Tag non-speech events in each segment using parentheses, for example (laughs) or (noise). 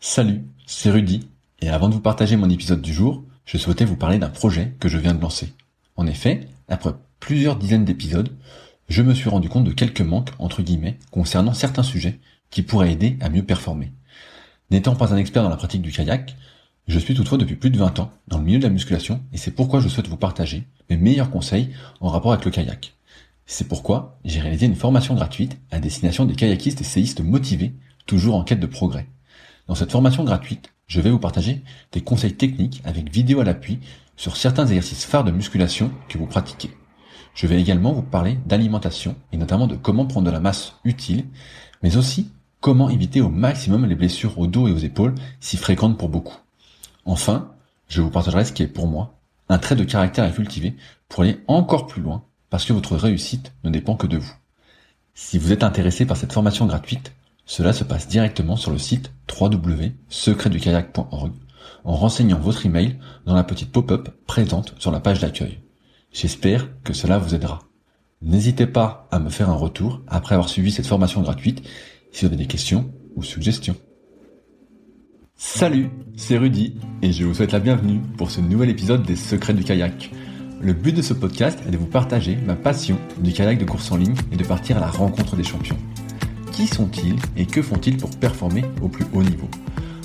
Salut, c'est Rudy, et avant de vous partager mon épisode du jour, je souhaitais vous parler d'un projet que je viens de lancer. En effet, après plusieurs dizaines d'épisodes, je me suis rendu compte de quelques manques, entre guillemets, concernant certains sujets qui pourraient aider à mieux performer. N'étant pas un expert dans la pratique du kayak, je suis toutefois depuis plus de 20 ans dans le milieu de la musculation et c'est pourquoi je souhaite vous partager mes meilleurs conseils en rapport avec le kayak. C'est pourquoi j'ai réalisé une formation gratuite à destination des kayakistes et séistes motivés, toujours en quête de progrès. Dans cette formation gratuite, je vais vous partager des conseils techniques avec vidéo à l'appui sur certains exercices phares de musculation que vous pratiquez. Je vais également vous parler d'alimentation et notamment de comment prendre de la masse utile, mais aussi comment éviter au maximum les blessures au dos et aux épaules si fréquentes pour beaucoup. Enfin, je vous partagerai ce qui est pour moi un trait de caractère à cultiver pour aller encore plus loin parce que votre réussite ne dépend que de vous. Si vous êtes intéressé par cette formation gratuite, cela se passe directement sur le site www.secretdukayak.org en renseignant votre email dans la petite pop-up présente sur la page d'accueil. J'espère que cela vous aidera. N'hésitez pas à me faire un retour après avoir suivi cette formation gratuite si vous avez des questions ou suggestions. Salut, c'est Rudy et je vous souhaite la bienvenue pour ce nouvel épisode des Secrets du kayak. Le but de ce podcast est de vous partager ma passion du kayak de course en ligne et de partir à la rencontre des champions. Qui sont-ils et que font-ils pour performer au plus haut niveau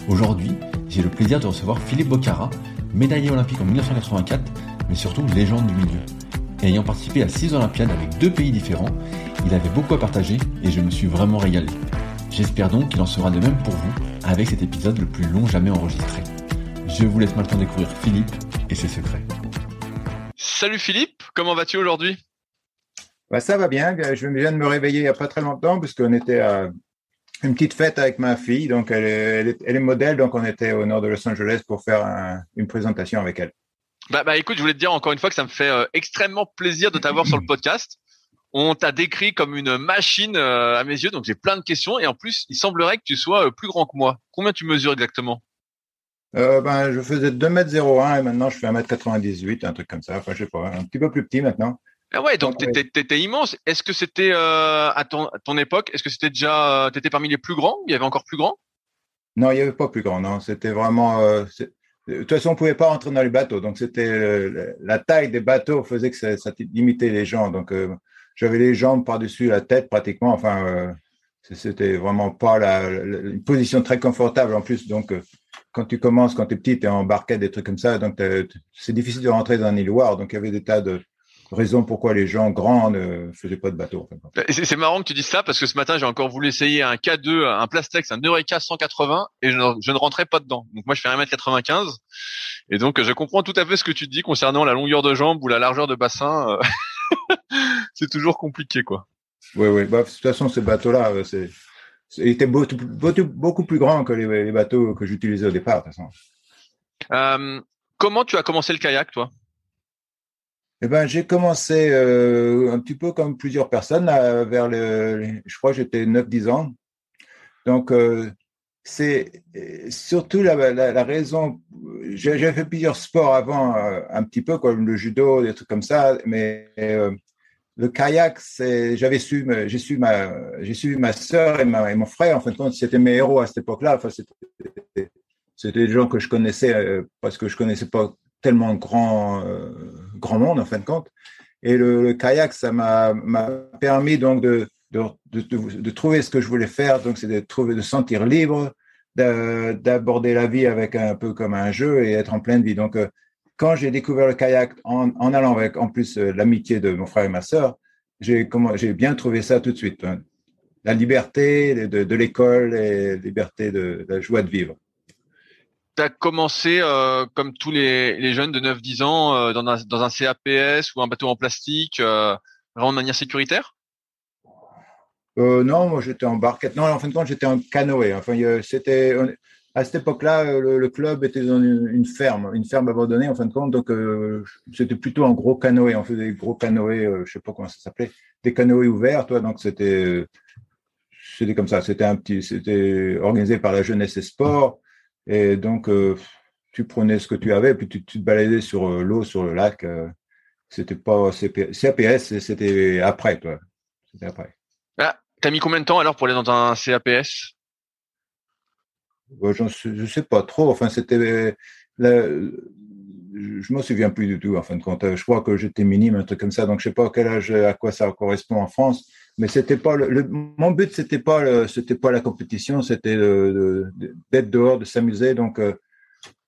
Aujourd'hui, j'ai le plaisir de recevoir Philippe Bocara, médaillé olympique en 1984, mais surtout légende du milieu. ayant participé à six Olympiades avec deux pays différents, il avait beaucoup à partager et je me suis vraiment régalé. J'espère donc qu'il en sera de même pour vous avec cet épisode le plus long jamais enregistré. Je vous laisse maintenant découvrir Philippe et ses secrets. Salut Philippe, comment vas-tu aujourd'hui? Bah, Ça va bien, je viens de me réveiller il n'y a pas très longtemps puisqu'on était à une petite fête avec ma fille, donc elle est, elle est, modèle, donc on était au nord de Los Angeles pour faire une présentation avec elle. Bah, bah écoute, je voulais te dire encore une fois que ça me fait euh, extrêmement plaisir de t'avoir sur le podcast. On t'a décrit comme une machine euh, à mes yeux, donc j'ai plein de questions et en plus, il semblerait que tu sois euh, plus grand que moi. Combien tu mesures exactement? Ben, je faisais 2m01 et maintenant je fais 1m98, un truc comme ça. Enfin, je sais pas, un petit peu plus petit maintenant. Ah ouais, donc tu étais immense. Est-ce que c'était euh, à, ton, ton époque, est-ce que c'était déjà, tu étais parmi les plus grands Il y avait encore plus grand Non, il n'y avait pas plus grand. Non, c'était vraiment. Euh, de toute façon, on pouvait pas rentrer dans les bateaux. Donc c'était la taille des bateaux faisait que ça, ça limitait les gens. Donc j'avais les jambes par-dessus la tête pratiquement. Enfin, c'était vraiment pas la, une position très confortable en plus. Donc quand tu commences, quand tu es petit, tu es en barquette, des trucs comme ça. Donc, c'est difficile de rentrer dans un îloir. Donc, il y avait des tas de raisons pourquoi les gens grands ne faisaient pas de bateau. C'est marrant que tu dises ça parce que ce matin, j'ai encore voulu essayer un K2, un Plastex, un Eureka 180 et je ne, je ne rentrais pas dedans. Donc, moi, je fais 1m95. Et donc, je comprends tout à fait ce que tu dis concernant la longueur de jambe ou la largeur de bassin. (laughs) c'est toujours compliqué, quoi. Oui, oui. Bah, de toute façon, ces bateaux-là, euh, c'est il était beaucoup, beaucoup, plus grand que les, bateaux que j'utilisais au départ. De toute façon. Euh, comment tu as commencé le kayak, toi? Eh ben, j'ai commencé euh, un petit peu comme plusieurs personnes vers le, je crois j'étais 9-10 ans. Donc, euh, c'est surtout la, raison. J'ai fait plusieurs sports avant, un petit peu comme le judo, des trucs comme ça, mais le kayak, j'avais su, j'ai su ma, j'ai suivi ma sœur et, et mon frère. En fin de compte, c'était mes héros à cette époque-là. Enfin, c'était, des gens que je connaissais euh, parce que je connaissais pas tellement grand, euh, grand monde en fin de compte. Et le, kayak, ça m'a, permis donc de de, de, de, trouver ce que je voulais faire. Donc, c'est de trouver, de sentir libre, d'aborder la vie avec un peu comme un jeu et être en pleine vie. Donc, euh, quand j'ai découvert le kayak en, allant avec en plus euh, l'amitié de mon frère et ma sœur, j'ai bien trouvé ça tout de suite. Hein. La liberté de, de l'école et la liberté de, la joie de vivre. Tu as commencé euh, comme tous les, jeunes de 9-10 ans euh, dans, un, dans un CAPS ou un bateau en plastique, euh, vraiment de manière sécuritaire? Non, moi j'étais en barquette. Non, en fin de compte, j'étais en canoë. Enfin, c'était à cette époque-là, le, club était dans une, ferme, une ferme abandonnée en fin de compte. Donc, c'était plutôt un gros canoë. On faisait des gros canoës, je sais pas comment ça s'appelait, des canoës ouverts, toi. Donc, c'était, c'était comme ça. C'était un petit, c'était organisé par la jeunesse et sport. Et donc, tu prenais ce que tu avais, puis tu, te baladais sur l'eau, sur le lac. c'était pas CAPS, c'était après, toi. C'était après. Ah, t'as mis combien de temps alors pour aller dans un CAPS je ne sais pas trop. Enfin, c'était. Je ne me souviens plus du tout, en fin de compte. Je crois que j'étais minime, un truc comme ça. Donc, je ne sais pas à quel âge, à quoi ça correspond en France. Mais c'était pas le, mon but, c'était pas c'était pas la compétition, c'était d'être dehors, de s'amuser. Donc, euh,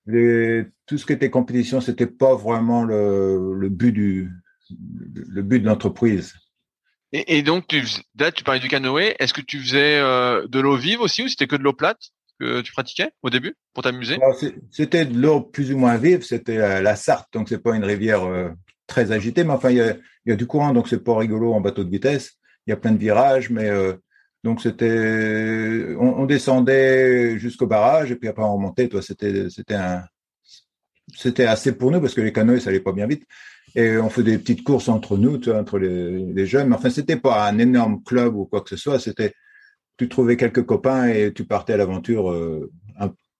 les, tout ce qui était compétition, c'était pas vraiment le, le but du le but de l'entreprise. Et, et, donc, tu, là, tu parlais du canoë. Est-ce que tu faisais euh, de l'eau vive aussi ou c'était que de l'eau plate que tu pratiquais au début pour t'amuser? C'était de l'eau plus ou moins vive. C'était la, Sarthe, donc c'est pas une rivière euh, très agitée, mais enfin il y a, y a, du courant, donc c'est pas rigolo en bateau de vitesse. Il y a plein de virages, mais euh, donc c'était, on, on, descendait jusqu'au barrage et puis après on remontait. Toi, c'était c'était un, c'était assez pour nous parce que les canoës ça allait pas bien vite. Et on faisait des petites courses entre nous, tu vois, entre les, les, jeunes. Mais enfin, c'était pas un énorme club ou quoi que ce soit. C'était, tu trouvais quelques copains et tu partais à l'aventure euh,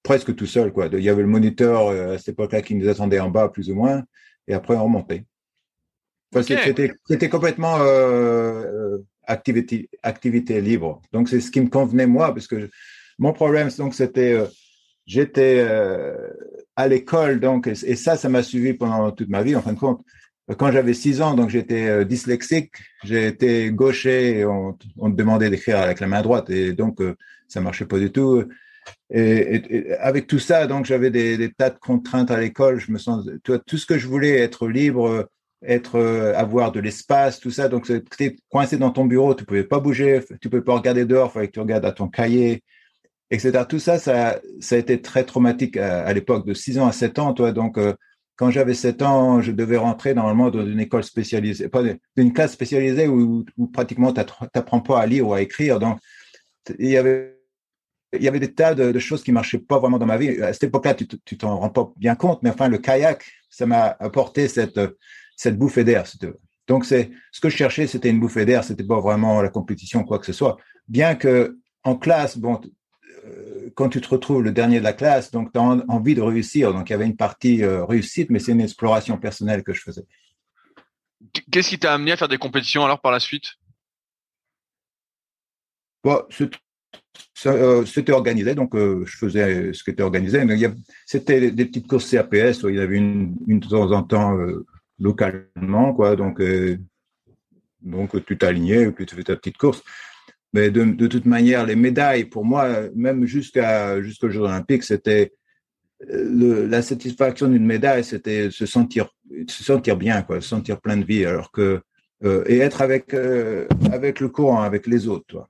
presque tout seul, quoi. Il y avait le moniteur euh, à cette époque-là qui nous attendait en bas, plus ou moins, et après on remontait. Enfin, C'était, c'était complètement euh, activité, activité libre. Donc c'est ce qui me convenait moi, parce que mon problème, donc c'était, euh, j'étais à l'école, donc et, ça, ça m'a suivi pendant toute ma vie, en fin de compte quand j'avais six ans, donc j'étais euh, dyslexique, été gaucher on, on me demandait d'écrire avec la main droite et donc euh, ça marchait pas du tout. Et, avec tout ça, donc j'avais des, des, tas de contraintes à l'école. Je me sens, tout, tout ce que je voulais, être libre, être, euh, avoir de l'espace, tout ça. Donc c'était coincé dans ton bureau, tu pouvais pas bouger, tu pouvais pas regarder dehors, fallait que tu regardes à ton cahier, etc. Tout ça, ça, ça a été très traumatique à, l'époque, de 6 ans à 7 ans, toi. Donc quand j'avais 7 ans, je devais rentrer normalement dans une école spécialisée, pas une classe spécialisée où, pratiquement tu n'apprends pas à lire ou à écrire. Donc, il y avait il y avait des tas de, de, choses qui marchaient pas vraiment dans ma vie. À cette époque-là, tu t'en rends pas bien compte, mais enfin, le kayak, ça m'a apporté cette, cette bouffée d'air. Donc, c'est ce que je cherchais, c'était une bouffée d'air. C'était pas vraiment la compétition, quoi que ce soit. Bien que en classe, bon, quand tu te retrouves le dernier de la classe, donc tu as envie de réussir. Donc il y avait une partie euh, réussite, mais c'est une exploration personnelle que je faisais. Qu'est-ce qui t'a amené à faire des compétitions alors par la suite? Bon, euh, C'était organisé, donc euh, je faisais ce qui était organisé. C'était des petites courses CAPS, il y avait une, une de temps en temps localement, quoi. Donc, donc tu t'alignais, puis tu fais ta petite course. Mais de, toute manière, les médailles, pour moi, même jusqu'à jusqu'aux Jeux Olympiques, c'était le, la satisfaction d'une médaille, c'était se sentir se sentir bien, quoi, se sentir plein de vie, alors que euh, et être avec euh, avec le courant, avec les autres, toi.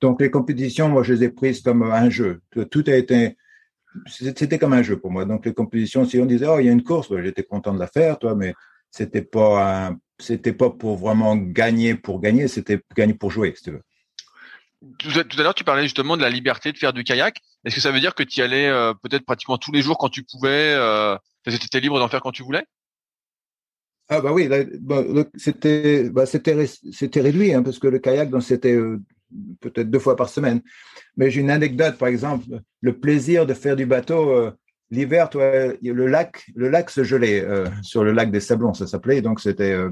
Donc les compétitions, moi, je les ai prises comme un jeu. Tout a été c'était comme un jeu pour moi. Donc les compétitions, si on disait oh il y a une course, j'étais content de la faire, toi, mais c'était pas un c'était pas pour vraiment gagner pour gagner, c'était gagner pour jouer, si tu veux. Tout à l'heure, tu parlais justement de la liberté de faire du kayak. Est-ce que ça veut dire que tu y allais euh, peut-être pratiquement tous les jours quand tu pouvais euh, Tu étais libre d'en faire quand tu voulais? Ah bah oui, bah, c'était bah, c'était réduit hein, parce que le kayak, c'était euh, peut-être deux fois par semaine. Mais j'ai une anecdote, par exemple, le plaisir de faire du bateau. Euh, l'hiver, le lac, le lac se gelait euh, sur le lac des Sablons, ça s'appelait. Donc c'était euh,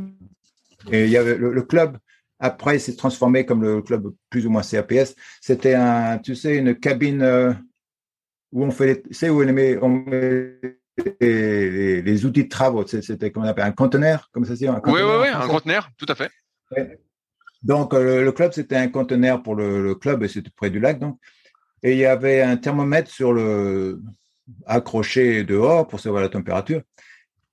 et il y avait le, club. Après, s'est transformé comme le club plus ou moins CAPS. C'était un, tu sais, une cabine euh, où on fait, où on met, on met les, les, outils de travaux. C'était comment on appelle un conteneur, comme ça se dit. Un oui, oui, oui, un conteneur, tout à fait. Donc le, club, c'était un conteneur pour le, club et c'était près du lac. Donc et il y avait un thermomètre sur le accroché dehors pour savoir la température.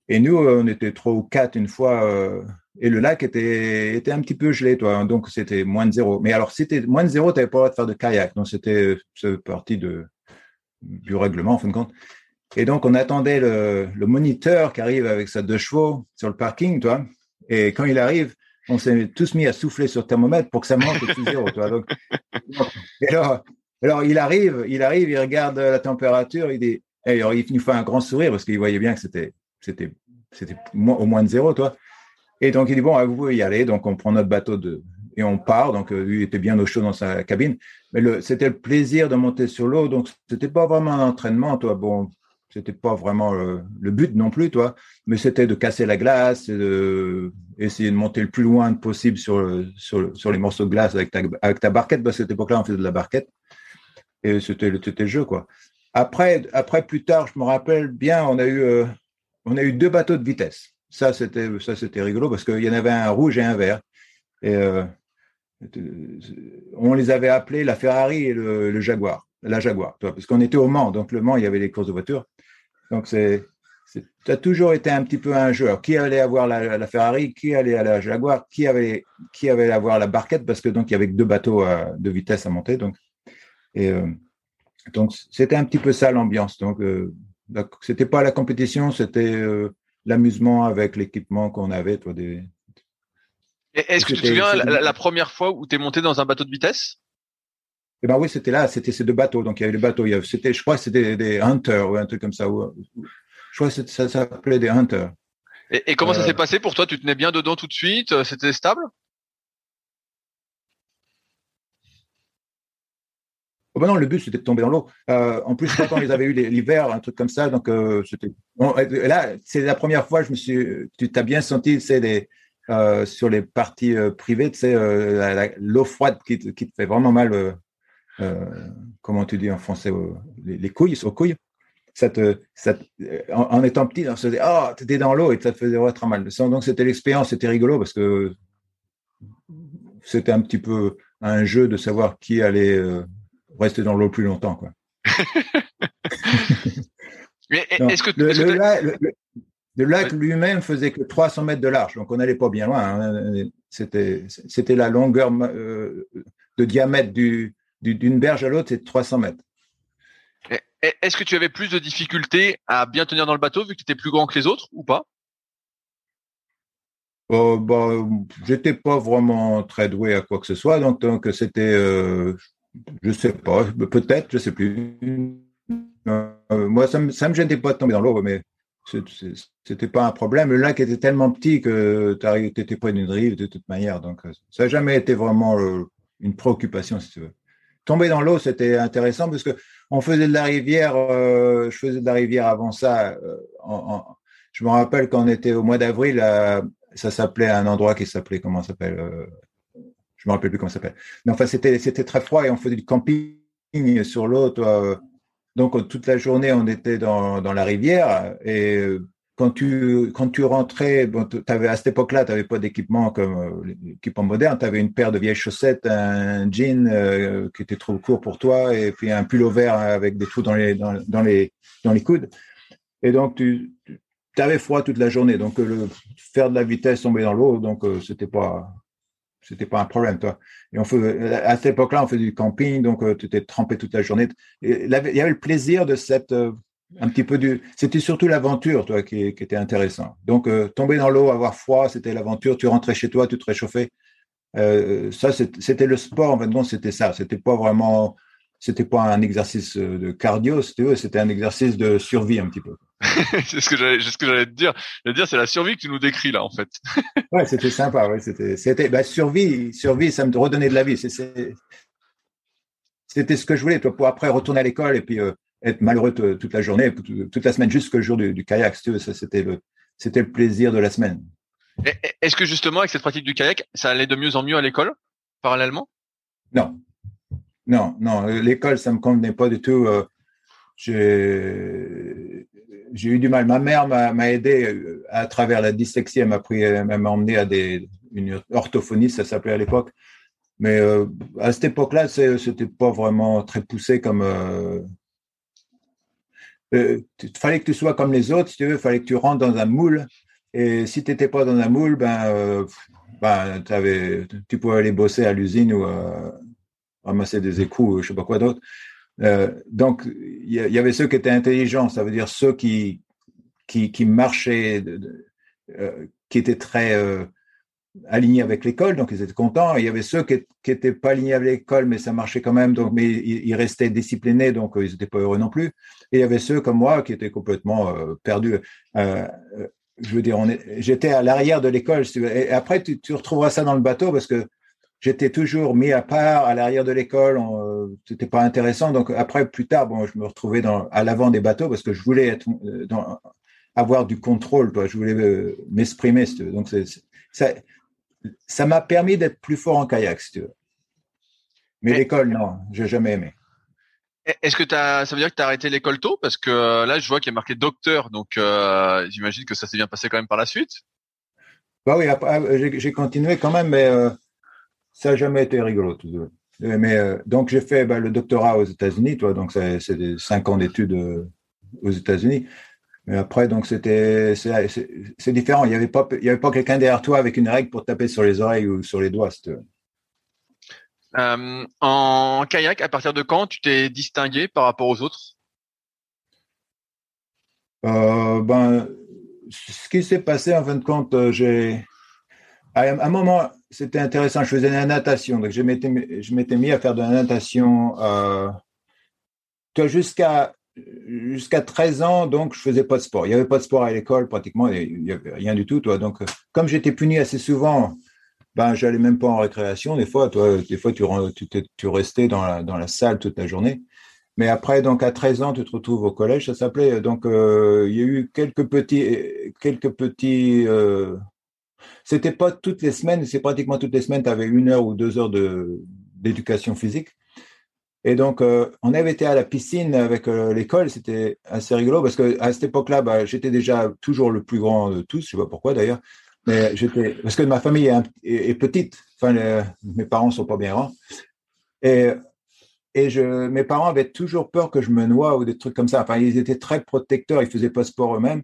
Et nous, on était trois ou quatre une fois, euh, et le lac était, était un petit peu gelé, toi, donc c'était moins de zéro. Mais alors, c'était moins de zéro, tu n'avais pas le droit de faire de kayak, donc c'était partie de, du règlement, en fin de compte. Et donc, on attendait le, le moniteur qui arrive avec sa deux chevaux sur le parking, toi, et quand il arrive, on s'est tous mis à souffler sur le thermomètre pour que ça monte au zéro, toi. Donc, et alors, il arrive, il arrive, il regarde la température, il dit, et alors, il nous fait un grand sourire parce qu'il voyait bien que c'était, c'était, c'était au moins de zéro, toi. Et donc, il dit, bon, vous pouvez y aller. Donc, on prend notre bateau de, et on part. Donc, euh, lui était bien au chaud dans sa cabine. Mais c'était le plaisir de monter sur l'eau. Donc, c'était pas vraiment un entraînement, toi. Bon, c'était pas vraiment le, but non plus, toi. Mais c'était de casser la glace, et de essayer de monter le plus loin possible sur, sur, sur les morceaux de glace avec ta, barquette. Parce qu'à cette époque-là, on faisait de la barquette. et c'était le, le jeu, quoi. Après, après, plus tard, je me rappelle bien, on a eu, euh, on a eu deux bateaux de vitesse. Ça, c'était, ça, c'était rigolo parce qu'il y en avait un rouge et un vert. Et euh, on les avait appelés la Ferrari et le, Jaguar, la Jaguar, toi, parce qu'on était au Mans. Donc le Mans, il y avait les courses de voitures. Donc c'est, ça a toujours été un petit peu un jeu. qui allait avoir la, Ferrari, qui allait à la Jaguar, qui avait, qui avait avoir la barquette, parce que donc il y avait deux bateaux de vitesse à monter. Donc, et euh, donc c'était un petit peu ça l'ambiance. Donc euh, c'était pas la compétition, c'était euh, l'amusement avec l'équipement qu'on avait. Toi, des... Est-ce que tu te souviens la, première fois où tu es monté dans un bateau de vitesse? Eh ben oui, c'était là, c'était ces deux bateaux. Donc il y avait le bateau, c'était, je crois que c'était des Hunters ou un truc comme ça. je crois que ça s'appelait des Hunters. Et, comment ça s'est passé pour toi? Tu tenais bien dedans tout de suite C'était stable? Oh ben non, le but c'était de tomber dans l'eau. Euh, en plus, quand on les avait eu l'hiver, un truc comme ça, donc euh, c'était. là, c'est la première fois, je me suis. Tu t'as bien senti, c'est des euh, sur les parties privées, tu sais, l'eau froide qui, qui, te fait vraiment mal. Comment tu dis en français les, couilles, aux couilles. Ça te, ça en, étant petit, on se disait, oh, t'étais dans l'eau et ça te faisait très mal. Donc c'était l'expérience, c'était rigolo parce que c'était un petit peu un jeu de savoir qui allait rester dans l'eau plus longtemps. Quoi. (laughs) Mais est-ce que, le, lac, lui-même faisait que 300 mètres de large, donc on n'allait pas bien loin. Hein. C'était, c'était la longueur euh, de diamètre du, d'une berge à l'autre, c'est 300 mètres. Est-ce que tu avais plus de difficultés à bien tenir dans le bateau vu que tu étais plus grand que les autres ou pas? Euh, bah, j'étais pas vraiment très doué à quoi que ce soit, donc, donc c'était, euh, je sais pas, peut-être, je sais plus. Euh, moi, ça me, ça me gênait pas de tomber dans l'eau, mais c'était pas un problème. Le lac était tellement petit que tu étais près d'une rive de toute manière. Donc, euh, ça n'a jamais été vraiment euh, une préoccupation, si tu veux. Tomber dans l'eau, c'était intéressant parce que on faisait de la rivière. je faisais de la rivière avant ça. je me rappelle quand on était au mois d'avril, ça s'appelait un endroit qui s'appelait comment s'appelle je me rappelle plus comment s'appelle. Mais enfin, c'était, c'était très froid et on faisait du camping sur l'eau. Donc, toute la journée, on était dans, dans la rivière et euh, quand tu, quand tu rentrais, à cette époque-là, tu n'avais pas d'équipement comme euh, l'équipement moderne. Tu avais une paire de vieilles chaussettes, un jean euh, qui était trop court pour toi, et puis un pull vert avec des trous dans les, dans, dans, les, dans les coudes. Et donc, tu, tu avais froid toute la journée. Donc, le, faire de la vitesse, tomber dans l'eau, donc c'était pas c'était pas un problème, toi. Et on faisait, à cette époque-là, on faisait du camping, donc euh, tu étais trempé toute la journée. Il y avait le plaisir de cette, euh, un petit peu du, c'était surtout l'aventure, toi, qui, qui, était intéressant. Donc, euh, tomber dans l'eau, avoir froid, c'était l'aventure. Tu rentrais chez toi, tu te réchauffais. ça, c'était le sport. En fait, c'était ça. C'était pas vraiment, c'était pas un exercice de cardio, c'était un exercice de survie un petit peu. (laughs) c'est ce que j'allais, ce que j'allais te dire. Je dire, c'est la survie que tu nous décris là, en fait. (laughs) ouais, c'était sympa. Ouais, c'était, c'était, bah, survie, survie, ça me redonnait de la vie. c'était ce que je voulais, toi, pour après retourner à l'école et puis euh, être malheureux toute la journée, toute la semaine, jusqu'au jour du, kayak. tu ça, c'était le, c'était le plaisir de la semaine. Est-ce que justement, avec cette pratique du kayak, ça allait de mieux en mieux à l'école, parallèlement? Non, non, non. L'école, ça me convenait pas du tout. Euh, j'ai eu du mal. Ma mère m'a aidé euh, à travers la dyslexie. Elle m'a pris, m'a emmené à des, une orthophonie, ça s'appelait à l'époque. Mais euh, à cette époque-là, c'était pas vraiment très poussé comme. Euh, euh, fallait que tu sois comme les autres, si tu veux. Fallait que tu rentres dans un moule. Et si tu n'étais pas dans un moule, ben, ben avais, tu pouvais aller bosser à l'usine ou ramasser des écrous, ou je sais pas quoi d'autre. Euh, donc, il y, avait ceux qui étaient intelligents, ça veut dire ceux qui, qui, qui marchaient, euh, qui étaient très euh, alignés avec l'école, donc ils étaient contents. il y avait ceux qui, qui étaient pas alignés avec l'école, mais ça marchait quand même, donc mais ils, restaient disciplinés, donc ils n'étaient pas heureux non plus. Et il y avait ceux comme moi qui étaient complètement perdus. je veux dire, j'étais à l'arrière de l'école. Et après, tu, tu retrouveras ça dans le bateau parce que j'étais toujours mis à part à l'arrière de l'école. C'était pas intéressant. Donc après, plus tard, bon, je me retrouvais à l'avant des bateaux parce que je voulais euh, avoir du contrôle. Toi, je voulais euh, m'exprimer. Donc ça, ça m'a permis d'être plus fort en kayak, si tu veux. Mais l'école, non, j'ai jamais aimé. Est-ce que t'as, ça veut dire que tu as arrêté l'école tôt? Parce que là, je vois qu'il y a marqué docteur, donc j'imagine que ça s'est bien passé quand même par la suite. Bah oui, j'ai continué quand même, mais ça n'a jamais été rigolo. Tout mais donc j'ai fait bah, le doctorat aux États-Unis, toi, donc c'est cinq ans d'études aux États-Unis. Mais après, donc c'était c'est différent. Il n'y avait pas il y avait pas quelqu'un derrière toi avec une règle pour taper sur les oreilles ou sur les doigts. Euh, en kayak, à partir de quand tu t'es distingué par rapport aux autres? Euh, Ben, ce qui s'est passé en fin de compte, euh, j'ai à un moment c'était intéressant. Je faisais de la natation, donc je m'étais je m'étais mis à faire de la natation euh, jusqu'à jusqu'à 13 ans, donc je faisais pas de sport. Il y avait pas de sport à l'école pratiquement, il avait rien du tout, toi. Donc, comme j'étais puni assez souvent, ben j'allais même pas en récréation. Des fois, toi, des fois tu, restais dans la, salle toute la journée. Mais après, donc à 13 ans, tu te retrouves au collège. Ça s'appelait donc euh, il y a eu quelques petits, quelques petits. Euh, c'était pas toutes les semaines, c'est pratiquement toutes les semaines. Tu avais une heure ou deux heures de d'éducation physique. Et donc, euh, on avait été à la piscine avec euh, l'école, c'était assez rigolo parce que à cette époque-là, bah, j'étais déjà toujours le plus grand de tous, je sais pas pourquoi d'ailleurs, mais parce que ma famille est, petite, enfin mes parents sont pas bien grands, et et je, mes parents avaient toujours peur que je me noie ou des trucs comme ça. Enfin, ils étaient très protecteurs, ils faisaient pas sport eux-mêmes.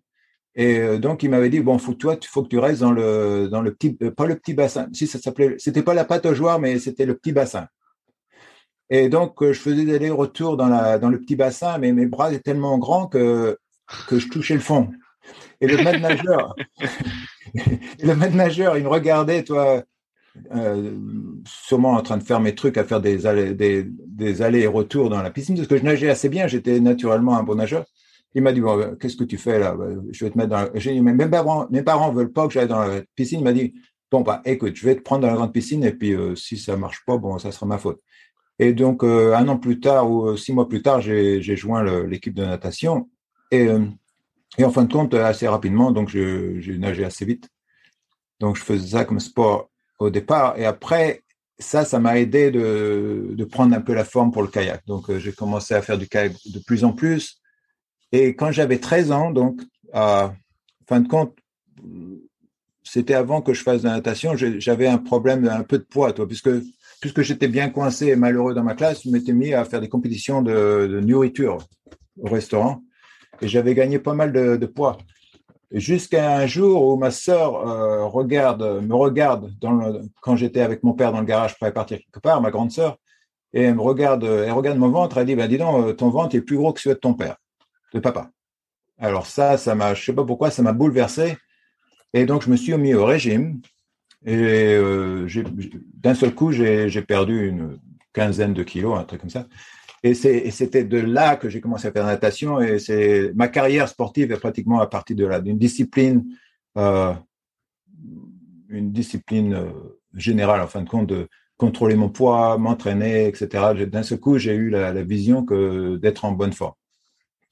Et euh, donc, ils m'avaient dit, bon, faut, toi, il faut que tu restes dans le, dans le petit, pas le petit bassin. Si ça s'appelait, c'était pas la pataugeoire, mais c'était le petit bassin. Et donc, euh, je faisais des allers-retours dans, dans le petit bassin, mais mes bras étaient tellement grands que, que je touchais le fond. Et le maître nageur, (laughs) le maître nageur, il me regardait, toi, euh, sûrement en train de faire mes trucs, à faire des allers, des, des allers et retours dans la piscine, parce que je nageais assez bien, j'étais naturellement un bon nageur. Il m'a dit, bon, qu'est-ce que tu fais là? Je vais te mettre dans la... J'ai dit, mais mes parents, mes parents veulent pas que j'aille dans la piscine. Il m'a dit, bon, bah, écoute, je vais te prendre dans la grande piscine, et puis euh, si ça marche pas, bon, ça sera ma faute. Et donc, euh, un an plus tard ou euh, six mois plus tard, j'ai joint l'équipe de natation. Et, euh, et, en fin de compte, assez rapidement, donc j'ai nagé assez vite. Donc, je faisais ça comme sport au départ. Et après, ça, ça m'a aidé de, de, prendre un peu la forme pour le kayak. Donc, j'ai commencé à faire du kayak de plus en plus. Et quand j'avais 13 ans, donc, à fin de compte, c'était avant que je fasse de la natation, j'avais un problème, un peu de poids, toi, puisque puisque j'étais bien coincé et malheureux dans ma classe, je m'étais mis à faire des compétitions de, nourriture au restaurant. Et j'avais gagné pas mal de, poids. Jusqu'à un jour où ma sœur euh, regarde, me regarde quand j'étais avec mon père dans le garage prêt à partir quelque part, ma grande sœur, et elle me regarde, elle regarde mon ventre, elle dit, ben dis donc, euh, ton ventre est plus gros que celui de ton père, de papa. Alors ça, ça m'a, je sais pas pourquoi, ça m'a bouleversé. Et donc je me suis mis au régime. Et euh, d'un seul coup, j'ai perdu une quinzaine de kilos, un truc comme ça. Et c'était de là que j'ai commencé à faire la natation. Et c'est ma carrière sportive est pratiquement à partir de là, d'une discipline, euh, une discipline euh, générale, en fin de compte, de contrôler mon poids, m'entraîner, etc. D'un seul coup, j'ai eu la, la vision que d'être en bonne forme.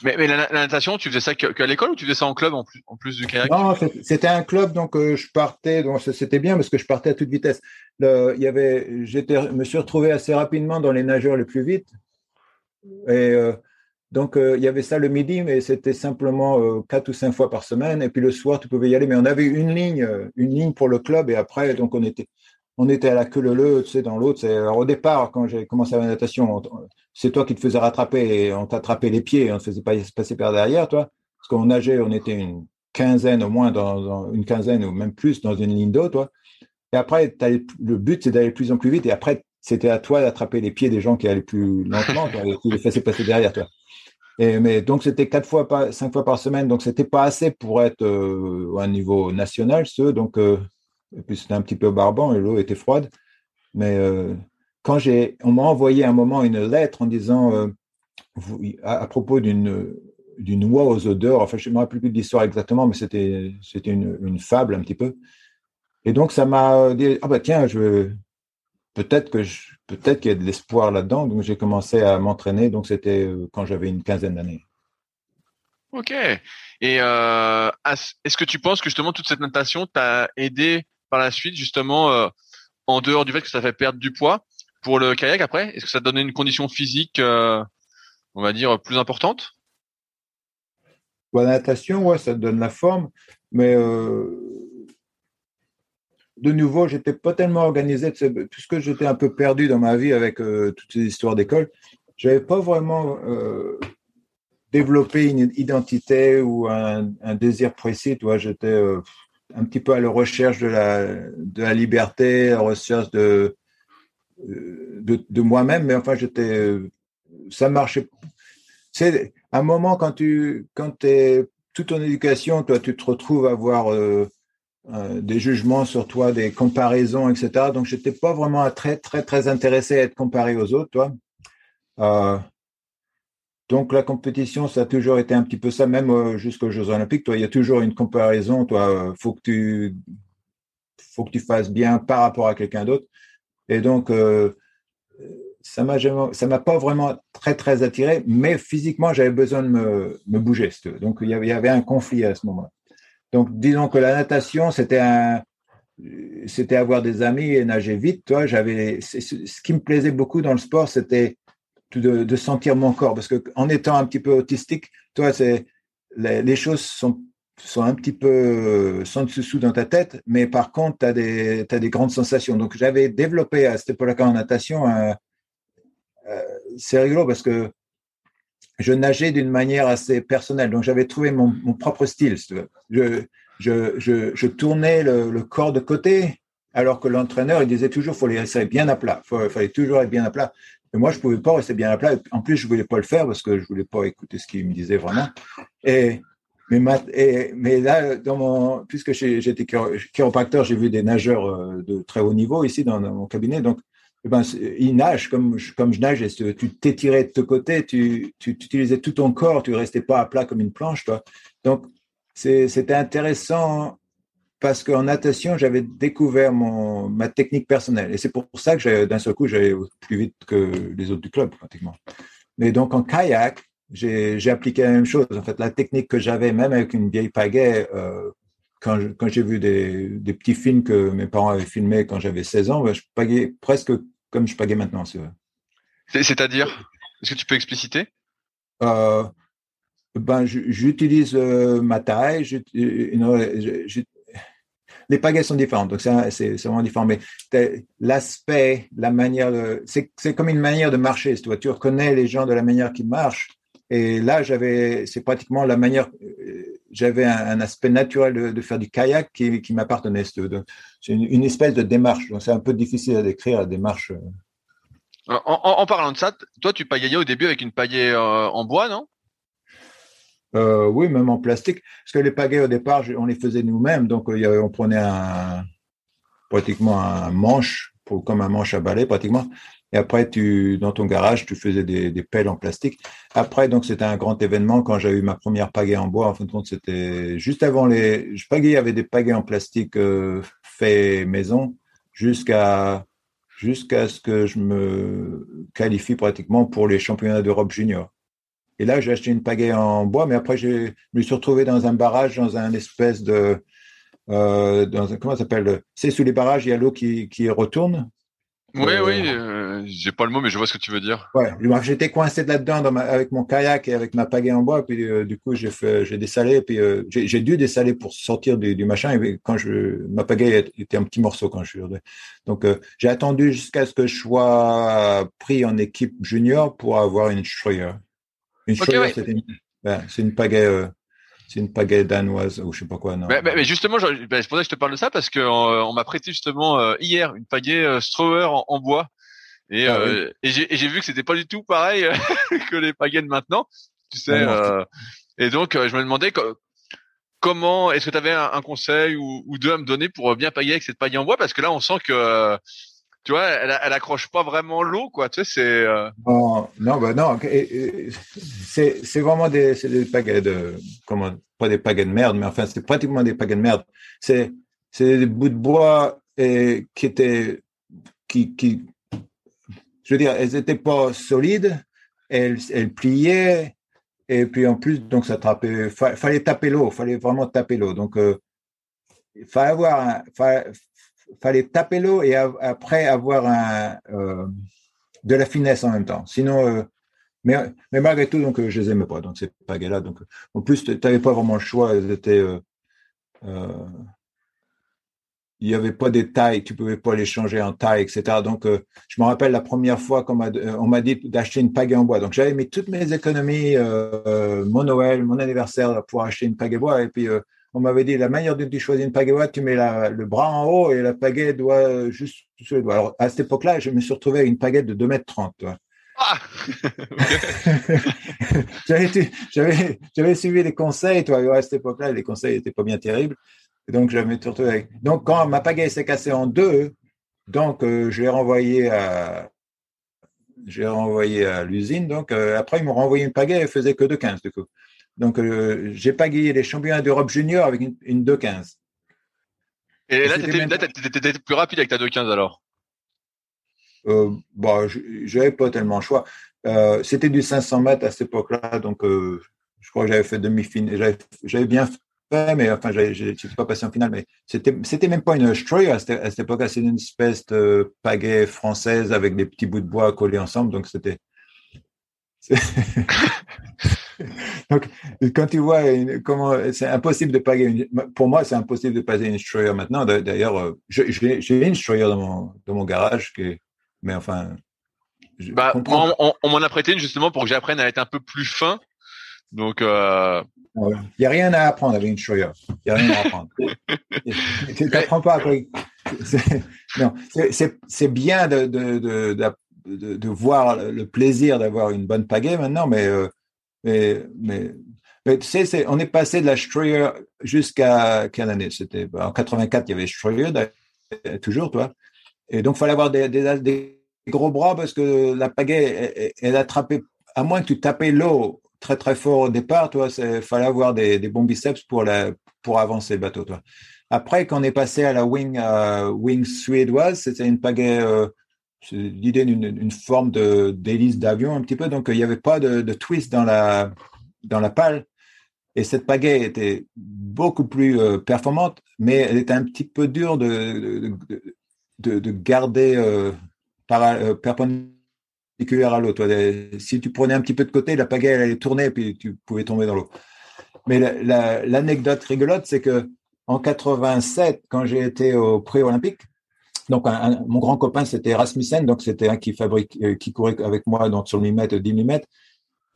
Mais, mais la, natation, tu faisais ça qu'à l'école ou tu faisais ça en club en plus, en plus du kayak? Non, c'était un club, donc euh, je partais, donc c'était bien parce que je partais à toute vitesse. Le, il y avait, j'étais, me suis retrouvé assez rapidement dans les nageurs les plus vite. Et euh, donc euh, il y avait ça le midi, mais c'était simplement quatre ou cinq fois par semaine. Et puis le soir, tu pouvais y aller, mais on avait une ligne, une ligne pour le club. Et après, donc on était, on était à la queue leu tu sais, dans l'autre. Alors au départ, quand j'ai commencé la natation, c'est toi qui te faisais rattraper et on t'attrapait les pieds, on te faisait pas passer par derrière, toi. Parce qu'on nageait, on était une quinzaine au moins, dans, une quinzaine ou même plus dans une ligne d'eau, toi. Et après, le but, c'est d'aller plus en plus vite. Et après, c'était à toi d'attraper les pieds des gens qui allaient plus lentement, qui les faisaient passer derrière toi. Et, mais donc, c'était quatre fois, cinq fois par semaine. Donc, c'était pas assez pour être euh, à un niveau national, ce. Donc, euh, et puis c'était un petit peu barbant et l'eau était froide. Mais euh, quand j'ai, on m'a envoyé un moment une lettre en disant euh, à, propos d'une d'une oie aux odeurs. Enfin, je ne me rappelle plus de l'histoire exactement, mais c'était c'était une, une, fable un petit peu. Et donc ça m'a dit ah bah tiens, je peut-être que je, peut-être qu'il y a de l'espoir là-dedans. Donc j'ai commencé à m'entraîner. Donc c'était euh, quand j'avais une quinzaine d'années. Ok. Et est-ce que tu penses que justement toute cette natation t'a aidé par la suite, justement, euh, en dehors du fait que ça fait perdre du poids pour le kayak après Est-ce que ça donnait une condition physique euh, on va dire, plus importante? La natation, ouais, ça donne la forme, mais de nouveau, j'étais pas tellement organisé, puisque j'étais un peu perdu dans ma vie avec toutes ces histoires d'école. J'avais pas vraiment développé une identité ou un, désir précis. Toi, j'étais un petit peu à la recherche de la, de la liberté, à la recherche de, de, de moi-même, mais enfin, j'étais, ça marchait. C'est un moment quand tu, quand es toute ton éducation, toi, tu te retrouves à avoir euh, euh, des jugements sur toi, des comparaisons, etc. Donc, j'étais pas vraiment très, très, très intéressé à être comparé aux autres, toi. Euh, donc la compétition, ça a toujours été un petit peu ça, même euh, jusqu'aux Jeux Olympiques. Toi, il y a toujours une comparaison. Toi, faut que tu, faut que tu fasses bien par rapport à quelqu'un d'autre. Et donc, euh, ça m'a, ça m'a pas vraiment très très attiré, mais physiquement, j'avais besoin de me, bouger. Donc, il y, avait, il y avait un conflit à ce moment-là. Donc, disons que la natation, c'était c'était avoir des amis et nager vite. Toi, j'avais, ce qui me plaisait beaucoup dans le sport, c'était de, sentir mon corps. Parce que en étant un petit peu autistique, toi, les, choses sont, sont un petit peu sans dessous dans ta tête, mais par contre, tu as des, as des grandes sensations. Donc, j'avais développé à cette époque-là en natation, euh, c'est rigolo parce que je nageais d'une manière assez personnelle. Donc, j'avais trouvé mon, propre style. Je, je, je, je tournais le, le, corps de côté, alors que l'entraîneur, il disait toujours, faut les rester bien à plat. Il fallait toujours être bien à plat. Mais moi, je pouvais pas rester bien à plat. En plus, je voulais pas le faire parce que je voulais pas écouter ce qu'il me disait vraiment. Et mais, et, mais là, dans mon, puisque j'étais chiropracteur, j'ai vu des nageurs euh, de très haut niveau ici dans, mon cabinet. Donc, eh ben, ils nagent comme, comme je nage. Et tu t'étirais de ce côté, tu, tu, tu, utilisais tout ton corps, tu restais pas à plat comme une planche, toi. Donc, c'était intéressant parce qu'en natation, j'avais découvert mon, ma technique personnelle. Et c'est pour ça que d'un seul coup, j'allais plus vite que les autres du club, pratiquement. Mais donc, en kayak, j'ai appliqué la même chose. En fait, la technique que j'avais, même avec une vieille pagaie, euh, quand, quand j'ai vu des, des, petits films que mes parents avaient filmés quand j'avais 16 ans, ben, je pagais presque comme je pagais maintenant. C'est-à-dire Est-ce que tu peux expliciter? Euh, ben, J'utilise euh, ma taille, les pagaies sont différentes, donc c'est vraiment différent. Mais l'aspect, la manière, c'est comme une manière de marcher. Tu, vois, tu reconnais les gens de la manière qu'ils marchent. Et là, j'avais, c'est pratiquement la manière, j'avais un, aspect naturel de, faire du kayak qui, m'appartenait. C'est une, espèce de démarche. C'est un peu difficile à décrire la démarche. En, en, parlant de ça, toi, tu pagayais au début avec une pagaie euh, en bois, non? Euh, oui, même en plastique. Parce que les pagaies, au départ, on les faisait nous-mêmes. Donc, on prenait un, pratiquement un manche, comme un manche à balai, pratiquement. Et après, tu, dans ton garage, tu faisais des, pelles en plastique. Après, donc, c'était un grand événement quand j'ai eu ma première pagaie en bois. En fin de compte, c'était juste avant les, je pagayais avec des pagaies en plastique euh, fait maison jusqu'à, jusqu'à ce que je me qualifie pratiquement pour les championnats d'Europe junior. Et là, j'ai acheté une pagaie en bois, mais après, je me suis retrouvé dans un barrage, dans un espèce de. Euh, dans un, comment ça s'appelle C'est sous les barrages, il y a l'eau qui, qui retourne. Oui, euh, oui, euh, j'ai pas le mot, mais je vois ce que tu veux dire. Ouais, j'étais coincé là-dedans avec mon kayak et avec ma pagaie en bois, puis euh, du coup j'ai fait, j'ai dessalé, puis euh, j'ai dû dessaler pour sortir du, du, machin. Et quand je, ma pagaie était un petit morceau quand je suis. Donc j'ai attendu jusqu'à ce que je sois pris en équipe junior pour avoir une Ben, c'est une pagaie. Euh, c'est une pagaie danoise ou je sais pas quoi. Non? Mais, justement, ben, c'est pour ça que je te parle de ça parce que euh, on m'a prêté justement euh, hier une pagaie euh, Strower en, bois et, ah et j'ai vu que c'était pas du tout pareil (laughs) que les pagaies de maintenant. Tu sais. Ah et donc je me demandais comment est-ce que tu avais un, conseil ou, ou, deux à me donner pour bien pagayer avec cette pagaie en bois? Parce que là on sent que tu vois, elle, elle accroche pas vraiment l'eau, quoi. Tu sais, c'est. Euh... Non, bah non. C'est, vraiment des, c'est des pagaies de, comment, pas des pagaies de merde, mais enfin, c'est pratiquement des pagaies de merde. C'est, c'est des bouts de bois et qui étaient, qui, qui, je veux dire, elles étaient pas solides, elles, elles pliaient, et puis en plus, donc ça attrapait, fallait taper l'eau, fallait vraiment taper l'eau. Donc, euh, fallait avoir un, fallait taper l'eau et après avoir un, euh, de la finesse en même temps. Sinon, euh, Mais, mais malgré tout, donc, je les aimais pas. Donc, c'est pas là. Donc, en plus, tu n'avais pas vraiment le choix. Il n'y avait pas des tailles, tu pouvais pas les changer en taille, etc. Donc, euh, je me rappelle la première fois qu'on m'a, euh, dit d'acheter une pagaie en bois. Donc, j'avais mis toutes mes économies, euh, mon Noël, mon anniversaire pour acheter une pagaie bois. Et puis, on m'avait dit la manière dont tu choisis une pagaie tu mets le bras en haut et la pagaie doit juste sur le doigt. Alors, à cette époque-là, je me suis retrouvé avec une pagaie de 2 mètres 30. Ah (laughs) j'avais, suivi les conseils, toi. À cette époque-là, les conseils n'étaient pas bien terribles donc, je me suis avec. Donc, quand ma pagaie s'est cassée en deux, donc, euh, je l'ai renvoyé à, j'ai renvoyé à l'usine. Donc, euh, après, ils m'ont renvoyé une pagaie, elle faisait que 2,15 du coup. Donc, euh, j'ai pagayé les championnats d'Europe junior avec une, une 2,15. Et là, tu étais, plus rapide avec ta 2,15 alors? Euh, Bon, j'avais pas tellement le choix. c'était du 500 mètres à cette époque-là, donc je crois que j'avais fait demi-finale. J'avais bien mais enfin, je ne suis pas passé en finale, mais c'était, c'était même pas une Stroyer à cette, époque-là, c'était une espèce de pagaie française avec des petits bouts de bois collés ensemble, donc c'était. (laughs) (laughs) donc, quand tu vois comment c'est impossible de paguer une, pour moi, c'est impossible de passer une Stroyer maintenant. D'ailleurs, euh, j'ai une Stroyer dans mon, dans mon garage, qui mais enfin. Bah, on, on m'en a prêté une justement pour que j'apprenne à être un peu plus fin. Donc, euh, il n'y a rien à apprendre avec une Schroyer. Il n'y a rien à apprendre. (laughs) tu n'apprends pas après. C'est bien de, de, de, de, voir le plaisir d'avoir une bonne pagaie maintenant, mais, euh, mais, mais, tu sais, on est passé de la Schroyer jusqu'à quelle année C'était ben, en 84, il y avait Schroyer, toujours, toi. Et donc, il fallait avoir des, gros bras parce que la pagaie, elle, elle attrapait, à moins que tu tapais l'eau très très fort au départ, toi, il fallait avoir des, des, bons biceps pour, la, pour avancer le bateau, toi. Après, quand on est passé à la wing, euh, wing suédoise, c'était une pagaie, euh, l'idée d'une une forme de d'hélice d'avion un petit peu, donc il n'y avait pas de, de, twist dans la dans la pale. Et cette pagaie était beaucoup plus euh, performante, mais elle était un petit peu dure de, de, de garder euh, euh, perpendiculaire à l'eau. Si tu prenais un petit peu de côté, la pagaie elle allait tourner et puis tu pouvais tomber dans l'eau. Mais l'anecdote rigolote, c'est que en 87, quand j'ai été au pré-olympique, donc mon grand copain c'était Rasmussen, donc c'était un qui fabrique, euh, qui courait avec moi donc sur le 10 mètres, 10 mm.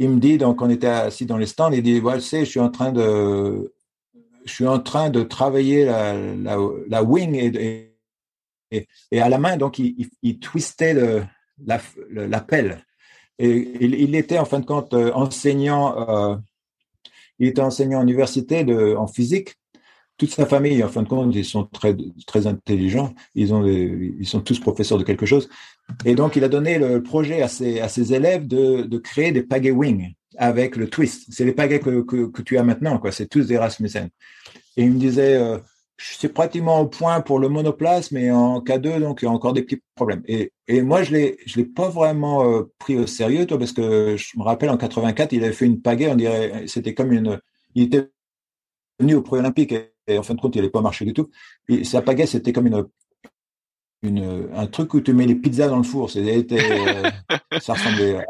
Il me dit donc on était assis dans les stands, il dit voilà, je suis en train de, je suis en train de travailler la, la, wing et, à la main donc il, il twistait le, l'appel. Et il, était en fin de compte euh, enseignant, euh, il était enseignant en université de, en physique. Toute sa famille, en fin de compte, ils sont très très intelligents. Ils ont, ils sont tous professeurs de quelque chose. Et donc, il a donné le projet à ses à ses élèves de, de créer des pagaie wing avec le twist. C'est les pagaies que, que, que, tu as maintenant, quoi. C'est tous des Rasmussen. Et il me disait, euh, c'est pratiquement au point pour le monoplace, mais en K2, donc il y a encore des petits problèmes. Et, et moi, je l'ai, je l'ai pas vraiment euh, pris au sérieux, toi, parce que je me rappelle en 84, il avait fait une pagaie, on dirait, c'était comme une, il était venu au pré-olympique et, en fin de compte, il n'avait pas marché du tout. Et sa pagaie, c'était comme une, un truc où tu mets les pizzas dans le four. Euh, ça ressemblait à,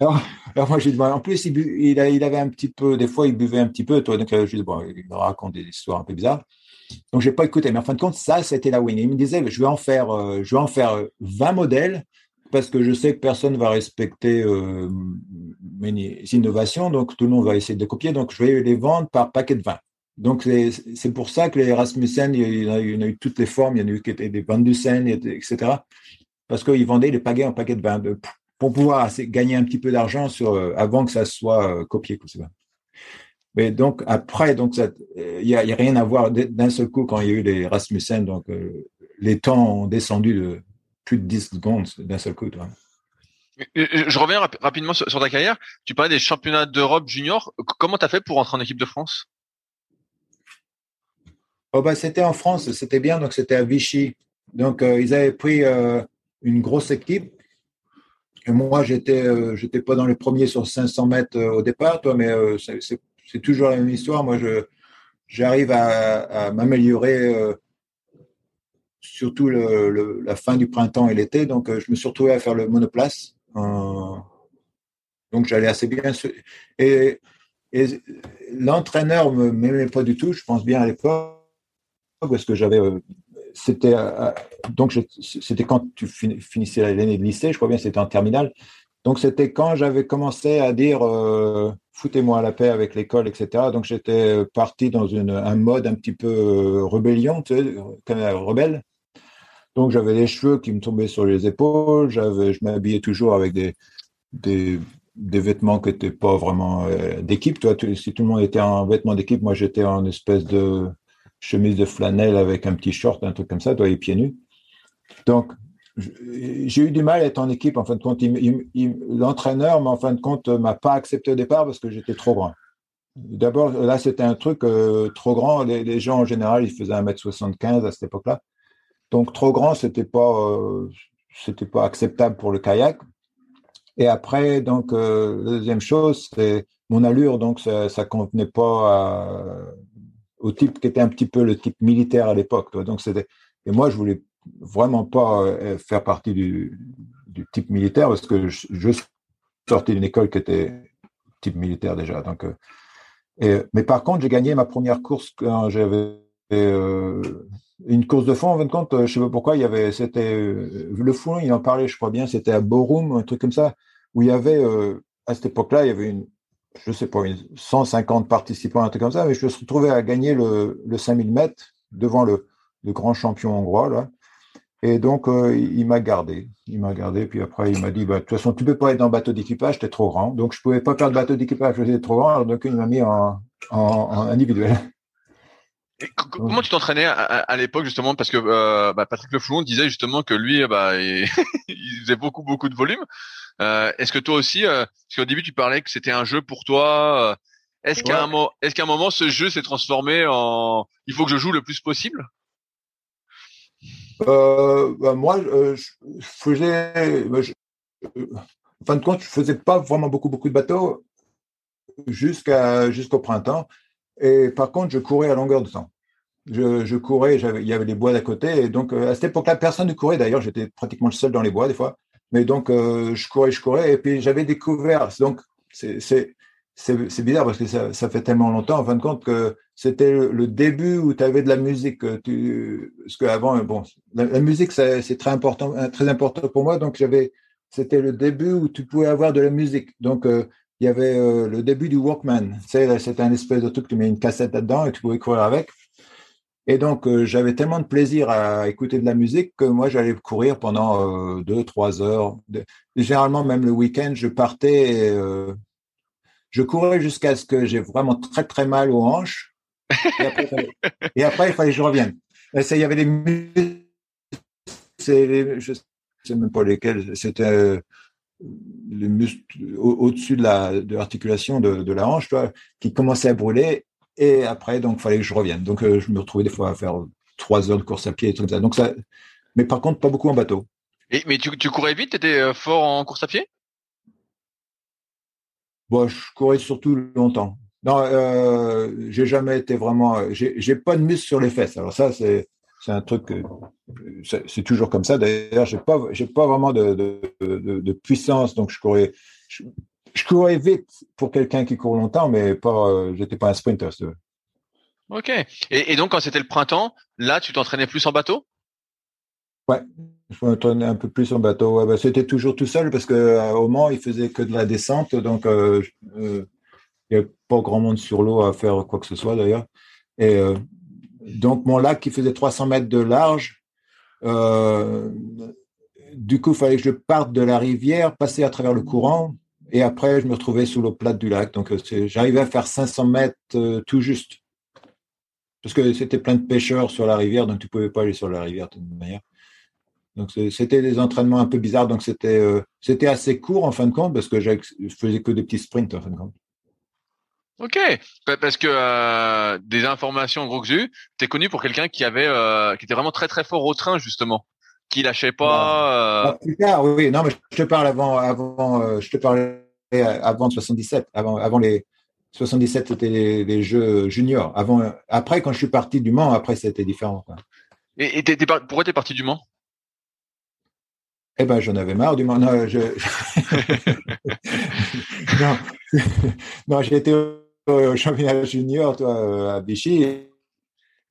alors, moi, j'ai dit, en plus, il, il, avait un petit peu, des fois, il buvait un petit peu, toi, donc, euh, je dis, bon, il raconte des histoires un peu bizarres. Donc, j'ai pas écouté. Mais en fin de compte, ça, c'était la win. il me disait, je vais en faire, euh, je en faire 20 modèles parce que je sais que personne va respecter mes innovations, donc tout le monde va essayer de copier. Donc, je vais les vendre par paquet de 20. Donc, c'est pour ça que les Rasmussen, il y, en a, eu toutes les formes. Il y en a eu qui étaient des Van Dusen, etc. Parce qu'ils vendaient les pagaies en paquet de 20 pour pouvoir gagner un petit peu d'argent sur euh, avant que ça soit euh, copié. Mais donc après, donc il n'y a, rien à voir d'un seul coup quand il y a eu les Rasmussen, donc euh, les temps ont descendu de plus de 10 secondes d'un seul coup. Toi. Je reviens rapidement sur, ta carrière. Tu parlais des championnats d'Europe junior. Comment tu as fait pour entrer en équipe de France? Oh bah, C'était en France, c'était bien, donc c'était à Vichy. Donc ils avaient pris une grosse équipe moi, j'étais, euh, pas dans les premiers sur 500 mètres euh, au départ, toi, mais euh, c'est toujours la même histoire. Moi, j'arrive à, m'améliorer, surtout le, la fin du printemps et l'été. Donc, je me suis retrouvé à faire le monoplace Donc j'allais assez bien. Et, et l'entraîneur me m'aimait pas du tout, je pense bien à l'époque, parce que j'avais. Euh, c'était donc c'était quand tu finissais l'année de lycée, je crois bien, c'était en terminale. Donc c'était quand j'avais commencé à dire euh, foutez-moi la paix avec l'école, etc. Donc j'étais parti dans un mode un petit peu euh, rébellion, tu sais, rebelle. Donc j'avais les cheveux qui me tombaient sur les épaules, je m'habillais toujours avec des, des, des vêtements qui n'étaient pas vraiment euh, d'équipe. Toi, si tout le monde était en vêtements d'équipe, moi j'étais en espèce de chemise de flanelle avec un petit short, un truc comme ça, toi, les pieds nus. Donc j'ai eu du mal à être en équipe. En fin de compte, l'entraîneur, en fin de compte, m'a pas accepté au départ parce que j'étais trop grand. D'abord, là, c'était un truc euh, trop grand. Les, gens, en général, ils faisaient 1m75 à cette époque-là. Donc, trop grand, c'était pas, euh, pas acceptable pour le kayak. Et après, donc, euh, la deuxième chose, c'est mon allure. Donc, ça, ça convenait pas au type qui était un petit peu le type militaire à l'époque. Donc, c'était, et moi, je voulais vraiment pas euh, faire partie du, type militaire parce que je, sortais d'une école qui était type militaire déjà. Donc, euh, et, mais par contre, j'ai gagné ma première course quand j'avais euh, une course de fond. En fin de compte, je sais pas pourquoi, il y avait, c'était le fond, il en parlait, je crois bien, c'était à Borum, un truc comme ça, où il y avait à cette époque-là, il y avait une, je sais pas, 150 participants, un truc comme ça, mais je me suis retrouvé à gagner le, le 5000 mètres devant le, grand champion hongrois là. Et donc, euh, il m'a gardé. Il m'a gardé, puis après, il m'a dit, bah, de toute façon, tu peux pas être dans le bateau d'équipage, t'es trop grand. Donc, je pouvais pas faire de bateau d'équipage, j'étais trop grand, donc il m'a mis en, individuel. comment tu t'entraînais à, l'époque justement? Parce que euh, bah, Patrick Le Foulon disait justement que lui bah, il, (laughs) faisait beaucoup beaucoup de volume. Euh, est-ce que toi aussi, euh, parce qu'au début tu parlais que c'était un jeu pour toi, est-ce qu'à un, est-ce qu'à un moment ce jeu s'est transformé en il faut que je joue le plus possible? Euh, bah, moi, euh, je faisais, bah, euh, en fin de compte, je faisais pas vraiment beaucoup, beaucoup de bateaux jusqu'à jusqu'au printemps. Et par contre, je courais à longueur de temps. Je, je courais, il y avait les bois d'à côté. Et donc, à cette époque-là, personne ne courait. D'ailleurs, j'étais pratiquement le seul dans les bois des fois. Mais donc, je courais, je courais. Et puis, j'avais découvert. Donc, c'est c'est bizarre parce que ça, ça, fait tellement longtemps, en fin de compte, que c'était le, début où tu avais de la musique. Tu, parce qu'avant, bon, la, musique, c'est très important, très important pour moi. Donc, j'avais, c'était le début où tu pouvais avoir de la musique. Donc, euh, il y avait euh, le début du Walkman. Sais, c'était un espèce de truc, tu mets une cassette là-dedans et tu pouvais courir avec. Et donc, euh, j'avais tellement de plaisir à écouter de la musique que moi, j'allais courir pendant deux, trois heures. Généralement, même le week-end, je partais je courais jusqu'à ce que j'ai vraiment très très mal aux hanches. Et après, il fallait que je revienne. Et ça, il y avait des muscles, je sais même pas lesquels, c'était euh, les muscles au-dessus de l'articulation de, la hanche, toi, qui commençaient à brûler. Et après, donc, il fallait que je revienne. Donc, euh, je me retrouvais des fois à faire trois heures de course à pied et tout ça. Donc ça, mais par contre, pas beaucoup en bateau. Et, mais tu, tu courais vite, tu étais euh, fort en course à pied? Bon, je courais surtout longtemps. Non, euh, j'ai jamais été vraiment. J'ai pas de muscle sur les fesses. Alors ça, c'est un truc. C'est toujours comme ça. D'ailleurs, j'ai pas j'ai pas vraiment de, de, de, puissance. Donc je courais. Je, courais vite pour quelqu'un qui court longtemps, mais pas. Euh, j'étais pas un sprinter. Ok. Et, et donc quand c'était le printemps, là, tu t'entraînais plus en bateau? Ouais, je m'entraînais un peu plus en bateau. Ouais, bah, c'était toujours tout seul parce que euh, au Mans, il faisait que de la descente, donc euh, euh, il n'y a pas grand monde sur l'eau à faire quoi que ce soit d'ailleurs. Et donc mon lac qui faisait 300 mètres de large, du coup, il fallait que je parte de la rivière, passer à travers le courant, et après je me retrouvais sous l'eau plate du lac. Donc j'arrivais à faire 500 mètres tout juste, parce que c'était plein de pêcheurs sur la rivière, donc tu pouvais pas aller sur la rivière de toute manière. Donc c'était des entraînements un peu bizarres. Donc c'était euh, c'était assez court en fin de compte parce que je faisais que des petits sprints en fin de compte. Ok, parce que euh, des informations gros tu es connu pour quelqu'un qui avait euh, qui était vraiment très très fort au train justement, qui lâchait pas. plus tard, oui, non, mais je te parle avant avant je te parlais avant 77, avant avant les 77 c'était les, jeux juniors. Avant après quand je suis parti du Mans, après c'était différent. Et, et pourquoi t'es parti du Mans? Eh ben, j'en avais marre du Mans. non, (laughs) non (laughs) j'ai été au championnat junior, toi, à Vichy.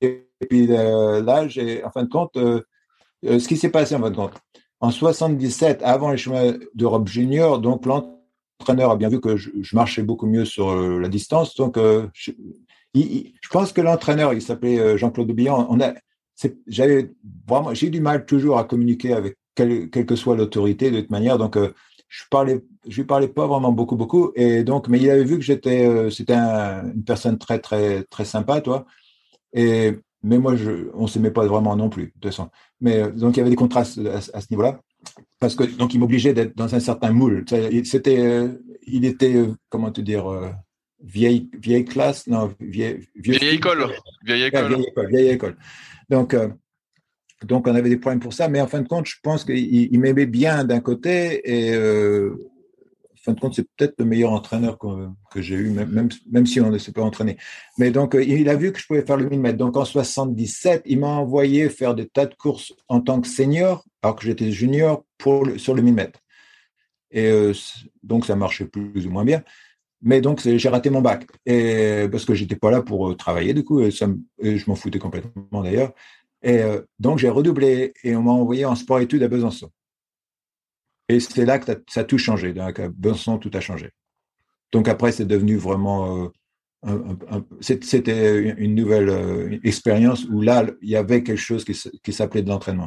Et, puis là, j'ai, en fin de compte, ce qui s'est passé en fin compte, en 77, avant les chemins d'Europe junior, donc l'entraîneur a bien vu que je, marchais beaucoup mieux sur la distance. Donc, je, je pense que l'entraîneur, il s'appelait Jean-Claude Billon, on a, j'avais vraiment, j'ai du mal toujours à communiquer avec quelle, que soit l'autorité de toute manière. Donc, euh, je parlais, je lui parlais pas vraiment beaucoup, beaucoup. Et donc, mais il avait vu que j'étais, euh, c'était une personne très, très, très sympa, toi. Et mais moi, je, on s'aimait pas vraiment non plus, de toute façon. Mais euh, donc, il y avait des contrastes à, ce niveau-là, parce que donc il m'obligeait d'être dans un certain moule. C'était, il était, comment te dire vieille vieille classe non vieille vieille, école vieille école vieille école, vieille école. Donc, euh, donc, on avait des problèmes pour ça. Mais en fin de compte, je pense qu'il m'aimait bien d'un côté et euh, fin de compte, c'est peut-être le meilleur entraîneur que, que j'ai eu, même, même, si on ne s'est pas entraîné. Mais donc, euh, il a vu que je pouvais faire le 1000 mètres. Donc, en 77, il m'a envoyé faire des tas de courses en tant que senior, alors que j'étais junior pour sur le 1000 mètres. Et donc, ça marchait plus ou moins bien. Mais donc, j'ai raté mon bac. Et, parce que j'étais pas là pour euh, travailler, du coup, et, ça, je m'en foutais complètement d'ailleurs. Et euh, donc, j'ai redoublé et on m'a envoyé en sport-études à Besançon. Et c'est là que ça a tout changé. Donc, à Besançon, tout a changé. Donc, après, c'est devenu vraiment. Euh, c'était une nouvelle expérience où là, il y avait quelque chose qui, qui s'appelait de l'entraînement.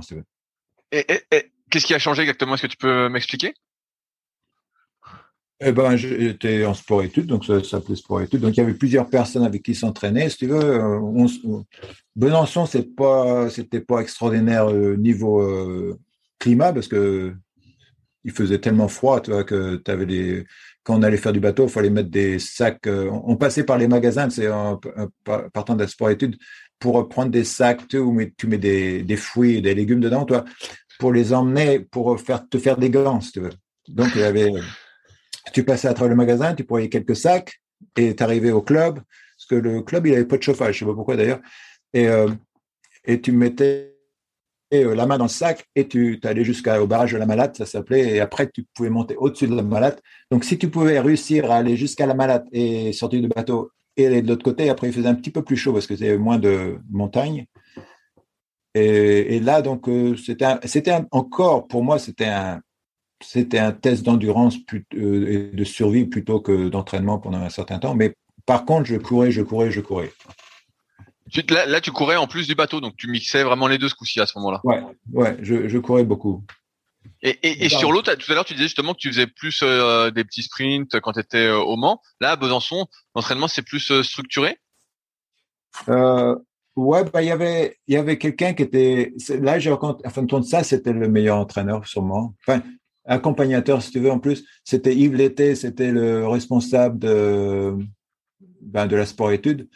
Et, et qu'est-ce qui a changé exactement? Est-ce que tu peux m'expliquer? Eh ben, j'étais en sport-études, donc ça, s'appelait sport-études. Donc, il y avait plusieurs personnes avec qui s'entraîner. Si tu veux, euh, on, Besançon, c'est pas, c'était pas extraordinaire euh, niveau euh, climat parce que il faisait tellement froid, tu vois, que tu avais des, quand on allait faire du bateau, il fallait mettre des sacs. on passait par les magasins, c'est en, partant de la sport-études, pour prendre des sacs, tu, où tu mets des, des fruits et des légumes dedans, toi, pour les emmener, pour faire, te faire des gants, si tu veux. Donc, il y avait, tu passais à travers le magasin, tu prenais quelques sacs et tu arrivais au club, parce que le club, il avait pas de chauffage, je sais pas pourquoi d'ailleurs, et, euh, et tu mettais euh, la main dans le sac et tu allais jusqu'au barrage de la Malade, ça s'appelait, et après tu pouvais monter au-dessus de la Malade. Donc si tu pouvais réussir à aller jusqu'à la Malade et sortir du bateau et aller de l'autre côté, après il faisait un petit peu plus chaud parce que c'était moins de montagne. Et, là, donc, euh, c'était c'était encore, pour moi, c'était un, c'était un test d'endurance euh, et de survie plutôt que d'entraînement pendant un certain temps. Mais par contre, je courais, je courais, je courais. Là, là, tu courais en plus du bateau, donc tu mixais vraiment les deux ce coup-ci à ce moment-là. Ouais, ouais, je, courais beaucoup. Et, sur l'autre, tout à l'heure, tu disais justement que tu faisais plus euh, des petits sprints quand tu étais euh, au Mans. Là, à Besançon, l'entraînement, c'est plus structuré? Ouais, bah, il y avait, il y avait quelqu'un qui était, là, j'ai rencontré, fin de ça, c'était le meilleur entraîneur, sûrement. Enfin, accompagnateur, si tu veux, en plus. C'était Yves Lété, c'était le responsable de, ben, de la sport-études.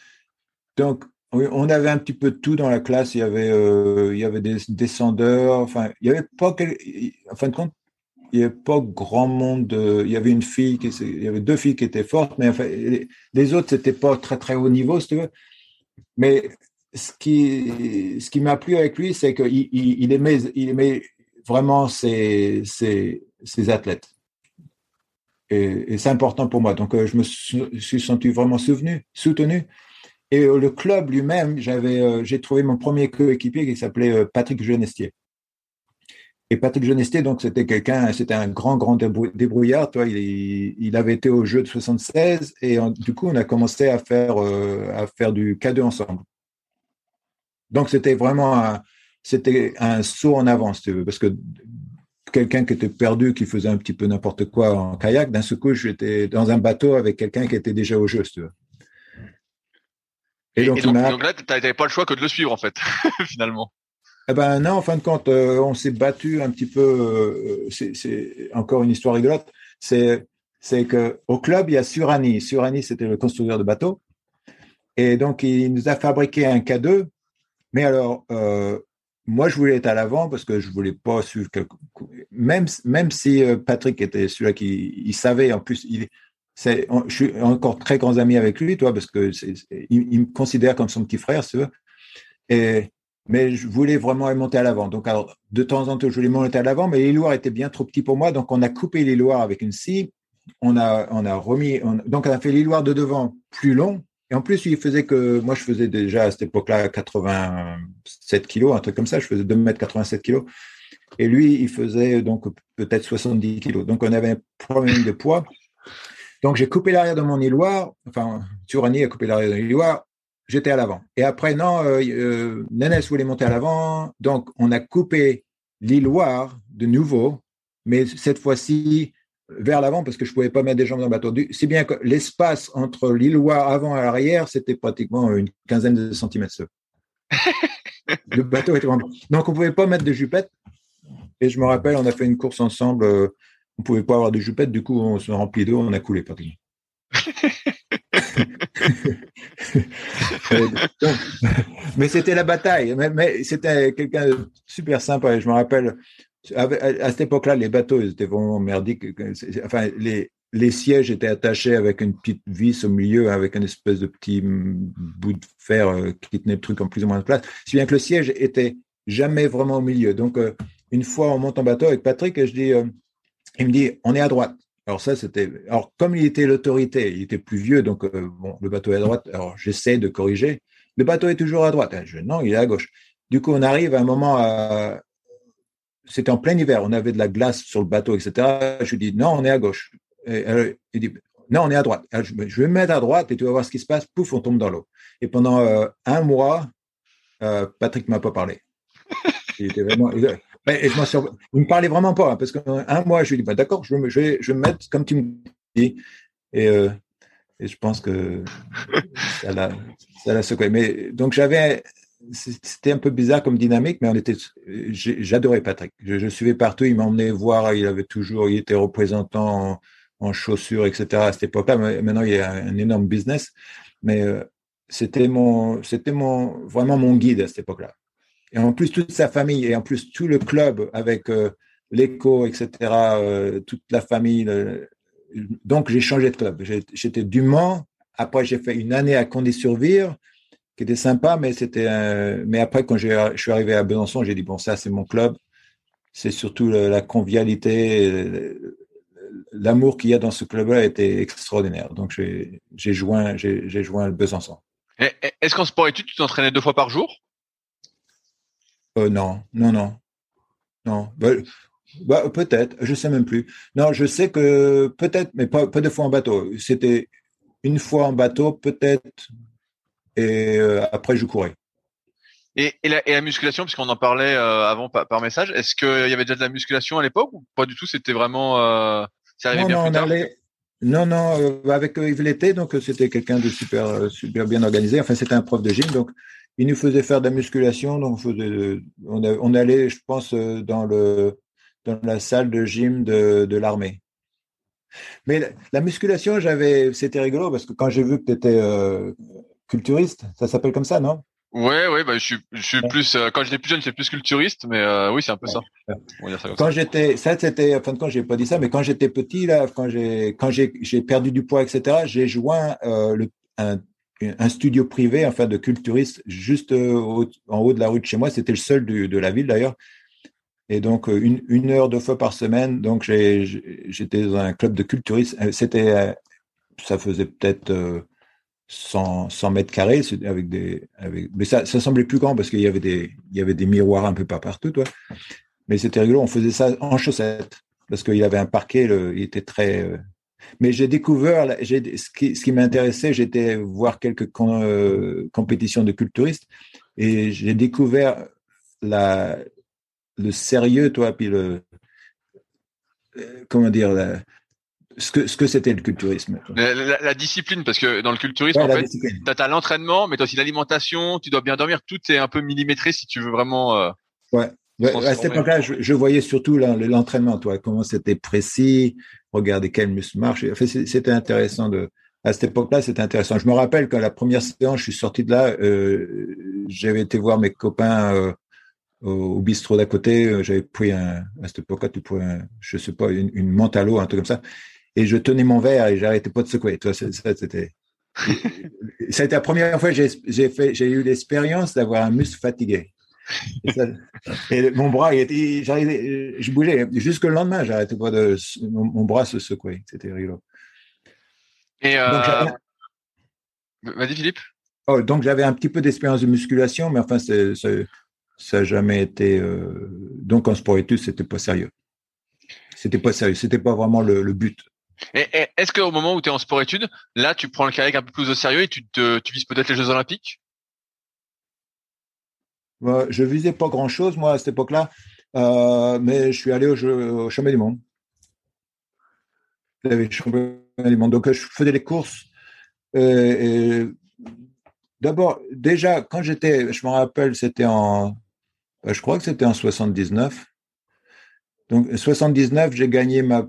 Donc, on avait un petit peu de tout dans la classe. Il y avait, euh, il y avait des descendeurs. Enfin, il y avait pas, en fin de compte, il n'y avait pas grand monde. il y avait une fille, il y avait deux filles qui étaient fortes, mais enfin, les, autres, c'était pas très, très haut niveau, si tu veux. Mais ce qui, ce qui m'a plu avec lui, c'est qu'il il, aimait, il aimait vraiment ces, athlètes. Et, c'est important pour moi. Donc, euh, je me suis senti vraiment souvenu, soutenu. Et euh, le club lui-même, j'avais, euh, j'ai trouvé mon premier coéquipier qui s'appelait Patrick Genestier. Et Patrick Genestier, donc, c'était quelqu'un, c'était un grand, grand débrouillard. Toi, il, avait été au jeu de 76 et du coup, on a commencé à faire, à faire du K2 ensemble. Donc, c'était vraiment un, c'était un saut en avant, parce que quelqu'un qui était perdu, qui faisait un petit peu n'importe quoi en kayak, d'un seul coup, j'étais dans un bateau avec quelqu'un qui était déjà au jeu. Et, donc, là, tu n'avais pas le choix que de le suivre, en fait, (laughs) finalement. Eh ben non, en fin de compte, euh, on s'est battu un petit peu. Euh, c'est encore une histoire rigolote. C'est c'est que au club, il y a Surani. Surani, c'était le constructeur de bateaux. Et donc, il nous a fabriqué un K2. Mais alors, euh, moi, je voulais être à l'avant parce que je voulais pas suivre quelque... même même si Patrick était celui-là qui il savait en plus il c'est je suis encore très grands amis avec lui toi parce que me considère comme son petit frère tu veux mais je voulais vraiment monter à l'avant donc de temps en temps je voulais monter à l'avant mais les Loirs étaient bien trop petits pour moi donc on a coupé les Loirs avec une scie on a, remis, donc on a fait l'îloir de devant plus long. Et en plus, il faisait que, moi, je faisais déjà à cette époque-là 87 kilos, un truc comme ça. Je faisais 2 mètres 87 kilos. Et lui, il faisait donc peut-être 70 kilos. Donc, on avait un problème de poids. Donc, j'ai coupé l'arrière de mon îloir. Enfin, Tourani a coupé l'arrière de l'îloir. J'étais à l'avant. Et après, non, euh, euh, voulait monter à l'avant. Donc, on a coupé l'îloir de nouveau, mais cette fois-ci, vers l'avant parce que je pouvais pas mettre des jambes dans le bateau. C'est bien que l'espace entre l'îloir avant et arrière, c'était pratiquement une quinzaine de centimètres. (laughs) le bateau était vraiment... Donc on pouvait pas mettre de jupettes. Et je me rappelle, on a fait une course ensemble. Euh, on pouvait pas avoir de jupettes. Du coup, on se remplit d'eau, on a coulé pratiquement. (laughs) (laughs) mais c'était la bataille. Mais, mais c'était quelqu'un de super sympa. Et je me rappelle, à, cette époque-là, les bateaux ils étaient vraiment merdiques. Enfin, les, les sièges étaient attachés avec une petite vis au milieu, avec une espèce de petit bout de fer euh, qui tenait le truc en plus ou moins de place. Si bien que le siège était jamais vraiment au milieu. Donc, euh, une fois, on monte en bateau avec Patrick et je dis, euh, il me dit, on est à droite. Alors ça, c'était. Alors comme il était l'autorité, il était plus vieux, donc bon, le bateau est à droite. Alors j'essaie de corriger. Le bateau est toujours à droite. Je, non, il est à gauche. Du coup, on arrive à un moment à, c'était en plein hiver, on avait de la glace sur le bateau, etc. Je lui dis, non, on est à gauche. Et il dit, non, on est à droite. je, vais me mettre à droite et tu vas voir ce qui se passe. Pouf, on tombe dans l'eau. Et pendant euh, un mois, euh, Patrick m'a pas parlé. Il était vraiment. Je il me parlait vraiment pas, hein, parce qu'un mois, je lui dis, bah, d'accord, je, je, vais, je vais me mettre comme tu me dis. Et, euh, je pense que ça l'a secoué. Mais donc, j'avais c'était un peu bizarre comme dynamique, mais on était, j'adorais Patrick. Je, suivais partout, il m'emmenait voir, il avait toujours, il était représentant en, chaussures, etc. à cette époque-là. Maintenant, il y a un énorme business, mais euh, c'était mon, c'était mon, vraiment mon guide à cette époque-là. Et en plus, toute sa famille, et en plus, tout le club avec euh, l'écho, etc., euh, toute la famille. donc, j'ai changé de club. J'étais du Mans. Après, j'ai fait une année à Condé-sur-Vire qui était sympa, mais c'était. Mais après, quand je suis arrivé à Besançon, j'ai dit bon, ça, c'est mon club. C'est surtout la, convivialité, l'amour qu'il y a dans ce club-là était extraordinaire. Donc, j'ai joint, Besançon. Est-ce qu'en sport études, tu t'entraînais deux fois par jour? Euh, Non, non, non, non. Bah, bah, peut-être, je sais même plus. Non, je sais que peut-être, mais pas, pas deux fois en bateau. C'était une fois en bateau, peut-être et euh, après je courais. Et, et, la, et la, musculation, puisqu'on en parlait euh, avant par, par message, est-ce qu'il y avait déjà de la musculation à l'époque ou pas du tout? C'était vraiment, euh, ça arrivait bien non, plus tard? Allait... Non, non, avec Yves Lété, donc c'était quelqu'un de super, super bien organisé. Enfin, c'était un prof de gym, donc il nous faisait faire de la musculation. Donc, on, faisait, on, on allait, je pense, dans le dans la salle de gym de, de l'armée. Mais la, la musculation, j'avais, c'était rigolo parce que quand j'ai vu que tu étais euh, culturiste, ça s'appelle comme ça, non? Ouais, ouais, bah, je suis, je suis plus, euh, quand j'étais plus jeune, j'étais plus culturiste, mais euh, oui, c'est un peu ça. quand j'étais, ça c'était, enfin, quand j'ai pas dit ça, mais quand j'étais petit, là, quand j'ai, quand j'ai, j'ai perdu du poids, etc., j'ai joint euh, le, un, un, studio privé, enfin, de culturiste, juste en haut de la rue de chez moi. C'était le seul de la ville, d'ailleurs. Et donc, une, une heure, deux fois par semaine. Donc, j'étais dans un club de culturistes. C'était, ça faisait peut-être 100, 100 mètres carrés avec des avec mais ça, ça semblait plus grand parce qu'il y avait des il y avait des miroirs un peu partout toi mais c'était rigolo on faisait ça en chaussettes parce qu'il y avait un parquet il était très euh, mais j'ai découvert j'ai ce qui ce qui m'intéressait j'étais voir quelques euh, compétitions de culturistes et j'ai découvert la le sérieux toi puis le euh, comment dire la, ce que ce que c'était le culturisme. La, discipline, parce que dans le culturisme, en fait, tu as, l'entraînement, mais tu as aussi l'alimentation, tu dois bien dormir, tout est un peu millimétré si tu veux vraiment. Euh, ouais. À cette époque-là, je, voyais surtout l'entraînement, toi, comment c'était précis, regarder quel muscle marche. Enfin, c'était intéressant de. À cette époque-là, c'était intéressant. Je me rappelle quand la première séance, je suis sorti de là, euh, j'avais été voir mes copains euh, au, bistrot d'à côté. Euh, j'avais pris un, à cette époque-là, tu pris un, je sais pas, une, une menthe à l'eau, un truc comme ça et je tenais mon verre et j'arrêtais pas de secouer. Toi, ça, c'était. (laughs) été la première fois que j'ai fait, j'ai eu l'expérience d'avoir un muscle fatigué. Et, mon bras, il je bougeais. Jusque le lendemain, j'arrêtais pas de. Mon, bras se secouait. C'était rigolo. Et. Euh... Vas-y, Philippe. Oh, donc, j'avais un petit peu d'expérience de musculation, mais enfin, ça n'a jamais été. Euh... Donc, en sport études, c'était pas sérieux. C'était pas sérieux. C'était pas vraiment le, le but. Et, est-ce qu'au moment où tu es en sport études, là, tu prends le kayak un peu plus au sérieux et tu, te, tu vises peut-être les Jeux Olympiques? Je visais pas grand-chose, moi, à cette époque-là, euh, mais je suis allé au, jeu, au championnat du monde. Donc, je faisais les courses. Euh, d'abord, déjà, quand j'étais, je me rappelle, c'était en, je crois que c'était en 79. Donc, 79, j'ai gagné ma,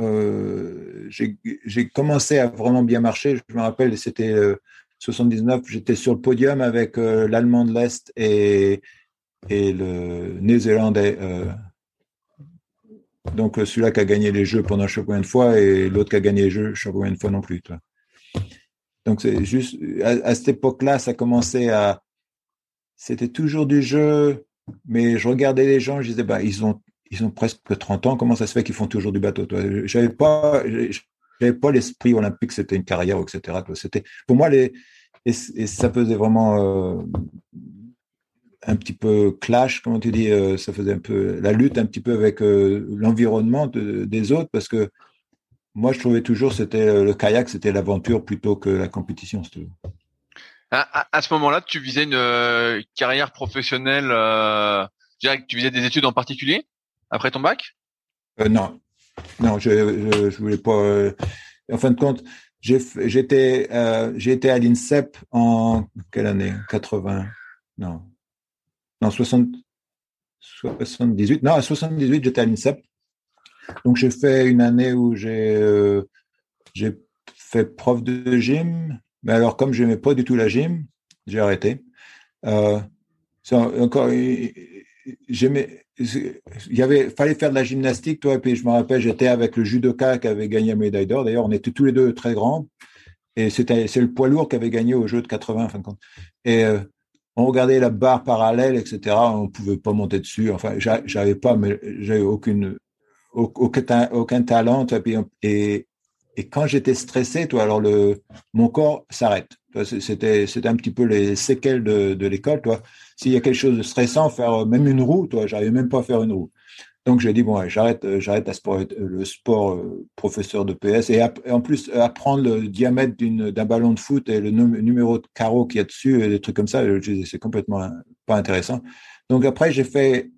euh, j'ai commencé à vraiment bien marcher. Je me rappelle, c'était 79, euh, j'étais sur le podium avec euh, l'Allemand de l'Est et, et le Néo-Zélandais. donc celui-là qui a gagné les Jeux pendant de fois et l'autre qui a gagné les Jeux combien de fois non plus. Donc c'est juste à, cette époque-là, ça commençait à, c'était toujours du jeu, mais je regardais les gens, je disais bah ils ont ils ont presque 30 ans, comment ça se fait qu'ils font toujours du bateau J'avais pas, j'avais pas l'esprit olympique, c'était une carrière, etc. C'était pour moi les et, ça faisait vraiment euh, un petit peu clash, comment tu dis, euh, ça faisait un peu la lutte un petit peu avec euh, l'environnement des autres parce que moi je trouvais toujours c'était le kayak, c'était l'aventure plutôt que la compétition. À, à, ce moment-là, tu visais une carrière professionnelle. tu visais des études en particulier après ton bac? Non, non, je, je, voulais pas. Euh, en fin de compte, j'étais euh, à l'INSEP en quelle année? 80 Non, non 60, 78. Non, à 78, j'étais à l'INSEP. Donc j'ai fait une année où j'ai j'ai fait prof de gym, mais alors comme j'aimais pas du tout la gym, j'ai arrêté. Euh, encore j'aimais il y avait fallait faire de la gymnastique toi et puis je me rappelle j'étais avec le judoka qui avait gagné la médaille d'or. D'ailleurs on était tous les deux très grands. Et c'était c'est le poids lourd qui avait gagné au jeu de 80 fin compte. Et euh, on regardait la barre parallèle etc on pouvait pas monter dessus. Enfin j'avais pas mais j'avais aucune aucun, aucun talent et quand j'étais stressé toi alors le mon corps s'arrête c'était un petit peu les séquelles de, l'école toi s'il y a quelque chose de stressant, faire euh, même une roue, toi, j'arrivais même pas à faire une roue. Donc j'ai dit bon, j'arrête, euh, j'arrête euh, le sport professeur de PS et, en plus apprendre le diamètre d'un ballon de foot et le numéro de carreau qu'il y a dessus et des trucs comme ça, c'est complètement pas intéressant. Donc après j'ai fait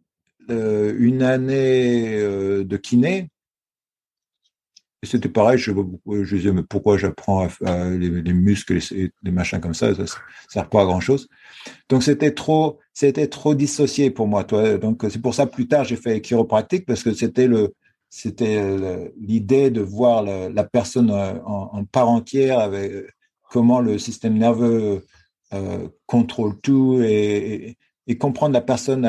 une année de kiné et c'était pareil, je, disais, mais pourquoi j'apprends les, muscles et les machins comme ça, ça ne sert pas à grand chose. Donc c'était trop, trop dissocié pour moi. Toi. Donc c'est pour ça plus tard j'ai fait chiropratique parce que c'était c'était l'idée de voir la, personne en, part entière avec comment le système nerveux euh, contrôle tout et, comprendre la personne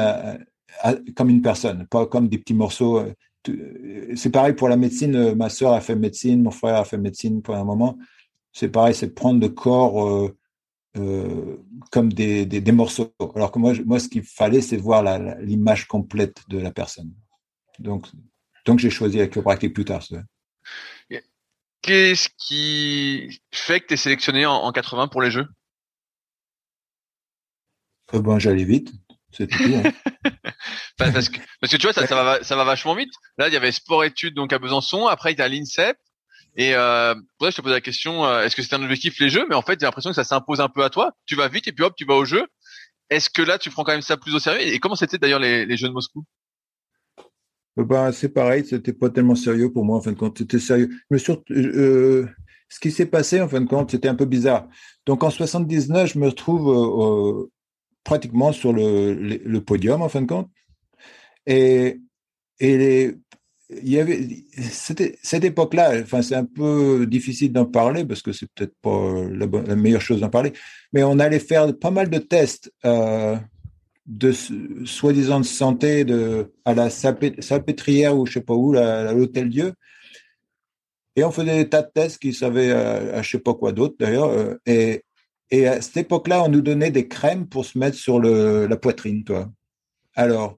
comme une personne, pas comme des petits morceaux c'est pareil pour la médecine. Euh, ma soeur a fait médecine, mon frère a fait médecine pour un moment. C'est pareil, c'est prendre le corps euh, euh, comme des, des, morceaux. Alors que moi, moi ce qu'il fallait, c'est voir l'image complète de la personne. Donc, donc j'ai choisi la chiropratique plus tard. Qu'est-ce qui fait que tu es sélectionné en, en, 80 pour les Jeux? Ben, J'allais vite. C'est tout. Hein. (laughs) parce, que, parce que tu vois, ça, ça, va, ça va vachement vite. Là, il y avait sport études donc à Besançon. Après, il y a l'INSEP. Et euh, pour ça, je te pose la question euh, est-ce que c'est un objectif les Jeux? Mais en fait, j'ai l'impression que ça s'impose un peu à toi. Tu vas vite et puis hop, tu vas au jeu. Est-ce que là, tu prends quand même ça plus au sérieux? Et comment c'était d'ailleurs les, les Jeux de Moscou? Ben, c'est pareil, c'était pas tellement sérieux pour moi en fin de compte. C'était sérieux. Mais surtout, euh, ce qui s'est passé en fin de compte, c'était un peu bizarre. Donc en 79, je me retrouve pratiquement sur le, podium en fin de compte. Et, il y avait cette époque-là. C'est un peu difficile d'en parler parce que c'est peut-être pas la, meilleure chose d'en parler. Mais on allait faire pas mal de tests euh, de soi-disant santé à la salpêtrière ou je sais pas où, à l'hôtel Dieu. Et on faisait des tas de tests qui savaient à, à je sais pas quoi d'autre d'ailleurs. Euh, et à cette époque-là, on nous donnait des crèmes pour se mettre sur le, la poitrine, toi. Alors,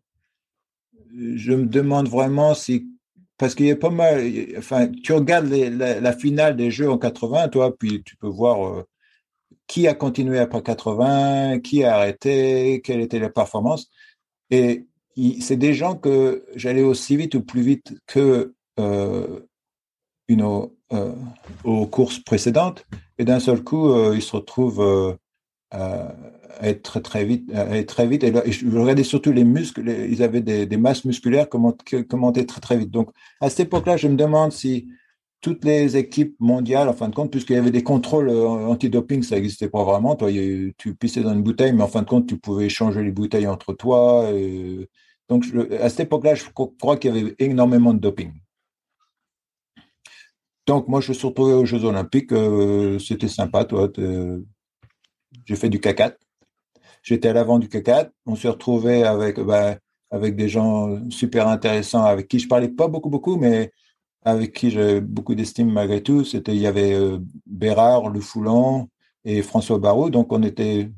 je me demande vraiment si parce qu'il y a pas mal. Enfin, tu regardes la, finale des Jeux en 80, toi, puis tu peux voir euh, qui a continué après 80, qui a arrêté, quelle était la performance. Et c'est des gens que j'allais aussi vite ou plus vite que euh, euh, aux courses précédentes. Et d'un seul coup, euh, ils se retrouvent à être très, vite. Être très vite. Et, je regardais surtout les muscles. ils avaient des, masses musculaires qui commentaient très, très vite. Donc, à cette époque-là, je me demande si toutes les équipes mondiales, en fin de compte, puisqu'il y avait des contrôles euh, anti-doping, ça n'existait pas vraiment. Toi, tu pissais dans une bouteille, mais en fin de compte, tu pouvais changer les bouteilles entre toi. donc, à cette époque-là, je crois qu'il y avait énormément de doping. Donc, moi, je suis retrouvé aux Jeux Olympiques. Euh, c'était sympa, toi. J'ai fait du cacat. J'étais à l'avant du cacat. On s'est retrouvé avec, bah, avec des gens super intéressants avec qui je parlais pas beaucoup, beaucoup, mais avec qui j'ai beaucoup d'estime malgré tout. C'était, il y avait euh, Bérard, Le Foulan et François Barraud. Donc, on était,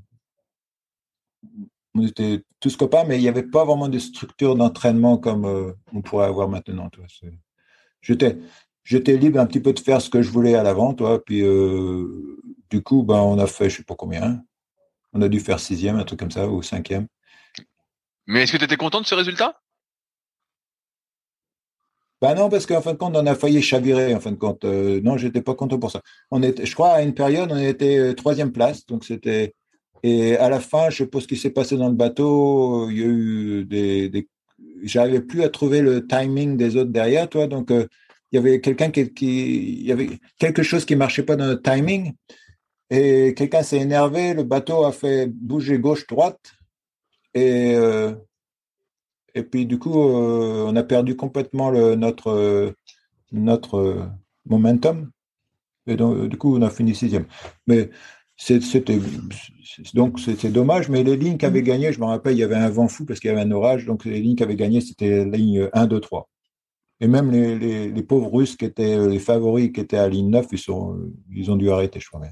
on était tous copains, mais il n'y avait pas vraiment de structure d'entraînement comme euh, on pourrait avoir maintenant. J'étais, j'étais libre un petit peu de faire ce que je voulais à l'avant, toi. Puis, euh, du coup, ben, on a fait, je sais pas combien. On a dû faire sixième, un truc comme ça, ou cinquième. Mais est-ce que tu étais content de ce résultat? Bah non, parce qu'en fin de compte, on a failli chavirer, en fin de compte. Euh, non, j'étais pas content pour ça. On était, je crois, à une période, on était euh, troisième place, donc c'était. Et à la fin, je sais pas ce qui s'est passé dans le bateau. Il y a eu des. des... J'arrivais plus à trouver le timing des autres derrière, toi. Donc, euh, il y avait quelqu'un qui, qui, il y avait quelque chose qui marchait pas dans le timing. Et quelqu'un s'est énervé. Le bateau a fait bouger gauche-droite. Et et puis, du coup, euh, on a perdu complètement le, notre, notre momentum. Et donc, du coup, on a fini sixième. Mais c'était donc c'est dommage, mais les lignes qui avaient gagné, je me rappelle, il y avait un vent fou parce qu'il y avait un orage, donc les lignes qui avaient gagné, c'était la ligne 1, 2, 3. Et même les, les, pauvres Russes qui étaient les favoris, qui étaient à ligne 9, ils, sont, ils ont dû arrêter, je crois bien.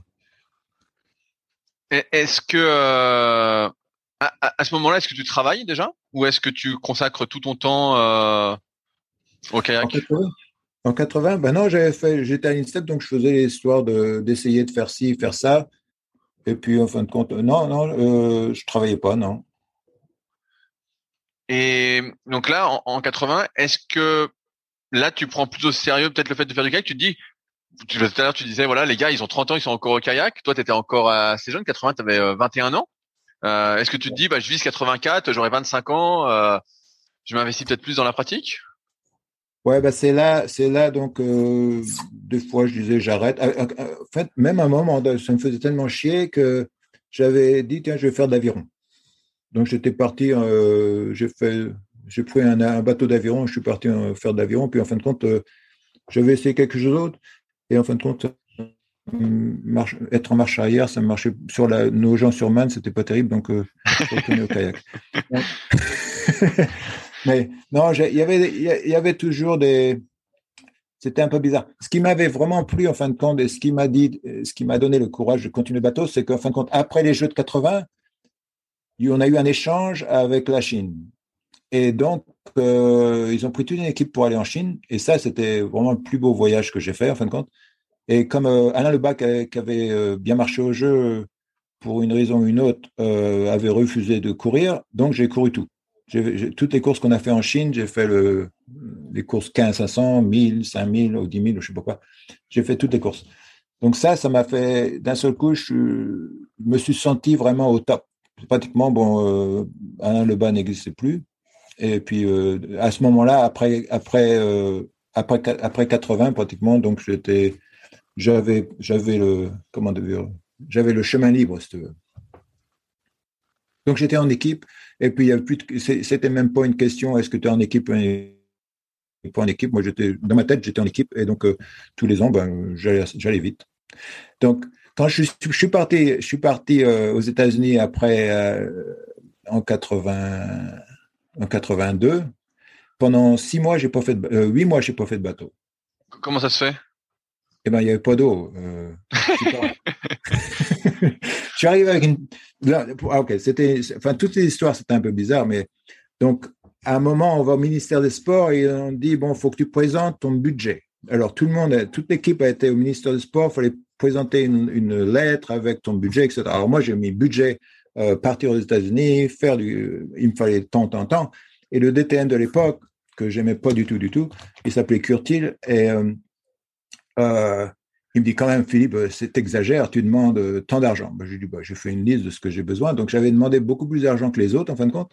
Est-ce que euh, à, ce moment-là, est-ce que tu travailles déjà? Ou est-ce que tu consacres tout ton temps euh, au kayak? En 80, ben non, j'avais fait, j'étais à l'INSTEP, donc je faisais l'histoire d'essayer de faire ci, faire ça. Et puis, en fin de compte, non, non, euh, je travaillais pas, non. Et donc là, en, en 80, est-ce que là, tu prends plutôt sérieux peut-être le fait de faire du kayak Tu te dis, tout à l'heure, tu disais, voilà, les gars, ils ont 30 ans, ils sont encore au kayak. Toi, tu étais encore assez jeune, 80, tu avais 21 ans. Euh, est-ce que tu te dis, bah, je vise 84, j'aurai 25 ans, euh, je m'investis peut-être plus dans la pratique? Ouais, bah c'est là, c'est là donc euh, des fois je disais j'arrête. En fait, même à un moment, ça me faisait tellement chier que j'avais dit tiens je vais faire de l'aviron. Donc j'étais parti, j'ai fait, j'ai pris un, bateau d'aviron, je suis parti faire de l'aviron, puis en fin de compte j'avais essayé quelque chose d'autre et en fin de compte marche, être en marche arrière, ça marchait sur nos gens sur Man, c'était pas terrible, donc euh, je au kayak. (laughs) Mais non, il y avait, y avait toujours des, c'était un peu bizarre. Ce qui m'avait vraiment plu en fin de compte et ce qui m'a dit, ce qui m'a donné le courage de continuer le bateau, c'est qu'en fin de compte, après les Jeux de 80, on a eu un échange avec la Chine. Et donc, euh, ils ont pris toute une équipe pour aller en Chine. Et ça, c'était vraiment le plus beau voyage que j'ai fait, en fin de compte. Et comme euh, Alain Lebac, euh, qui avait euh, bien marché au jeu, pour une raison ou une autre, avait refusé de courir, donc j'ai couru tout. toutes les courses qu'on a fait en Chine, j'ai fait le, les courses 15 500, 1000, 5000 ou 10 000, je sais pas quoi. J'ai fait toutes les courses. Donc ça, ça m'a fait, d'un seul coup, je, me suis senti vraiment au top. Pratiquement, bon, Alain Lebac n'existait plus. Et puis, à ce moment-là, après, après, après, après 80, pratiquement, donc j'étais j'avais, j'avais le, comment dire, j'avais le chemin libre, si. Donc j'étais en équipe, et puis il y plus, c'était même pas une question, est-ce que tu es en équipe pas en équipe? Moi, j'étais dans ma tête, j'étais en équipe, et donc euh, tous les ans, ben, j'allais, vite. Donc quand je, suis parti, je suis parti euh, aux États-Unis après euh, en 80, en 82. Pendant six mois, j'ai pas fait, de, huit mois, j'ai pas fait de bateau. Comment ça se fait? Eh ben, il n'y avait pas d'eau. Euh, (laughs) je suis arrivé avec une. Ah, ok, c'était. Enfin, toutes les histoires, c'était un peu bizarre, mais Donc, à un moment, on va au ministère des Sports et on dit, bon, il faut que tu présentes ton budget. Alors, tout le monde, toute l'équipe a été au ministère des Sports, il fallait présenter une, lettre avec ton budget, etc. Alors, moi, j'ai mis budget, euh, partir aux États-Unis, faire du, il me fallait tant, tant, tant. Et le DTN de l'époque, que j'aimais pas du tout, du tout, il s'appelait Curtil, et euh, euh, il me dit quand même, Philippe, c'est exagère, tu demandes tant d'argent. Ben, j'ai dit, bah, j'ai fait une liste de ce que j'ai besoin. Donc, j'avais demandé beaucoup plus d'argent que les autres, en fin de compte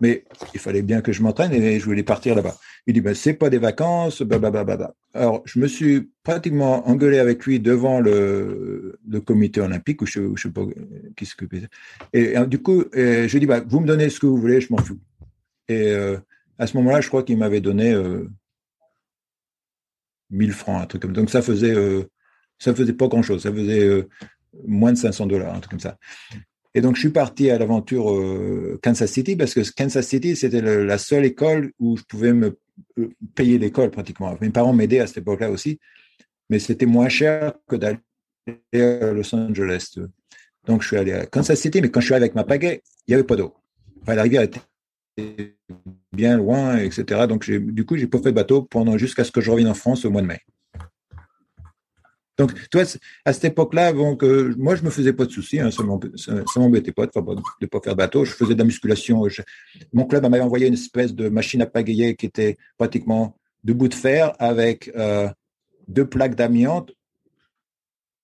mais il fallait bien que je m'entraîne et je voulais partir là-bas. Il dit, ben, c'est pas des vacances, blablabla. Alors, je me suis pratiquement engueulé avec lui devant le, comité olympique, ou je, je sais pas qui s'occupait. Et, et, du coup, et, je dis, bah, vous me donnez ce que vous voulez, je m'en fous. Et euh, à ce moment-là, je crois qu'il m'avait donné euh, 1000 francs, un truc comme ça. Donc, ça faisait, euh, ça faisait pas grand-chose. Ça faisait euh, moins de 500 dollars, un truc comme ça. Et donc, je suis parti à l'aventure euh, Kansas City parce que Kansas City, c'était la seule école où je pouvais me euh, payer l'école pratiquement. Mes parents m'aidaient à cette époque-là aussi, mais c'était moins cher que d'aller à Los Angeles. Donc, je suis allé à Kansas City, mais quand je suis allé avec ma pagaie, il n'y avait pas d'eau. La rivière était bien loin, etc. Donc, du coup, j'ai pas fait de bateau pendant jusqu'à ce que je revienne en France au mois de mai. Donc, toi, à cette époque-là, donc, euh, moi, je me faisais pas de soucis, hein, ça m'embêtait pas de ne pas faire bateau. Je faisais de la musculation. mon club m'avait envoyé une espèce de machine à pagayer qui était pratiquement de bout de fer avec euh, deux plaques d'amiante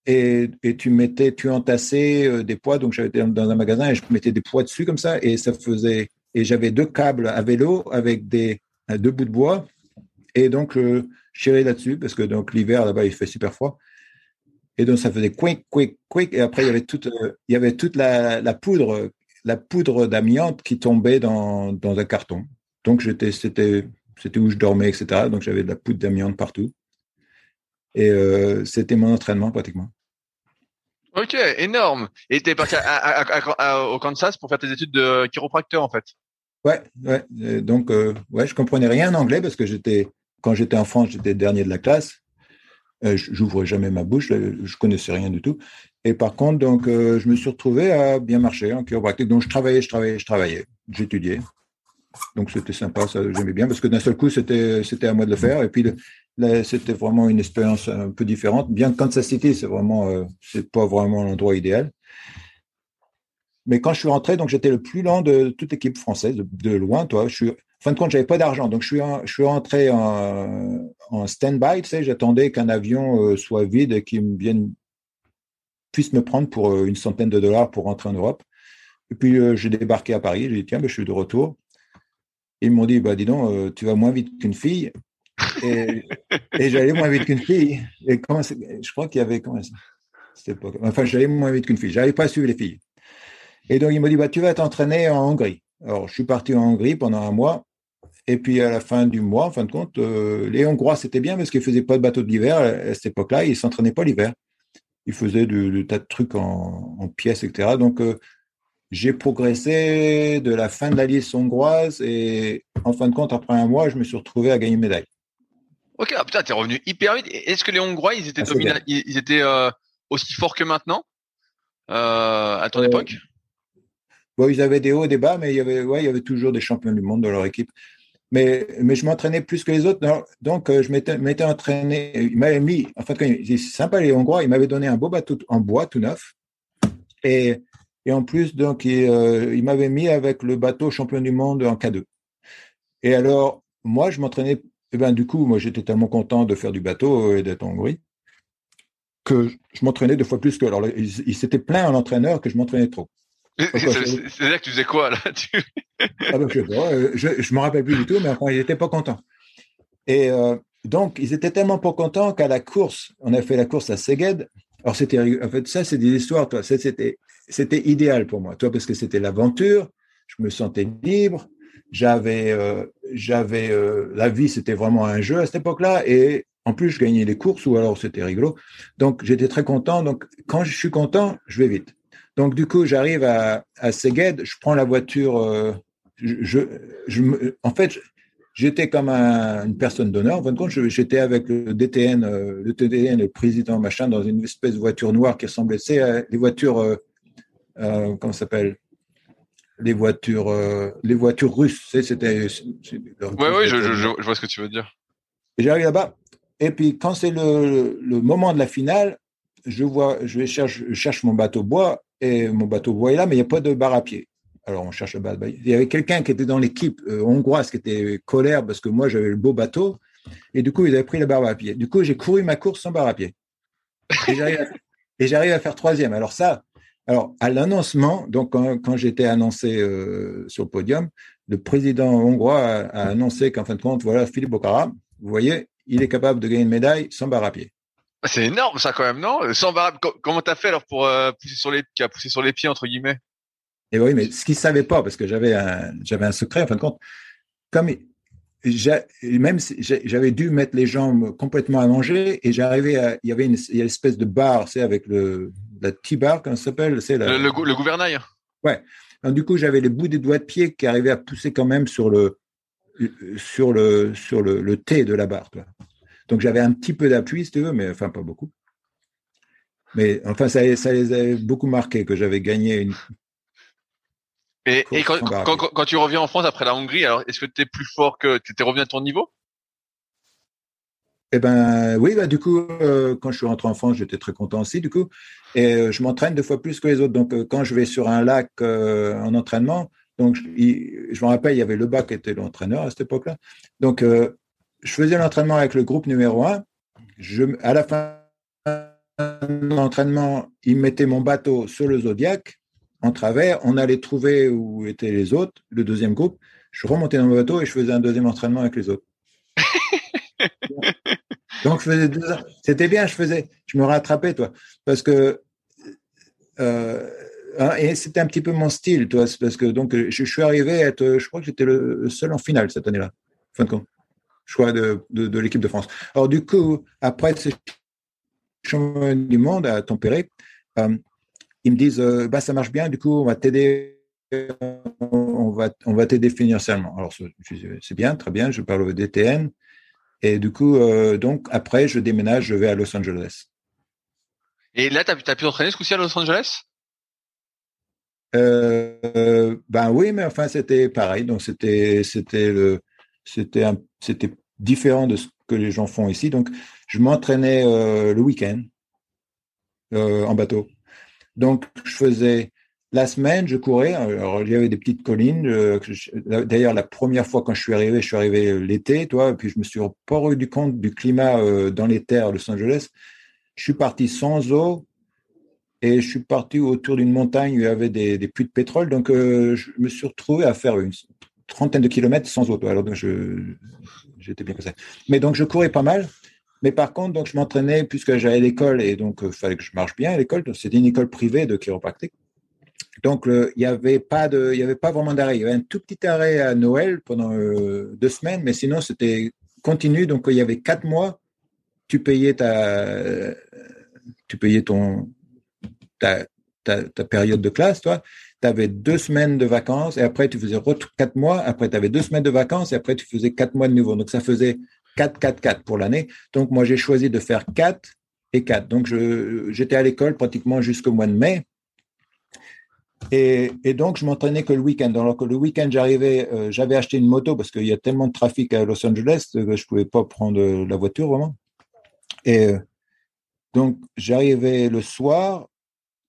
et, tu mettais, tu entassais euh, des poids. Donc, j'avais dans un magasin et je mettais des poids dessus comme ça et ça faisait. Et j'avais deux câbles à vélo avec des deux bouts de bois. Et donc, je tirais là-dessus parce que donc l'hiver là-bas il fait super froid. Et donc, ça faisait quick, quick, quick. Et après, il y avait toute, euh, il y avait toute la, la poudre, la poudre d'amiante qui tombait dans, dans un carton. Donc, j'étais, c'était, c'était où je dormais, etc. Donc, j'avais de la poudre d'amiante partout. Et euh, c'était mon entraînement pratiquement. Ok, énorme. Et tu es parti au Kansas pour faire tes études de chiropracteur, en fait. Ouais, ouais. Donc, euh, ouais, je comprenais rien en anglais parce que j'étais, quand j'étais en France, j'étais dernier de la classe. Euh, j'ouvrais jamais ma bouche, je connaissais rien du tout. Et par contre, donc, euh, je me suis retrouvé à bien marcher en chiropractique. Donc, je travaillais, je travaillais, je travaillais, j'étudiais. Donc, c'était sympa, ça, j'aimais bien parce que d'un seul coup, c'était, c'était à moi de le faire. Et puis, c'était vraiment une expérience un peu différente. Bien que Kansas City, c'est vraiment, euh, c'est pas vraiment l'endroit idéal. Mais quand je suis rentré, donc j'étais le plus lent de toute l'équipe française, de, de loin. Toi, je suis fin de compte, j'avais pas d'argent. Donc, je suis, je suis rentré en, en stand-by. Tu sais, j'attendais qu'un avion euh, soit vide et qu'il me vienne, puisse me prendre pour euh, une centaine de dollars pour rentrer en Europe. Et puis, euh, j'ai débarqué à Paris. J'ai dit, tiens, ben, je suis de retour. Ils m'ont dit, bah, dis donc, tu vas moins vite qu'une fille. Et, et j'allais moins vite qu'une fille. Et comment je crois qu'il y avait, comment c'était pas, enfin, j'allais moins vite qu'une fille. J'arrivais pas à suivre les filles. Et donc, ils m'ont dit, bah, tu vas t'entraîner en Hongrie. Alors, je suis parti en Hongrie pendant un mois. Et puis à la fin du mois, en fin de compte, euh, les Hongrois, c'était bien parce qu'ils faisaient pas de bateau de l'hiver à cette époque-là, ils s'entraînaient pas l'hiver. Ils faisaient de, tas de trucs en, pièces, etc. Donc euh, j'ai progressé de la fin de la liste hongroise et en fin de compte, après un mois, je me suis retrouvé à gagner une médaille. Ok, ah, putain, t'es revenu hyper vite. Est-ce que les Hongrois, ils étaient, ils, étaient euh, aussi forts que maintenant à ton époque? Bon, ils avaient des hauts et des bas, mais il y avait, ouais, il y avait toujours des champions du monde dans leur équipe mais, mais je m'entraînais plus que les autres. Donc, euh, je m'étais entraîné. Il m'avait mis, en fait, c'est sympa les Hongrois, il m'avait donné un beau bateau en bois tout neuf. Et, et en plus, donc, il, euh, m'avait mis avec le bateau champion du monde en K2. Et alors, moi, je m'entraînais. Eh ben, du coup, moi, j'étais tellement content de faire du bateau et d'être en Hongrie que je m'entraînais deux fois plus que. Alors, il, il s'était plaint à l'entraîneur que je m'entraînais trop. C'est-à-dire que tu faisais quoi là ah ben, Je ne me rappelle plus du tout, mais enfin, ils n'étaient pas contents. Et euh, donc, ils étaient tellement pas contents qu'à la course, on a fait la course à Szeged. Alors, c'était, en fait, ça, c'est des histoires, toi. C'était, c'était idéal pour moi, toi, parce que c'était l'aventure. Je me sentais libre. J'avais, euh, j'avais, euh, la vie, c'était vraiment un jeu à cette époque-là. Et en plus, je gagnais les courses ou alors c'était rigolo. Donc, j'étais très content. Donc, quand je suis content, je vais vite. Donc, du coup, j'arrive à, à Szeged, je prends la voiture. Euh, je, je, en fait, j'étais comme une personne d'honneur. En fin de compte, j'étais avec le DTN, euh, le TDN, le président machin, dans une espèce de voiture noire qui ressemblait, c'est les voitures, euh, comment ça s'appelle? Les voitures, euh, les voitures russes. C'était. Ouais, ouais, je, je, je, vois ce que tu veux dire. J'arrive là-bas. Et puis, quand c'est le, le, moment de la finale, je vois, je vais cherche, je cherche mon bateau bois et mon bateau est là, mais il n'y a pas de bar à pied. Alors, on cherche le bar à pied. Il y avait quelqu'un qui était dans l'équipe euh, hongroise qui était colère parce que moi, j'avais le beau bateau. Et du coup, ils avaient pris le bar à pied. Du coup, j'ai couru ma course sans bar à pied. Et j'arrive à, faire troisième. Alors ça, alors à l'annoncement, donc quand, j'étais annoncé euh, sur le podium, le président hongrois a, annoncé qu'en fin de compte, voilà, Philippe Bocara, vous voyez, il est capable de gagner une médaille sans bar à pied. C'est énorme ça quand même, non? Sans Comment t'as fait alors pour euh, pousser sur les, qui a poussé sur les pieds entre guillemets? Et oui, mais ce qu'il savait pas, parce que j'avais un, j'avais un secret en fin de compte, comme même j'avais dû mettre les jambes complètement allongées et j'arrivais à, il y avait une, une espèce de barre, c'est avec le, la T-bar, comment ça s'appelle, c'est le, le, gouvernail. Ouais. du coup, j'avais les bouts des doigts de pied qui arrivaient à pousser quand même sur le, sur le, sur le, le T de la barre. Donc j'avais un petit peu d'appui, si tu veux, mais enfin pas beaucoup. Mais enfin, ça, ça les avait beaucoup marqué que j'avais gagné une, et, et quand, quand, quand, tu reviens en France après la Hongrie, alors est-ce que tu es plus fort que tu étais revenu à ton niveau? Eh ben oui, bah, du coup, euh, quand je suis rentré en France, j'étais très content aussi, du coup. Et euh, je m'entraîne deux fois plus que les autres. Donc, euh, quand je vais sur un lac en entraînement, donc je, je me rappelle, il y avait le bas qui était l'entraîneur à cette époque-là. Donc, je faisais l'entraînement avec le groupe numéro un. Je, à la fin de l'entraînement, il mettait mon bateau sur le Zodiac en travers, on allait trouver où étaient les autres, le deuxième groupe. Je remontais dans mon bateau et je faisais un deuxième entraînement avec les autres. (laughs) Donc, je faisais deux C'était bien, je faisais, je me rattrapais, toi, parce que euh, hein, et c'était un petit peu mon style, toi, parce que donc je, suis arrivé à être, je crois que j'étais le seul en finale cette année-là, fin de compte, crois de, de, l'équipe de France. Alors du coup, après ce championnat du monde à tempérer, euh, ils me disent euh, bah ça marche bien, du coup on va t'aider, on va on va t'aider financièrement. Alors c'est bien, très bien, je parle au DTN et du coup euh, donc après je déménage, je vais à Los Angeles. Et là tu as, pu entraîner ce coup-ci à Los Angeles? Ben oui, mais enfin c'était pareil, donc c'était c'était le c'était c'était différent de ce que les gens font ici. Donc je m'entraînais le week-end en bateau. Donc, je faisais la semaine, je courais. Alors, il y avait des petites collines. D'ailleurs, la première fois quand je suis arrivé, je suis arrivé l'été, toi, et puis je me suis pas rendu compte du climat euh, dans les terres de Los Angeles. Je suis parti sans eau et je suis parti autour d'une montagne où il y avait des, puits de pétrole. Donc, euh, je me suis retrouvé à faire une trentaine de kilomètres sans eau. Alors, j'étais bien ça. Mais donc, je courais pas mal. Mais par contre, donc je m'entraînais puisque j'allais à l'école et donc il euh, fallait que je marche bien à l'école. C'était une école privée de chiropractique. Donc il n'y avait pas avait pas vraiment d'arrêt. Il y avait un tout petit arrêt à Noël pendant euh, deux semaines, mais sinon c'était continu. Donc il y avait quatre mois. Tu payais ta, tu payais ton ta, ta période de classe, toi. Tu avais deux semaines de vacances et après tu faisais quatre mois. Après tu avais deux semaines de vacances et après tu faisais quatre mois de nouveau. Donc ça faisait 4, 4, 4 pour l'année. Donc, moi, j'ai choisi de faire 4 et 4. Donc, j'étais à l'école pratiquement jusqu'au mois de mai. Et, donc, je m'entraînais que le week-end. Alors que le week-end, j'arrivais, euh, j'avais acheté une moto parce qu'il y a tellement de trafic à Los Angeles que je ne pouvais pas prendre la voiture vraiment. Et euh, donc, j'arrivais le soir,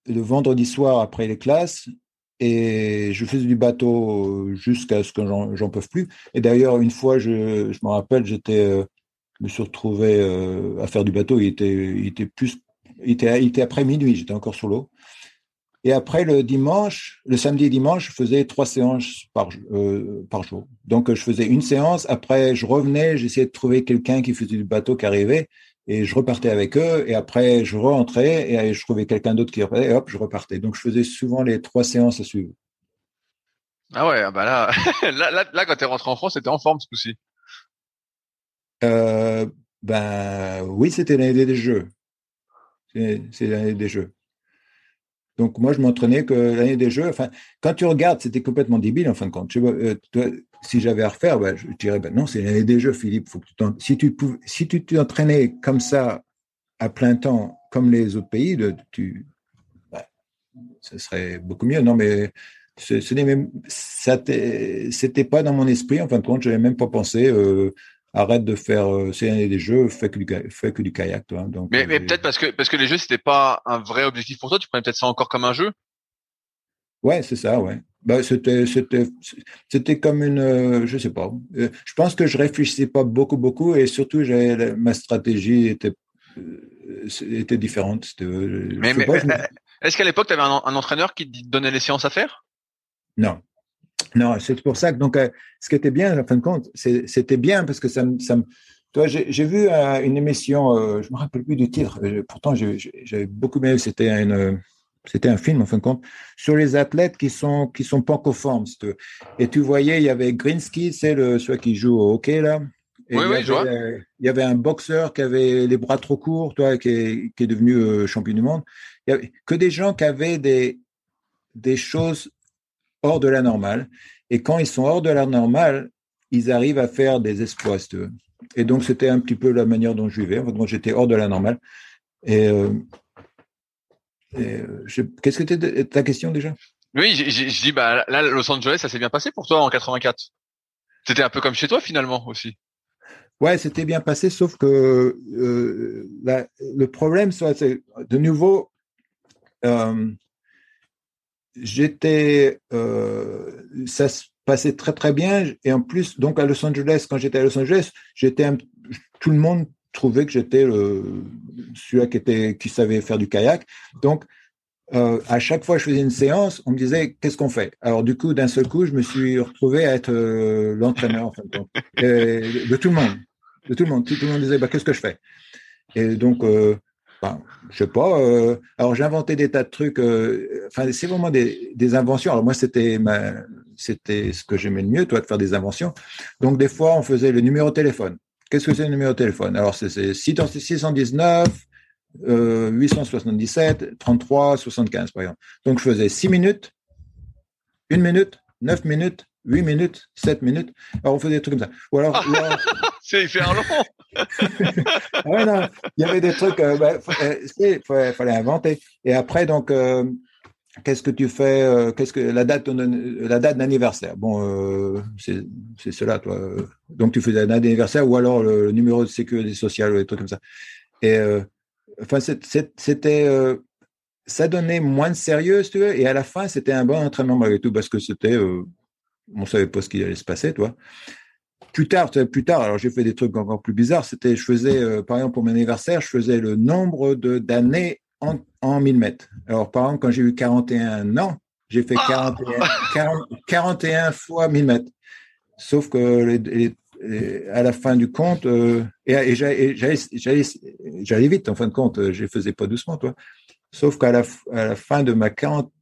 le vendredi soir après les classes, et je faisais du bateau jusqu'à ce que j'en peux plus. Et d'ailleurs, une fois, je, je me rappelle, j'étais, euh, je me suis retrouvé euh, à faire du bateau. Il était, il était plus, il était, il était après minuit. J'étais encore sur l'eau. Et après le dimanche, le samedi et dimanche, je faisais trois séances par, euh, par jour. Donc, je faisais une séance. Après, je revenais, j'essayais de trouver quelqu'un qui faisait du bateau qui arrivait et je repartais avec eux et après je rentrais et je trouvais quelqu'un d'autre qui repartait et hop je repartais. Donc je faisais souvent les trois séances à suivre. Ah ouais ah bah là (laughs) là, là, là quand t'es rentré en France c'était en forme ce coup-ci. Euh, ben oui c'était l'année des jeux. C'est l'année des jeux donc moi je m'entraînais que l'année des jeux enfin quand tu regardes c'était complètement débile en fin de compte euh, si j'avais à refaire, ben, je dirais ben non, c'est l'année des Jeux, Philippe. Si tu si tu t'entraînais comme ça à plein temps, comme les autres pays, ben, ce serait beaucoup mieux. Non, mais c'était pas dans mon esprit. En fin de compte, je n'avais même pas pensé. Euh, arrête de faire euh, des jeux, fais que du, fais que du kayak, toi. Donc, mais, mais peut-être parce que parce que les jeux c'était pas un vrai objectif pour toi. Tu prenais peut-être ça encore comme un jeu? Ouais, c'est ça, ouais. Bah, c'était c'était c'était comme une, euh, je sais pas. Euh, je pense que je réfléchissais pas beaucoup beaucoup et surtout j'ai ma stratégie était était différente. Mais, mais, est-ce qu'à l'époque tu avais un, un entraîneur qui te donnait les séances à faire? Non. Non, c'est pour ça que donc euh, ce qui était bien, en fin de compte, c'était bien parce que ça me, ça toi, j'ai vu euh, une émission, euh, je me rappelle plus du titre. pourtant, j'avais beaucoup aimé. C'était une, c'était un film en fin de compte sur les athlètes qui sont qui sont pas conformes. Et tu voyais, il y avait Greensky, c'est le celui qui joue au hockey là. oui, oui, je vois. il y avait un boxeur qui avait les bras trop courts, toi, qui est, qui est devenu champion du monde. Il y avait que des gens qui avaient des des choses hors de la normale. Et quand ils sont hors de la normale, ils arrivent à faire des exploits. Et donc, c'était un petit peu la manière dont je vivais. Moi, j'étais hors de la normale. Et, euh, euh, qu'est-ce que était ta question déjà? Oui, je dis, bah, là, Los Angeles, ça s'est bien passé pour toi en 84. C'était un peu comme chez toi finalement aussi. Ouais, c'était bien passé, sauf que euh, le problème, c'est de nouveau, j'étais, euh, ça se passait très très bien. Et en plus, donc à Los Angeles, quand j'étais à Los Angeles, j'étais tout le monde trouvait que j'étais celui qui était qui savait faire du kayak. Donc euh, à chaque fois que je faisais une séance, on me disait qu'est-ce qu'on fait? Alors du coup, d'un seul coup, je me suis retrouvé à être euh, l'entraîneur en fin de, de tout le monde, de tout le monde. Tout, le monde disait bah, qu'est-ce que je fais? Et donc Je sais pas. Euh, alors j'ai inventé des tas de trucs. Euh, enfin, c'est vraiment des, inventions. Alors moi, c'était ce que j'aimais le mieux, toi, de faire des inventions. Donc des fois, on faisait le numéro de téléphone. Qu'est-ce que c'est le numéro de téléphone? Alors c'est 619 euh, 877 33 75 par exemple. Donc je faisais 6 minutes, 1 minute, 9 minutes, 8 minutes, 7 minutes. Alors on faisait des trucs comme ça. Ou alors, (laughs) c'est faire long. Ouais, non, il y avait des trucs, euh, il euh, fallait inventer. Et après, donc, euh, qu'est-ce que tu fais euh, Qu'est-ce que la date, la date d'anniversaire? Bon, euh, c'est cela, toi. Donc, tu faisais la date d'anniversaire ou alors le, numéro de sécurité sociale ou des trucs comme ça. Et enfin, c'était ça donnait moins de sérieux, tu veux, et à la fin, c'était un bon entraînement malgré tout, parce que c'était, on savait pas ce qui allait se passer, toi plus tard, plus tard, alors j'ai fait des trucs encore plus bizarres. C'était, je faisais, euh, par exemple, pour mon anniversaire, je faisais le nombre de d'années en, en 1000 mètres. Alors, par exemple, quand j'ai eu 41 ans, j'ai fait 41, 41 fois 1000 mètres. Sauf que à la fin du compte, euh, et, j'allais vite, en fin de compte, je ne faisais pas doucement, toi. Sauf qu'à la, à la fin de ma 40,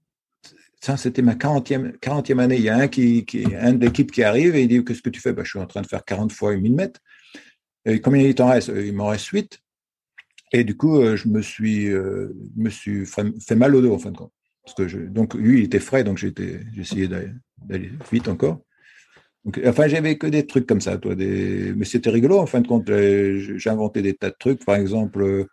ça, c'était ma 40e, 40e année. Il y a un qui, un de l'équipe qui arrive et il dit Qu'est-ce que tu fais? Bah, Je suis en train de faire 40 fois 1000 mètres. Et combien il t'en reste? Il m'en reste 8. Et du coup, euh, je me suis, euh, me suis fait mal au dos, en fin de compte. Parce que donc, lui, il était frais, donc j'étais, j'essayais d'aller vite encore. Enfin, j'avais que des trucs comme ça, toi. Mais c'était rigolo, en fin de compte. J'ai inventé des tas de trucs. Par exemple, euh,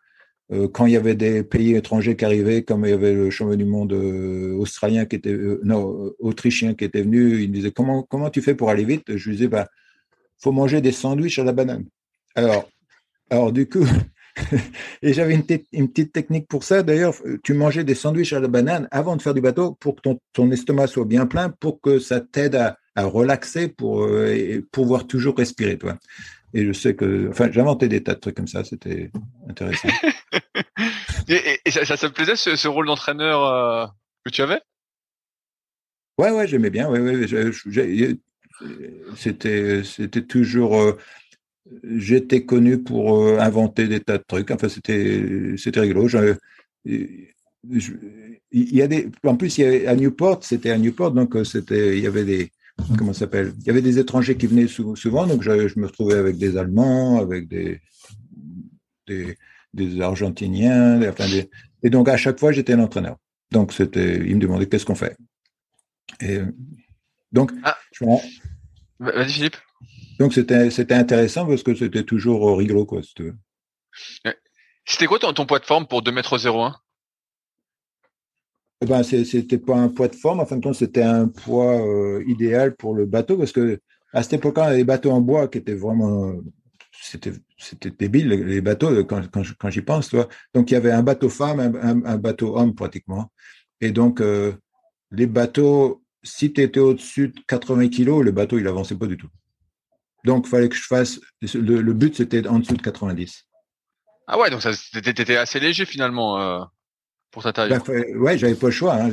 quand il y avait des pays étrangers qui arrivaient, comme il y avait le champion du monde euh, australien qui était, euh, non, autrichien qui était venu, il me disait comment comment tu fais pour aller vite? Je lui disais bah faut manger des sandwichs à la banane. Alors alors du coup (laughs) et j'avais une, petite technique pour ça. D'ailleurs, tu mangeais des sandwichs à la banane avant de faire du bateau pour que ton, ton estomac soit bien plein, pour que ça t'aide à, à, relaxer, pour pouvoir toujours respirer, toi. Et je sais que, enfin, j'inventais des tas de trucs comme ça, c'était intéressant. (laughs) et, ça, ça, te plaisait ce, rôle d'entraîneur euh, que tu avais? Ouais, ouais, j'aimais bien. Ouais, ouais, c'était, c'était toujours. Euh, j'étais connu pour euh, inventer des tas de trucs. Enfin, c'était, c'était rigolo. il y a des, en plus, il y avait, à Newport, c'était à Newport, donc c'était, il y avait des, comment s'appelle Il y avait des étrangers qui venaient souvent, donc je, me retrouvais avec des Allemands, avec des, des Argentiniens, enfin des, et donc à chaque fois j'étais l'entraîneur. Donc c'était, ils me demandaient qu'est-ce qu'on fait? Et donc, ah. vas-y Philippe. Donc c'était c'était intéressant parce que c'était toujours rigolo quoi. C'était quoi ton, ton poids de forme pour 2 m 01 eh ben, c'était pas un poids de forme. En fin de compte, c'était un poids euh, idéal pour le bateau parce que à cette époque-là, des bateaux en bois qui étaient vraiment, c'était, c'était débile les bateaux quand, quand, quand j'y pense. Toi. Donc il y avait un bateau femme, un, un, bateau homme pratiquement. Et donc euh, les bateaux, si tu étais au-dessus de 80 kilos, le bateau il avançait pas du tout. Donc il fallait que je fasse. Le, le but c'était en dessous de 90. Ah ouais, donc ça, t'étais assez léger finalement. Euh pour ta taille. Ben, ouais, j'avais pas le choix. Hein.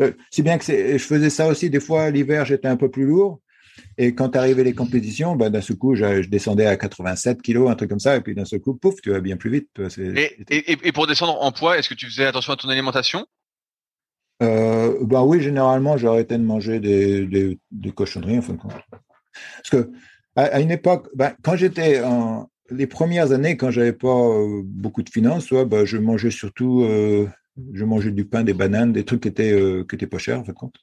Euh, si bien que je faisais ça aussi. Des fois, l'hiver, j'étais un peu plus lourd. Et quand arrivaient les compétitions, ben, d'un seul coup, je, descendais à 87 kilos, un truc comme ça. Et puis d'un seul coup, pouf, tu vas bien plus vite. Et, et, et, pour descendre en poids, est-ce que tu faisais attention à ton alimentation? Euh, bah oui, généralement, arrêté de manger des, des, des, cochonneries, en fin de compte. Parce que à, une époque, ben, quand j'étais en les premières années, quand j'avais pas euh, beaucoup de finances, ouais, ben, je mangeais surtout euh, je mangeais du pain, des bananes, des trucs qui étaient, euh, qui étaient pas chers, en fait, compte.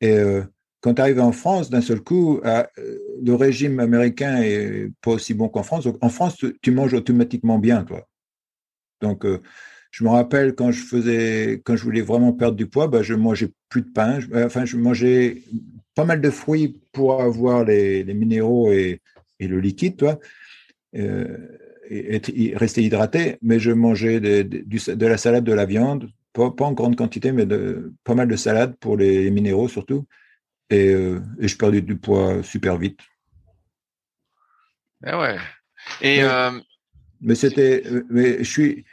Et euh, quand tu arrives en France, d'un seul coup, euh, le régime américain est pas aussi bon qu'en France. en France, tu, manges automatiquement bien, toi. Donc, je me rappelle quand je faisais, quand je voulais vraiment perdre du poids, bah, je mangeais plus de pain. enfin, je mangeais pas mal de fruits pour avoir les, minéraux et, et, le liquide, toi et, rester hydraté, mais je mangeais de, la salade, de la viande, pas, en grande quantité, mais de, pas mal de salade pour les, minéraux surtout. Et, euh, et, je perdais du poids super vite. Eh ouais. Et mais, euh, mais c'était, mais je suis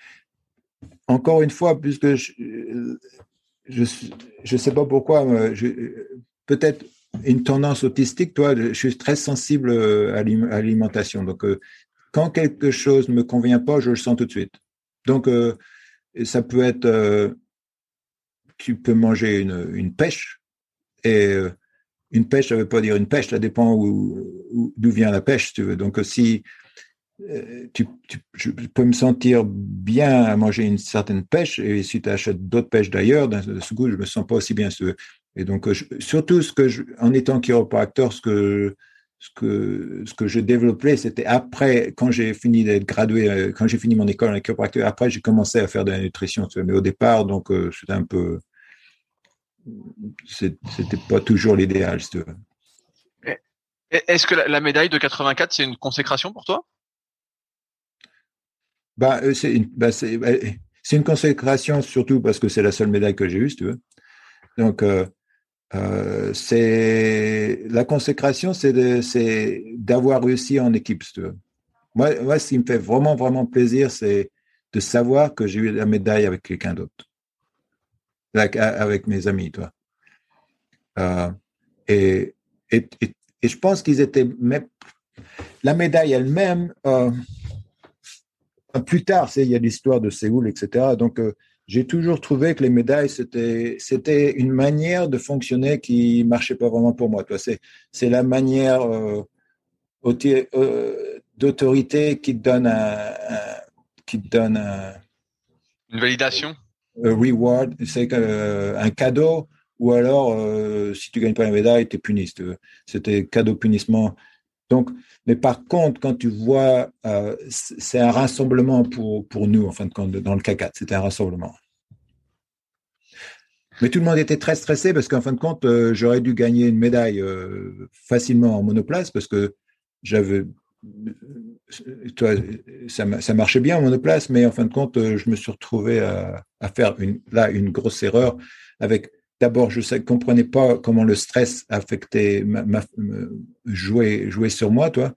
encore une fois, puisque je, je, je sais pas pourquoi, peut-être une tendance autistique, toi, je suis très sensible à l'alimentation. Donc, euh, quand quelque chose ne me convient pas, je le sens tout de suite. Donc, euh, ça peut être, euh, tu peux manger une, une pêche, et euh, une pêche, ça ne veut pas dire une pêche, ça dépend où, d'où vient la pêche, tu veux. Donc, si tu, tu, je peux me sentir bien à manger une certaine pêche, et si tu achètes d'autres pêches d'ailleurs, d'un ce goût, je me sens pas aussi bien. Et donc, surtout, ce que en étant chiropracteur, ce que je développais, c'était après, quand j'ai fini d'être gradué, euh, quand j'ai fini mon école en chiropracteur, après j'ai commencé à faire de la nutrition. Mais au départ, donc euh, c'était un peu, c'était pas toujours l'idéal. Est-ce que la, médaille de 84 c'est une consécration pour toi? Bah, euh, c'est une, bah, consécration surtout parce que c'est la seule médaille que j'ai eue, si tu veux. Donc euh, c'est la consécration, c'est d'avoir réussi en équipe. Moi, moi, ce qui me fait vraiment, vraiment plaisir, c'est de savoir que j'ai eu la médaille avec quelqu'un d'autre, avec, mes amis, toi. Euh, et, et, et, je pense qu'ils étaient même, la médaille elle-même. Euh, plus tard, il y a l'histoire de Séoul, etc. Donc, euh, j'ai toujours trouvé que les médailles, c'était, c'était une manière de fonctionner qui marchait pas vraiment pour moi. C'est, c'est la manière d'autorité qui donne un, qui donne une validation, un reward, c'est un cadeau, ou alors si tu gagnes pas la médaille, tu es puni. C'était cadeau punissement. Donc, mais par contre, quand tu vois, euh, c'est un rassemblement pour, pour nous, en fin de compte, dans le CACAT, c'était un rassemblement. Mais tout le monde était très stressé parce qu'en fin de compte, euh, j'aurais dû gagner une médaille euh, facilement en monoplace parce que j'avais. Toi, ça, marchait bien en monoplace, mais en fin de compte, je me suis retrouvé à, faire là une grosse erreur avec d'abord, je ne comprenais pas comment le stress affectait, ma, jouait, sur moi, toi.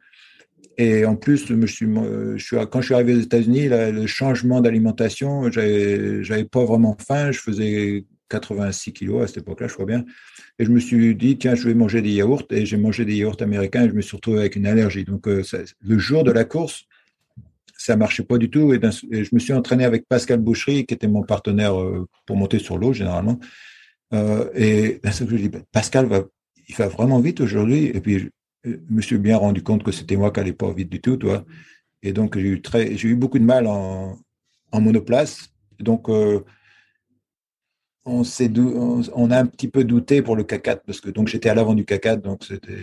Et en plus, je suis, je suis, quand je suis arrivé aux États-Unis, le changement d'alimentation, j'avais pas vraiment faim. Je faisais 86 kilos à cette époque-là, je crois bien. Et je me suis dit, tiens, je vais manger des yaourts. Et j'ai mangé des yaourts américains et je me suis retrouvé avec une allergie. Donc, euh, le jour de la course, ça marchait pas du tout. Et, je me suis entraîné avec Pascal Boucherie, qui était mon partenaire euh, pour monter sur l'eau, généralement. Euh, et c'est que je dis, ben, Pascal va, il va vraiment vite aujourd'hui. Et puis, je me suis bien rendu compte que c'était moi qui n'allais pas vite du tout, toi. Et donc, j'ai eu eu beaucoup de mal en, en monoplace. Donc, euh, on, a un petit peu douté pour le K4 parce que donc j'étais à l'avant du K4, donc c'était.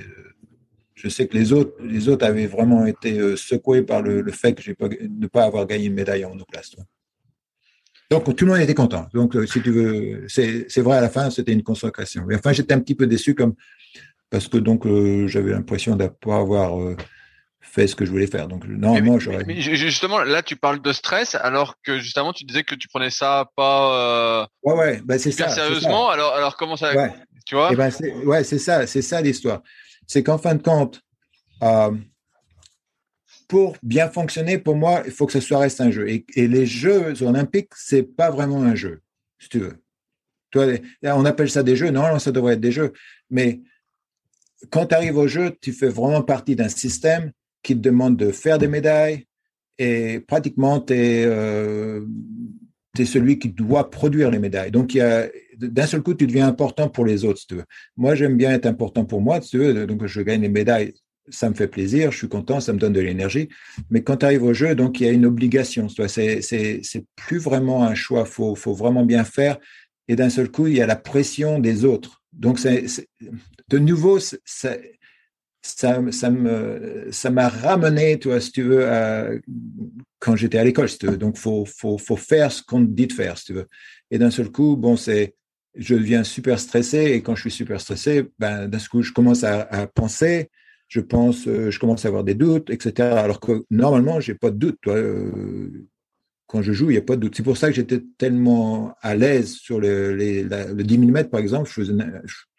Je sais que les autres, les autres avaient vraiment été euh, secoués par le, fait que j'ai pas, ne pas avoir gagné une médaille en monoplace. Donc tout le monde était content. Donc si tu veux, c'est vrai à la fin, c'était une consécration. Mais enfin, j'étais un petit peu déçu comme parce que donc j'avais l'impression de pas avoir fait ce que je voulais faire. Donc normalement, j'aurais. Mais, justement, là, tu parles de stress, alors que justement, tu disais que tu prenais ça pas. Euh, ouais, ouais, bah, c'est ça. Sérieusement, alors, alors comment ça ouais. Tu vois? Eh ben, Ouais, c'est ça, c'est ça l'histoire. C'est qu'en fin de compte, euh, pour bien fonctionner, pour moi, il faut que ce soit reste un jeu. Et, et les Jeux olympiques, c'est pas vraiment un jeu, si tu veux. Toi, on appelle ça des jeux. Non, ça devrait être des jeux. Mais quand tu arrives au jeu, tu fais vraiment partie d'un système qui te demande de faire des médailles et pratiquement tu es, euh, celui qui doit produire les médailles. Donc, d'un seul coup, tu deviens important pour les autres, si tu veux. Moi, j'aime bien être important pour moi, si tu veux. Donc, je gagne les médailles, ça me fait plaisir, je suis content, ça me donne de l'énergie. Mais quand tu arrives au jeu, donc, il y a une obligation. C'est, plus vraiment un choix. faut, faut vraiment bien faire. Et d'un seul coup, il y a la pression des autres. Donc, c'est, de nouveau, c'est, ça, ça me, ça m'a ramené, tu vois, si tu veux, quand j'étais à l'école. Donc, faut, faut, faut faire ce qu'on dit de faire, si tu veux. Et d'un seul coup, bon, c'est, je deviens super stressé. Et quand je suis super stressé, ben, d'un seul coup, je commence à, penser. Je pense, euh, je commence à avoir des doutes, etc. Alors que normalement, j'ai pas de doute. Euh, quand je joue, il n'y a pas de doute. C'est pour ça que j'étais tellement à l'aise sur le, le 10 mm, par exemple.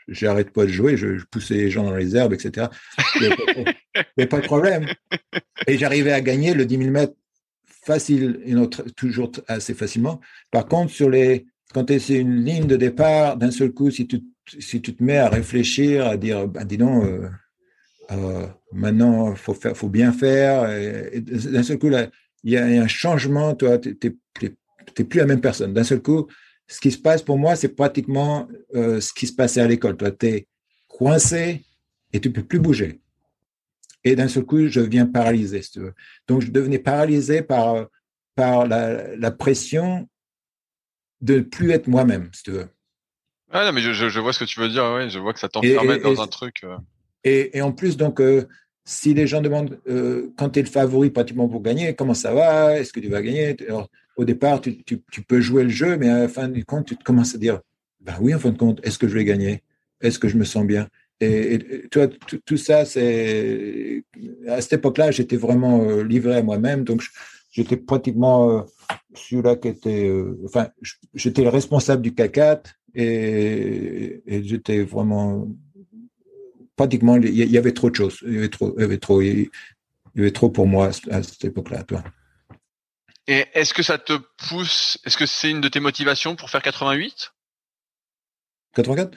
J'arrête pas de jouer, je, poussais les gens dans les herbes, etc. Mais pas de problème. Et j'arrivais à gagner le 10 000 mètres facile, et notre, toujours assez facilement. Par contre, sur les, quand es une ligne de départ, d'un seul coup, si tu, si tu te mets à réfléchir, à dire, ben, dis donc, euh, euh, maintenant, faut faire, faut bien faire. d'un seul coup, il y, a un changement. Toi, tu n'es plus la même personne. D'un seul coup, ce qui se passe pour moi, c'est pratiquement euh, ce qui se passait à l'école. Toi, tu es coincé et tu peux plus bouger. Et d'un seul coup, je deviens paralysé, si tu veux. Donc, je devenais paralysé par, par la, pression de ne plus être moi-même, si tu veux. Ah non, mais je, vois ce que tu veux dire, ouais, je vois que ça t'enferme dans un truc. Euh. Et, en plus, donc, euh, si les gens demandent quand tu es le favori pratiquement pour gagner, comment ça va? Est-ce que tu vas gagner? Au départ, tu, peux jouer le jeu, mais à la fin du compte, tu te commences à dire, ben oui, en fin de compte, est-ce que je vais gagner? Est-ce que je me sens bien? Et, toi, tout ça, c'est à cette époque-là, j'étais vraiment euh, livré à moi-même, donc j'étais pratiquement euh, celui-là qui était, euh, enfin, j'étais le responsable du CAC4 et, j'étais vraiment pratiquement, il y avait trop de choses, il y avait trop, il y avait trop, il y avait trop pour moi à cette époque-là, toi. Et est-ce que ça te pousse Est-ce que c'est une de tes motivations pour faire 88 84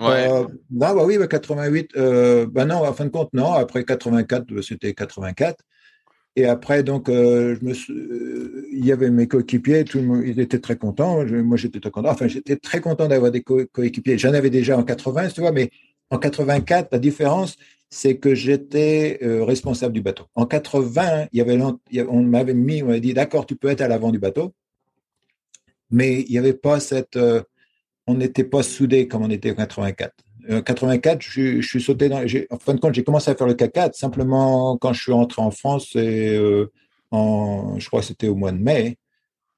Ouais. Euh, non, bah oui, 88. Euh, bah non, en fin de compte, non. Après 84, bah, c'était 84. Et après, donc, euh, je me il y avait mes coéquipiers, tout le monde, ils étaient très contents. moi, j'étais très content. Enfin, j'étais très content d'avoir des coéquipiers. J'en avais déjà en 80, tu vois, mais en 84, la différence, c'est que j'étais euh, responsable du bateau. En 80, il y avait, on m'avait mis, on m'avait dit, d'accord, tu peux être à l'avant du bateau, mais il n'y avait pas cette, euh, on n'était pas soudés comme on était en 84. En 84, je, suis sauté dans, en fin de compte, j'ai commencé à faire le CAC4 simplement quand je suis rentré en France et euh, en, je crois que c'était au mois de mai.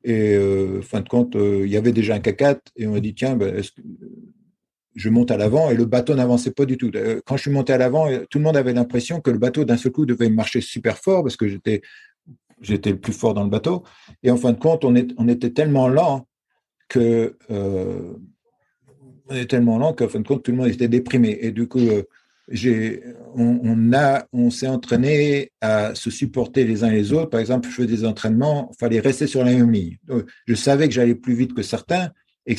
Et en fin de compte, il y avait déjà un CAC4 et on m'a dit, tiens, ben, est-ce que, je monte à l'avant et le bateau n'avançait pas du tout. Euh, quand je suis monté à l'avant, euh, tout le monde avait l'impression que le bateau d'un seul coup devait marcher super fort parce que j'étais j'étais le plus fort dans le bateau. Et en fin de compte, on, est, on était tellement lent que euh, on est tellement lent qu'en fin de compte, tout le monde était déprimé. Et du coup, j'ai, on, a, on s'est entraîné à se supporter les uns les autres. Par exemple, je faisais des entraînements, il fallait rester sur la même ligne. Je savais que j'allais plus vite que certains, et,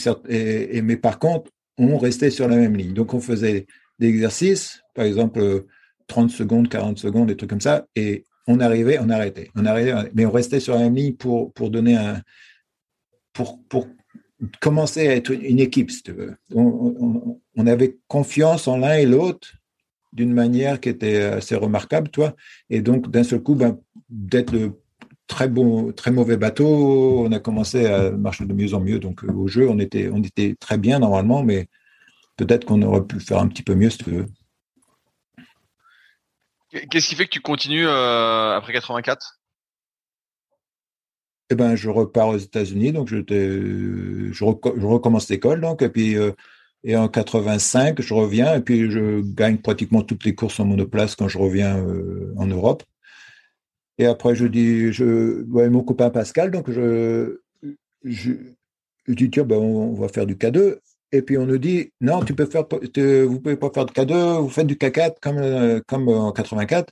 et, mais par contre, on restait sur la même ligne. Donc, on faisait des exercices, par exemple 30 secondes, 40 secondes, des trucs comme ça, et on arrivait, on arrêtait. On arrêtait, mais on restait sur la même ligne pour, donner un. Pour, commencer à être une équipe, si tu veux. On, avait confiance en l'un et l'autre d'une manière qui était assez remarquable, toi. Et donc, d'un seul coup, ben, d'être le très bon, très mauvais bateau. On a commencé à marcher de mieux en mieux. Donc, euh, au jeu, on était, on était très bien normalement, mais peut-être qu'on aurait pu faire un petit peu mieux si tu veux. Qu'est-ce qui fait que tu continues euh, après 84 eh ben, je repars aux États-Unis, donc je, je, je recommence l'école, donc, et puis, euh, et en 85, je reviens, et puis je gagne pratiquement toutes les courses en monoplace quand je reviens euh, en Europe. Et après, je dis, je, mon copain Pascal, donc je, je, dis, tiens, ben, on, va faire du K2. Et puis on nous dit, non, tu peux pouvez pas faire de K2, vous faites du K4 comme, euh, comme en 84,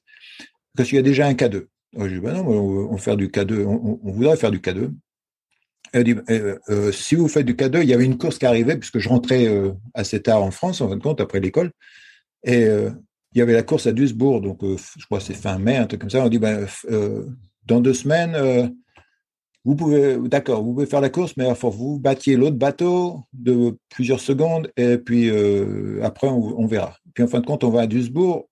parce qu'il y a déjà un K2. je dis, ben non, on, va faire du K2, on, voudrait faire du K2. Elle dit, euh, euh, si vous faites du K2, il y avait une course qui arrivait, puisque je rentrais assez tard en France, en fin de compte, après l'école. Et il y avait la course à Duisbourg, donc je crois que c'est fin mai, un truc comme ça. On dit, ben, dans deux semaines, vous pouvez, d'accord, vous pouvez faire la course, mais il faut que vous battiez l'autre bateau de plusieurs secondes, et puis euh, après, on, verra. Puis en fin de compte, on va à Duisbourg.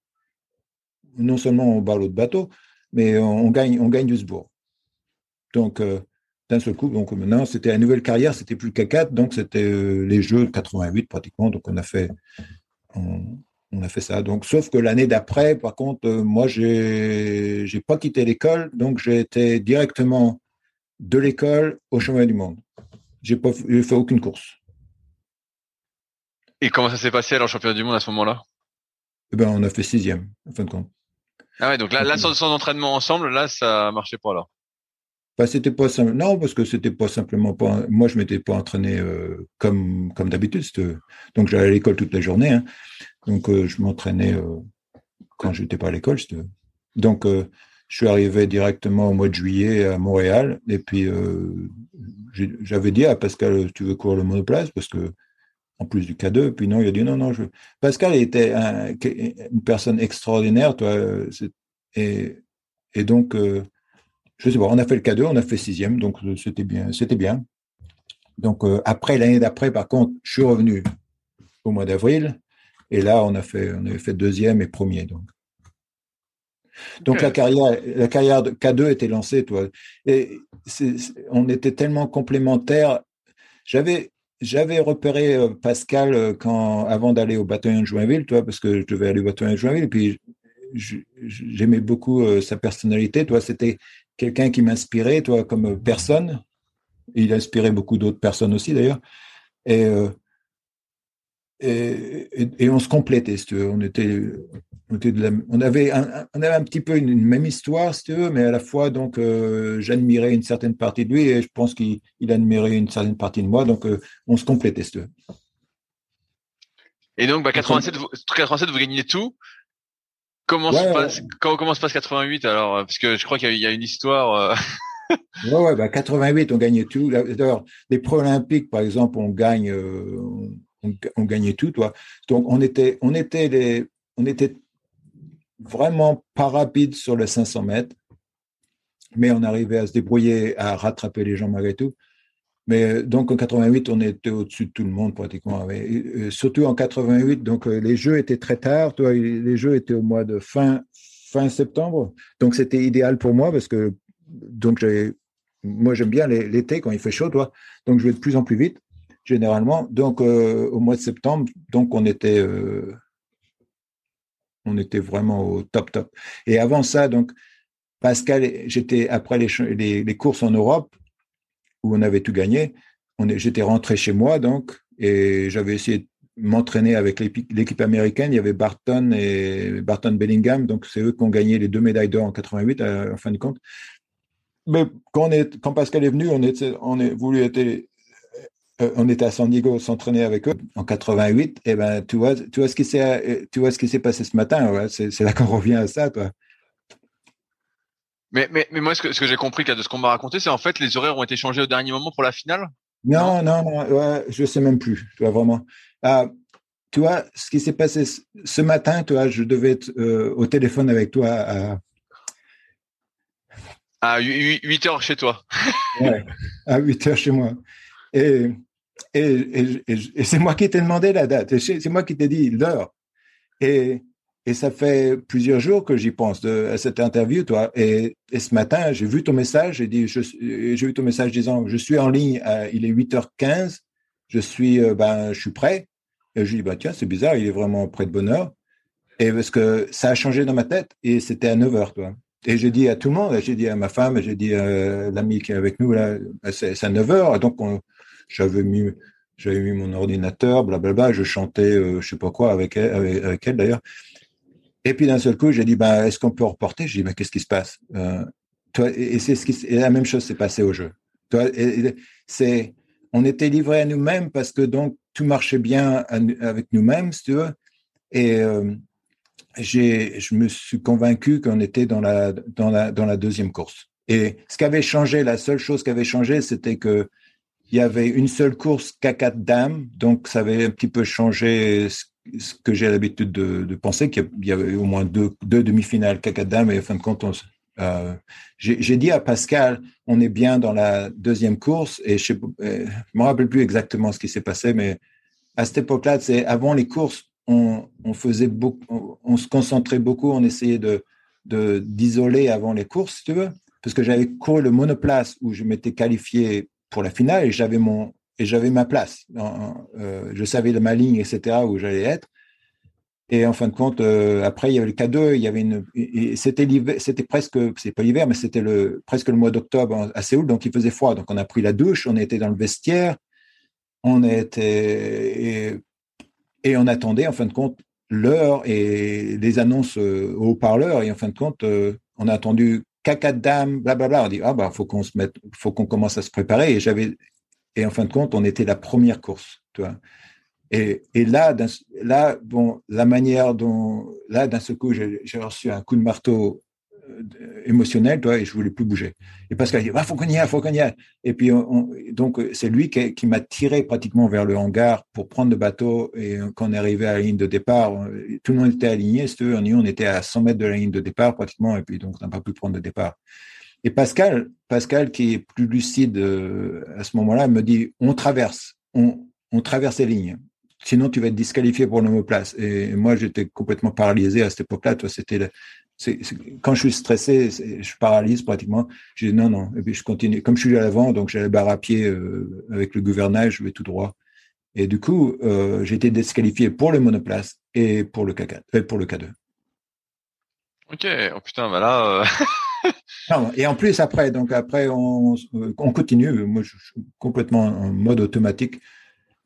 Non seulement on bat l'autre bateau, mais on, gagne, Duisbourg. Donc, euh, d'un seul coup, donc maintenant, c'était la nouvelle carrière, c'était plus le K4, donc c'était euh, les Jeux 88 pratiquement. Donc, on a fait, a fait ça. Donc, sauf que l'année d'après, par contre, moi, j'ai, j'ai pas quitté l'école, donc j'ai été directement de l'école au championnat du monde. J'ai pas fait aucune course. Et comment ça s'est passé alors championnat du monde à ce moment-là? Eh ben, on a fait sixième, en fin de compte. Ah ouais, donc là, là sans, entraînement ensemble, là, ça marchait pas là. Bah, c'était pas simple. Non, parce que c'était pas simplement pas. Moi, je m'étais pas entraîné euh, comme comme d'habitude. Donc, j'allais à l'école toute la journée. Hein. Donc, euh, je m'entraînais euh, quand j'étais pas à l'école. Donc, je suis arrivé directement au mois de juillet à Montréal. Et puis, euh, j'avais dit à Pascal, tu veux courir le monoplace? Parce que, en plus du K2, puis non, il a dit non, non. Je... Pascal était une personne extraordinaire, toi. Et, et donc, euh, je sais pas, on a fait le K2, on a fait sixième, donc euh, c'était bien. C'était bien. Donc, après, l'année d'après, par contre, je suis revenu au mois d'avril. Et là, on a fait, on avait fait deuxième et premier. Donc. Donc la carrière, la carrière de K2 était lancée, toi. Et on était tellement complémentaires. J'avais, j'avais repéré euh, Pascal euh, quand, avant d'aller au bataillon de Joinville, toi, parce que je devais aller au bataillon de Joinville. Et puis j'aimais beaucoup euh, sa personnalité. Toi, c'était quelqu'un qui m'inspirait, toi, comme personne. Il inspirait beaucoup d'autres personnes aussi, d'ailleurs. Et, et, et, on se complétait, si tu veux. On était, on, avait un, on avait un petit peu une, même histoire, si tu veux, mais à la fois, donc, euh, j'admirais une certaine partie de lui et je pense qu'il admirait une certaine partie de moi. Donc, euh, on se complétait, si tu veux. Et donc, bah, 87, vous, 87, vous gagnez tout. Comment, se passe, comment, se passe 88 alors? Parce que je crois qu'il y, a une histoire. Euh... (laughs) ouais, ouais, bah, 88, on gagnait tout. D'ailleurs, les Pro-Olympiques, par exemple, on gagne, euh, on, gagnait tout, toi. Donc, on était, on était les, on était vraiment pas rapide sur les 500 mètres, mais on arrivait à se débrouiller, à rattraper les gens malgré tout. Mais euh, donc en 88, on était au-dessus de tout le monde pratiquement. Euh, surtout en 88, donc euh, les jeux étaient très tard. Toi, les jeux étaient au mois de fin fin septembre, donc c'était idéal pour moi parce que donc moi j'aime bien l'été quand il fait chaud, toi. Donc je vais de plus en plus vite généralement. Donc au mois de septembre, donc on était on était vraiment au top top. Et avant ça, donc, Pascal, j'étais après les, courses en Europe où on avait tout gagné. J'étais rentré chez moi donc et j'avais essayé de m'entraîner avec l'équipe américaine. Il y avait Barton et Barton Bellingham, donc c'est eux qui ont gagné les deux médailles d'or en 88 en fin de compte. Mais quand Pascal est venu, on, était, on est voulu être euh, on était à San Diego s'entraîner avec eux en 88. Et eh ben, tu vois, tu vois ce qui s'est, tu vois ce qui s'est passé ce matin. c'est, là qu'on revient à ça, toi. Mais, mais, mais moi, ce que, ce que j'ai compris de ce qu'on m'a raconté, c'est en fait les horaires ont été changés au dernier moment pour la finale? Non, non, non, ouais, je sais même plus. Tu vois vraiment. Ah, tu vois, ce qui s'est passé ce matin, tu vois, je devais être euh, au téléphone avec toi à. À 8 heures chez toi. ouais, à 8 heures chez moi. Et et, c'est moi qui t'ai demandé la date. C'est moi qui t'ai dit l'heure. Et, ça fait plusieurs jours que j'y pense à cette interview, toi. Et, ce matin, j'ai vu ton message. J'ai vu ton message disant, je suis en ligne. il est 8h15. Je suis, euh, ben, je suis prêt. Et je dis, bah, tiens, c'est bizarre. Il est vraiment près de bonne heure. Et parce que ça a changé dans ma tête. Et c'était à 9h, toi. et j'ai dit à tout le monde, j'ai dit à ma femme, j'ai dit à l'ami qui est avec nous, là, c'est à 9 heures. Donc, j'avais mis, j'avais mis mon ordinateur, blablabla, je chantais, euh, je sais pas quoi avec elle, avec, elle d'ailleurs. Et puis d'un seul coup, j'ai dit, bah, est-ce qu'on peut reporter? J'ai dit, mais qu'est-ce qui se passe? Euh, toi, Et, c'est ce qui, et la même chose s'est passée au jeu. Toi, c'est, on était livrés à nous-mêmes parce que donc tout marchait bien avec nous-mêmes, si tu veux. Et euh, j'ai, je me suis convaincu qu'on était dans la, dans la, dans la deuxième course. Et ce qui avait changé, la seule chose qui avait changé, c'était que il y avait une seule course K4 dames, donc ça avait un petit peu changé ce que j'ai l'habitude de, penser, qu'il y avait au moins deux, demi-finales K4 dames, et en fin de compte, euh, j'ai dit à Pascal, on est bien dans la deuxième course, et je ne me rappelle plus exactement ce qui s'est passé, mais à cette époque-là, c'est avant les courses, on, se concentrait beaucoup, on essayait de d'isoler avant les courses, si tu veux, parce que j'avais couru le monoplace où je m'étais qualifié pour la finale et j'avais mon et j'avais ma place. Euh, je savais de ma ligne, etc. où j'allais être. Et en fin de compte, euh, après il y avait le K2, il y avait une, c'était l'hiver, c'était presque, c'est pas l'hiver, mais c'était le presque le mois d'octobre à Séoul, donc il faisait froid. Donc on a pris la douche, on était dans le vestiaire, on était et on attendait en fin de compte l'heure et les annonces euh, au haut-parleur. Et en fin de compte, on a attendu caca dame, blablabla. On dit ah bah faut qu'on se mette, faut qu'on commence à se préparer. Et j'avais et en fin de compte, on était la première course. Et, et là, là, bon, la manière dont là d'un seul coup, j'ai reçu un coup de marteau émotionnel, toi, et je voulais plus bouger. Et Pascal dit, ah, faut qu'on y aille, faut qu'on y aille. Et puis, donc, c'est lui qui, m'a tiré pratiquement vers le hangar pour prendre le bateau. Et quand on est arrivé à la ligne de départ, tout le monde était aligné. On, on était à 100 mètres de la ligne de départ pratiquement, et puis donc, on n'a pas pu prendre le départ. Et Pascal, Pascal, qui est plus lucide euh, à ce moment-là, me dit, on traverse, on, on traverse les lignes. Sinon, tu vas être disqualifié pour l'homoplace. Et moi, j'étais complètement paralysé à cette époque-là. Toi, c'était quand je suis stressé, je paralyse pratiquement. Je dis non, non. Et puis je continue. Comme je suis à l'avant, donc j'ai la barre à pied euh, avec le gouvernail, je vais tout droit. Et du coup, euh, j'ai été disqualifié pour le monoplace et pour le K4, euh, pour le K2. Ok. Oh putain, bah là. (laughs) non, et en plus après, donc après on, on continue. Moi, je suis complètement en mode automatique.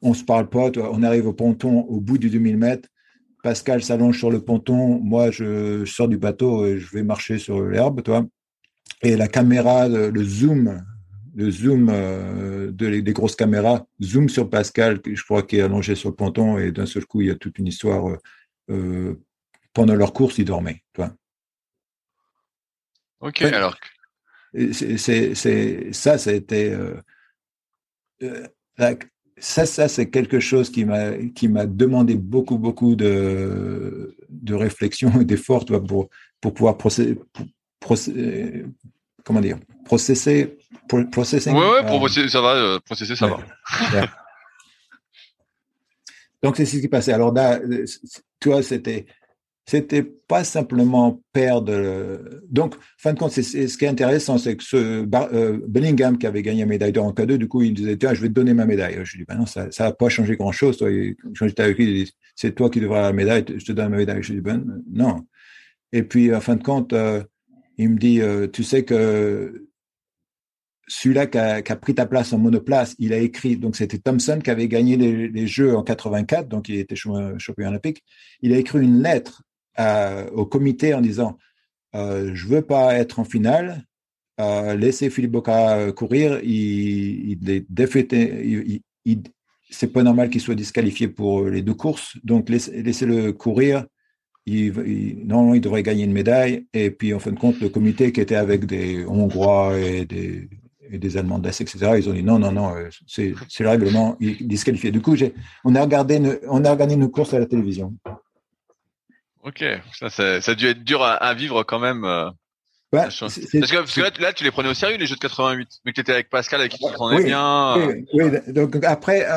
On se parle pas. On arrive au ponton au bout du 2000 mètres. Pascal s'allonge sur le ponton, moi je sors du bateau et je vais marcher sur l'herbe, toi. Et la caméra, le, zoom, le zoom euh, de, des grosses caméras, zoom sur Pascal, je crois qu'il est allongé sur le ponton, et d'un seul coup, il y a toute une histoire. Euh, euh, pendant leur course, il dormait, toi. Ok, alors. C'est, ça, ça a été ça, ça c'est quelque chose qui m'a qui m'a demandé beaucoup beaucoup de de réflexion et d'effort pour pour pouvoir procéder, comment dire processer processer ouais, ouais pour processer, ça va euh, processer ça va. donc c'est ce qui passait alors là toi c'était c'était pas simplement perdre. Donc, fin de compte, c'est, ce qui est intéressant, c'est que ce euh, Bellingham qui avait gagné la médaille d'or en K2, du coup, il disait Tiens, je vais te donner ma médaille. Je lui dis ben non, ça n'a pas changé grand-chose. Toi, j'étais avec lui, il dit C'est toi qui devras la médaille, je te donne ma médaille. Je lui dis Ben non. Et puis, en fin de compte, euh, il me dit euh, Tu sais que celui-là qui a, pris ta place en monoplace, il a écrit, donc c'était Thompson qui avait gagné les, les, Jeux en 84, donc il était champion olympique. Il a écrit une lettre au comité en disant euh, je veux pas être en finale, euh, laissez Philippe Boca euh, courir, il, est défaité, il, c'est pas normal qu'il soit disqualifié pour les deux courses, donc laissez-le courir. Il, normalement, il devrait gagner une médaille. Et puis, en fin de compte, le comité qui était avec des Hongrois et des, et Allemands etc., ils ont dit non, non, non, euh, c'est le règlement, disqualifié. Du coup, on a regardé, on a regardé nos courses à la télévision. Ok, ça, ça, ça, a dû être dur à, vivre quand même. Euh, parce, que, là, tu les prenais au sérieux les jeux de 88, mais que tu étais avec Pascal avec qui tu prenais bien. Oui, oui, donc après,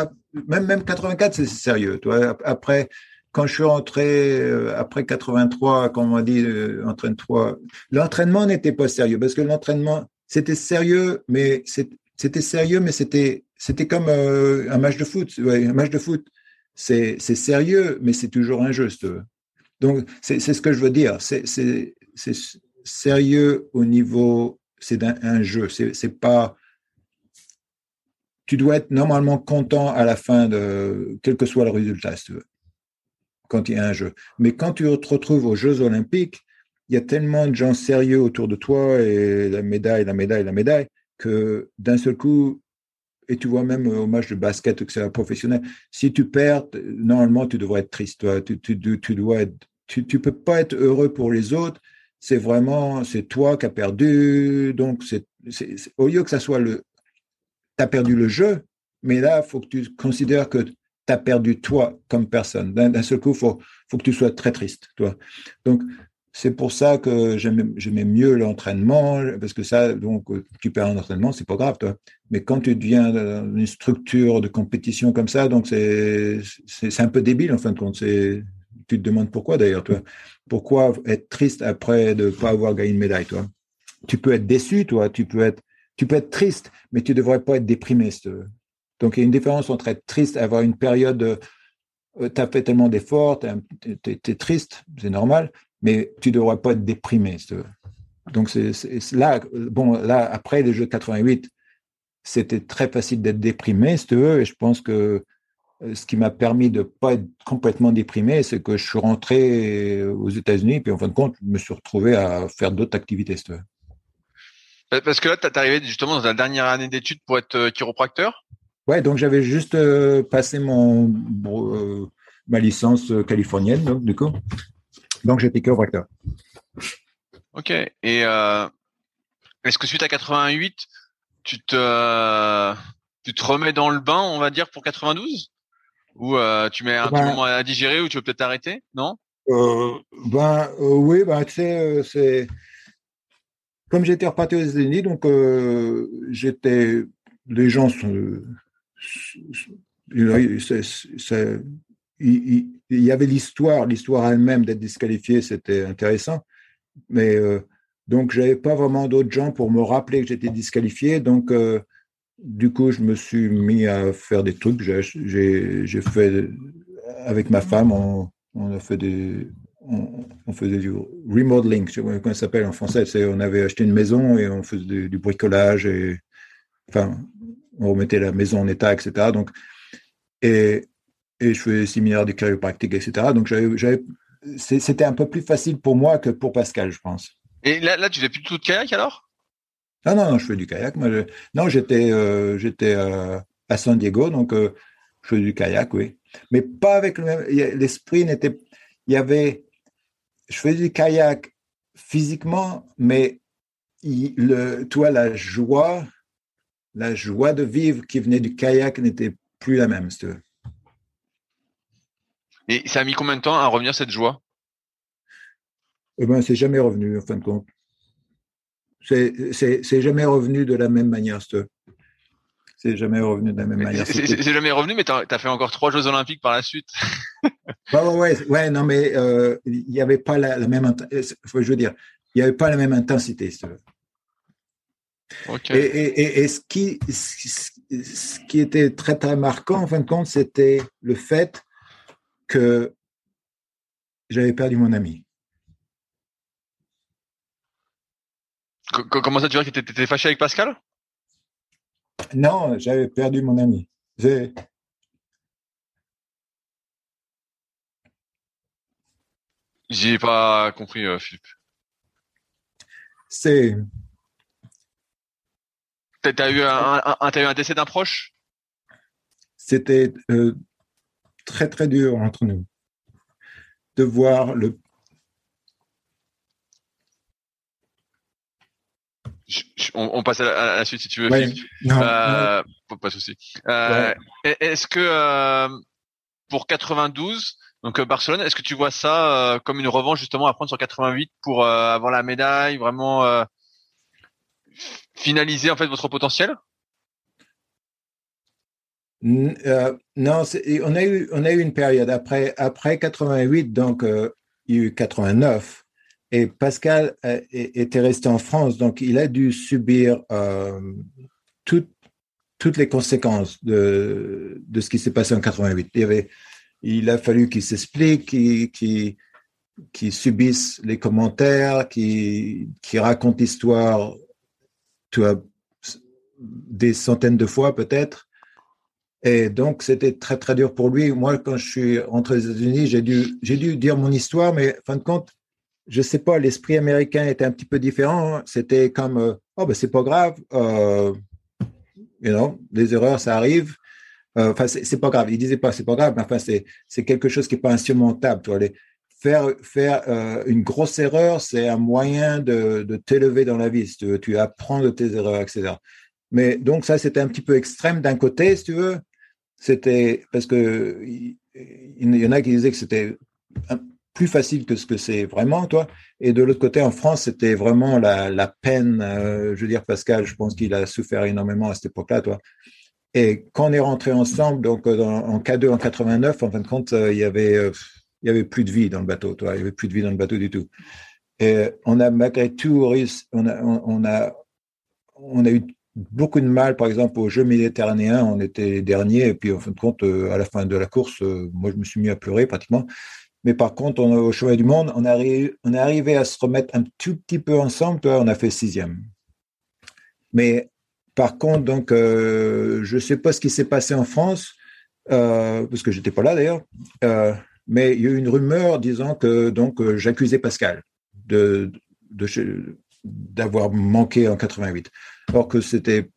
même même 84, c'est sérieux. Toi, après, quand je suis rentré euh, après 83, comme on dit, euh, entraîne-toi. L'entraînement n'était pas sérieux parce que l'entraînement, c'était sérieux, mais c'était sérieux, mais c'était c'était comme un match de foot. Ouais, un match de foot, c'est sérieux, mais c'est toujours un jeu. Donc, c'est ce que je veux dire. C'est sérieux au niveau, c'est un, jeu. C'est pas. Tu dois être normalement content à la fin de quel que soit le résultat, si tu veux, quand il y a un jeu. Mais quand tu te retrouves aux Jeux Olympiques, il y a tellement de gens sérieux autour de toi et la médaille, la médaille, la médaille, que d'un seul coup, et tu vois même au match de basket que c'est un professionnel, si tu perds, normalement tu devrais être triste. Tu, tu, dois tu peux pas être heureux pour les autres. C'est vraiment, c'est toi qui as perdu. Donc, c'est, au lieu que ça soit le, tu as perdu le jeu, mais là, il faut que tu considères que tu as perdu toi comme personne. D'un seul coup, il faut, faut que tu sois très triste. Toi. Donc, c'est pour ça que j'aimais mieux l'entraînement, parce que ça, donc, tu perds un entraînement, c'est pas grave, toi. Mais quand tu deviens dans une structure de compétition comme ça, donc c'est un peu débile en fin de compte. Tu te demandes pourquoi d'ailleurs, toi. Pourquoi être triste après de ne pas avoir gagné une médaille, toi? Tu peux être déçu, toi. Tu peux être, tu peux être triste, mais tu devrais pas être déprimé. Donc il y a une différence entre être triste, avoir une période, euh, tu as fait tellement d'efforts, tu es, triste, c'est normal, mais tu ne devrais pas être déprimé. Donc, c'est là, bon, là, après les Jeux de 88, c'était très facile d'être déprimé, si tu veux, et je pense que euh, ce qui m'a permis de ne pas être complètement déprimé, c'est que je suis rentré aux États-Unis, puis en fin de compte, je me suis retrouvé à faire d'autres activités, si tu veux. Parce que là, tu es arrivé justement dans la dernière année d'études pour être euh, chiropracteur? Ouais, donc j'avais juste euh, passé mon, ma licence californienne, donc, du coup. Donc, j'étais chiropracteur. Ok. Et euh, est-ce que suite à 88, tu te, tu te remets dans le bain, on va dire, pour 92 Ou euh, tu mets un ben, moment à digérer ou tu veux peut-être t'arrêter? Non? Euh, Ben oui, ben, tu sais, c'est. Comme j'étais reparti aux États-Unis, donc j'étais. Les gens sont il, y avait l'histoire, l'histoire elle-même d'être disqualifié, c'était intéressant. Mais euh, donc, j'avais pas vraiment d'autres gens pour me rappeler que j'étais disqualifié. Donc, euh, du coup, je me suis mis à faire des trucs. J'ai fait, avec ma femme, on, a fait des, on, faisait du remodeling, je sais pas comment ça s'appelle en français. On avait acheté une maison et on faisait du, du, bricolage et, enfin, on remettait la maison en état, etc. Donc, et et je faisais des séminaires de chiropractique, etc. Donc, c'était un peu plus facile pour moi que pour Pascal, je pense. Et là, là tu fais plus tout de kayak alors? Non, non, non, je fais du kayak. Moi, Non, j'étais euh, j'étais euh, à San Diego, donc euh, je fais du kayak, oui. Mais pas avec le même. L'esprit n'était. Il y avait. Je faisais du kayak physiquement, mais le, toi, la joie, la joie de vivre qui venait du kayak n'était plus la même, si tu veux. Et ça a mis combien de temps à revenir cette joie? Eh ben, c'est jamais revenu en fin de compte. C'est jamais revenu de la même manière, c'est jamais revenu de la même manière. C'est jamais revenu, mais tu as, fait encore trois Jeux Olympiques par la suite. (laughs) ouais, ouais, ouais, non, mais euh, il n'y avait pas la, même, je veux dire, il n'y avait pas la même intensité. Et, et, et, ce, qui, ce qui était très très marquant en fin de compte, c'était le fait que j'avais perdu mon ami. Comment ça, tu vois que tu étais fâché avec Pascal? Non, j'avais perdu mon ami. J'ai pas compris, euh, Philippe. C'est. T'as eu un, eu un décès d'un proche? C'était euh, très très dur entre nous de voir le on, passe à la, suite si tu veux. non, euh, Pas de souci. Euh, est-ce que euh, pour 92, donc Barcelone, est-ce que tu vois ça comme une revanche justement à prendre sur 88 pour avoir la médaille, vraiment finaliser en fait votre potentiel? Euh, non, on a, eu, on a eu une période après, après 88, donc euh, il y a eu 89. Et Pascal était resté en France, donc il a dû subir euh, toutes les conséquences de, de ce qui s'est passé en 88. Il, avait, il a fallu qu'il s'explique, qu'il qui subissent les commentaires, qui, qui racontent l'histoire, des centaines de fois peut-être. Et donc, c'était très, très dur pour lui. Moi, quand je suis rentré aux États-Unis, j'ai dû, j'ai dû dire mon histoire, mais fin de compte, je sais pas, l'esprit américain était un petit peu différent. C'était comme, euh, oh, ben, c'est pas grave, euh, you know, les erreurs, ça arrive. Euh, enfin, c'est pas grave. Il disait pas, c'est pas grave, mais enfin, c'est quelque chose qui est pas insurmontable. Tu vois, les, faire faire euh, une grosse erreur, c'est un moyen de, de t'élever dans la vie. Si tu, tu apprends de tes erreurs, etc. Mais donc ça, c'était un petit peu extrême d'un côté, si tu veux. C'était parce que il, y en a qui disaient que c'était plus facile que ce que c'est vraiment, toi. Et de l'autre côté, en France, c'était vraiment la, la peine. Euh, je veux dire, Pascal, je pense qu'il a souffert énormément à cette époque-là, toi. Et quand on est rentré ensemble, donc euh, en K2 en 89, en fin de compte, il y avait il y avait plus de vie dans le bateau, toi. Il y avait plus de vie dans le bateau du tout. Et on a malgré tout, on a, on a, on a eu beaucoup de mal, par exemple, aux Jeux méditerranéens, on était dernier, et puis en fin de compte, euh, à la fin de la course, euh, moi je me suis mis à pleurer pratiquement. Mais par contre, on, au chemin du monde, on, est on est arrivé à se remettre un tout petit peu ensemble, toi, on a fait sixième. Mais par contre, donc, euh, je ne sais pas ce qui s'est passé en France, parce que j'étais pas là d'ailleurs mais il y a eu une rumeur disant que donc j'accusais Pascal d'avoir manqué en 88, alors que c'était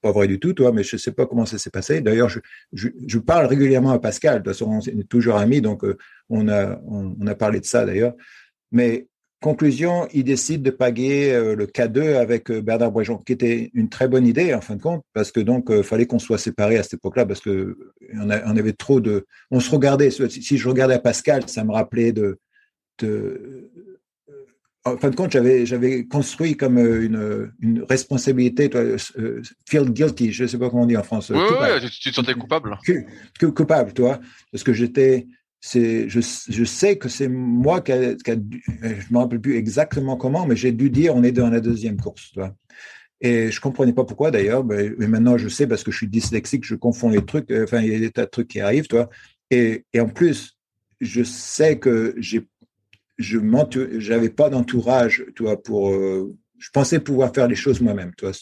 pas vrai du tout, toi, mais je ne sais pas comment ça s'est passé. D'ailleurs, je, je, parle régulièrement à Pascal, de toute façon, on est toujours amis, donc euh, on, a, on, a parlé de ça d'ailleurs. Mais conclusion, il décide de paguer euh, le K2 avec Bernard Boisjon, qui était une très bonne idée en fin de compte, parce que donc fallait qu'on soit séparés à cette époque-là, parce que on, avait trop de, on se regardait. Si je regardais à Pascal, ça me rappelait de, de en fin de compte, j'avais, j'avais construit comme une, une responsabilité, toi, euh, feel guilty, je ne sais pas comment on dit en français. Oui, oui, tu te sentais coupable. coupable, toi, parce que j'étais, c'est, je, je sais que c'est moi qui a, qui a je me rappelle plus exactement comment, mais j'ai dû dire on est dans la deuxième course, toi. Et je comprenais pas pourquoi d'ailleurs, mais, maintenant je sais parce que je suis dyslexique, je confonds les trucs. Enfin, il y a des tas de trucs qui arrivent, toi. Et, et en plus, je sais que j'ai je j'avais pas d'entourage, toi, pour. Euh, je pensais pouvoir faire les choses moi-même, toi.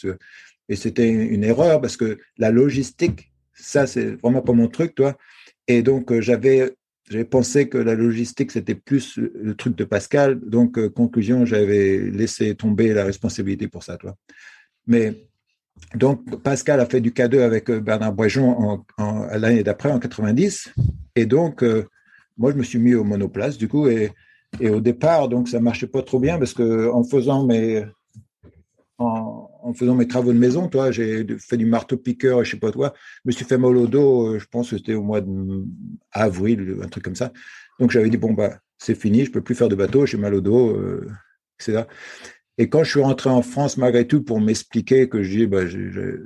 Et c'était une erreur parce que la logistique, ça, c'est vraiment pas mon truc, toi. Et donc, euh, j'avais, j'avais pensé que la logistique, c'était plus le truc de Pascal. Donc, euh, conclusion, j'avais laissé tomber la responsabilité pour ça, toi. Mais donc, Pascal a fait du K2 avec Bernard Boijon l'année d'après, en 90. Et donc, moi, je me suis mis au monoplace, du coup, et et au départ, donc ça marchait pas trop bien parce que en faisant mes en, faisant mes travaux de maison, toi, j'ai fait du marteau piqueur, je sais pas toi, je me suis fait mal au dos. Euh, je pense que c'était au mois d'avril, un truc comme ça. Donc j'avais dit bon bah c'est fini, je peux plus faire de bateau, j'ai mal au dos, euh, etc. Et quand je suis rentré en France malgré tout pour m'expliquer que j'ai, bah, je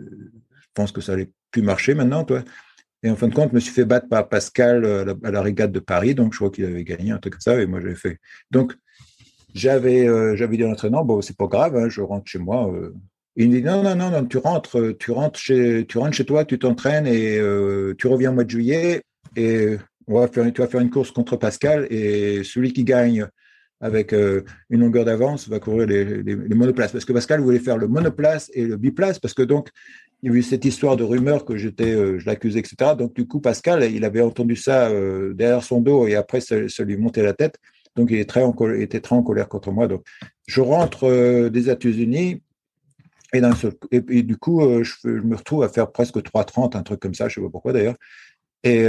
pense que ça allait plus marcher maintenant, toi. Et en fin de compte, je me suis fait battre par Pascal euh, à la, régate de Paris. Donc, je crois qu'il avait gagné un truc comme ça. Et moi, j'avais fait. Donc, j'avais euh, dit à l'entraîneur, bon, c'est pas grave, hein, je rentre chez moi. Euh. Il me dit, non, non, non, non, tu rentres, tu rentres chez, tu rentres chez toi, tu t'entraînes et tu reviens au mois de juillet et on va faire, tu vas faire une course contre Pascal et celui qui gagne avec une longueur d'avance va courir les, monoplaces. Parce que Pascal voulait faire le monoplace et le biplace parce que donc, il y a eu cette histoire de rumeur que j'étais, euh, je l'accusais, etc. Donc, du coup, Pascal, il avait entendu ça euh, derrière son dos et après, ça, lui montait la tête. Donc, il était très, en colère, était très en colère contre moi. Donc, je rentre euh, des États-Unis et, et, du coup, je, me retrouve à faire presque 3,30, un truc comme ça, je ne sais pas pourquoi d'ailleurs. Et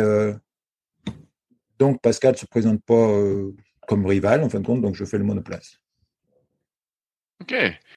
donc, Pascal ne se présente pas comme rival, en fin de compte, donc je fais le monoplace. Ok.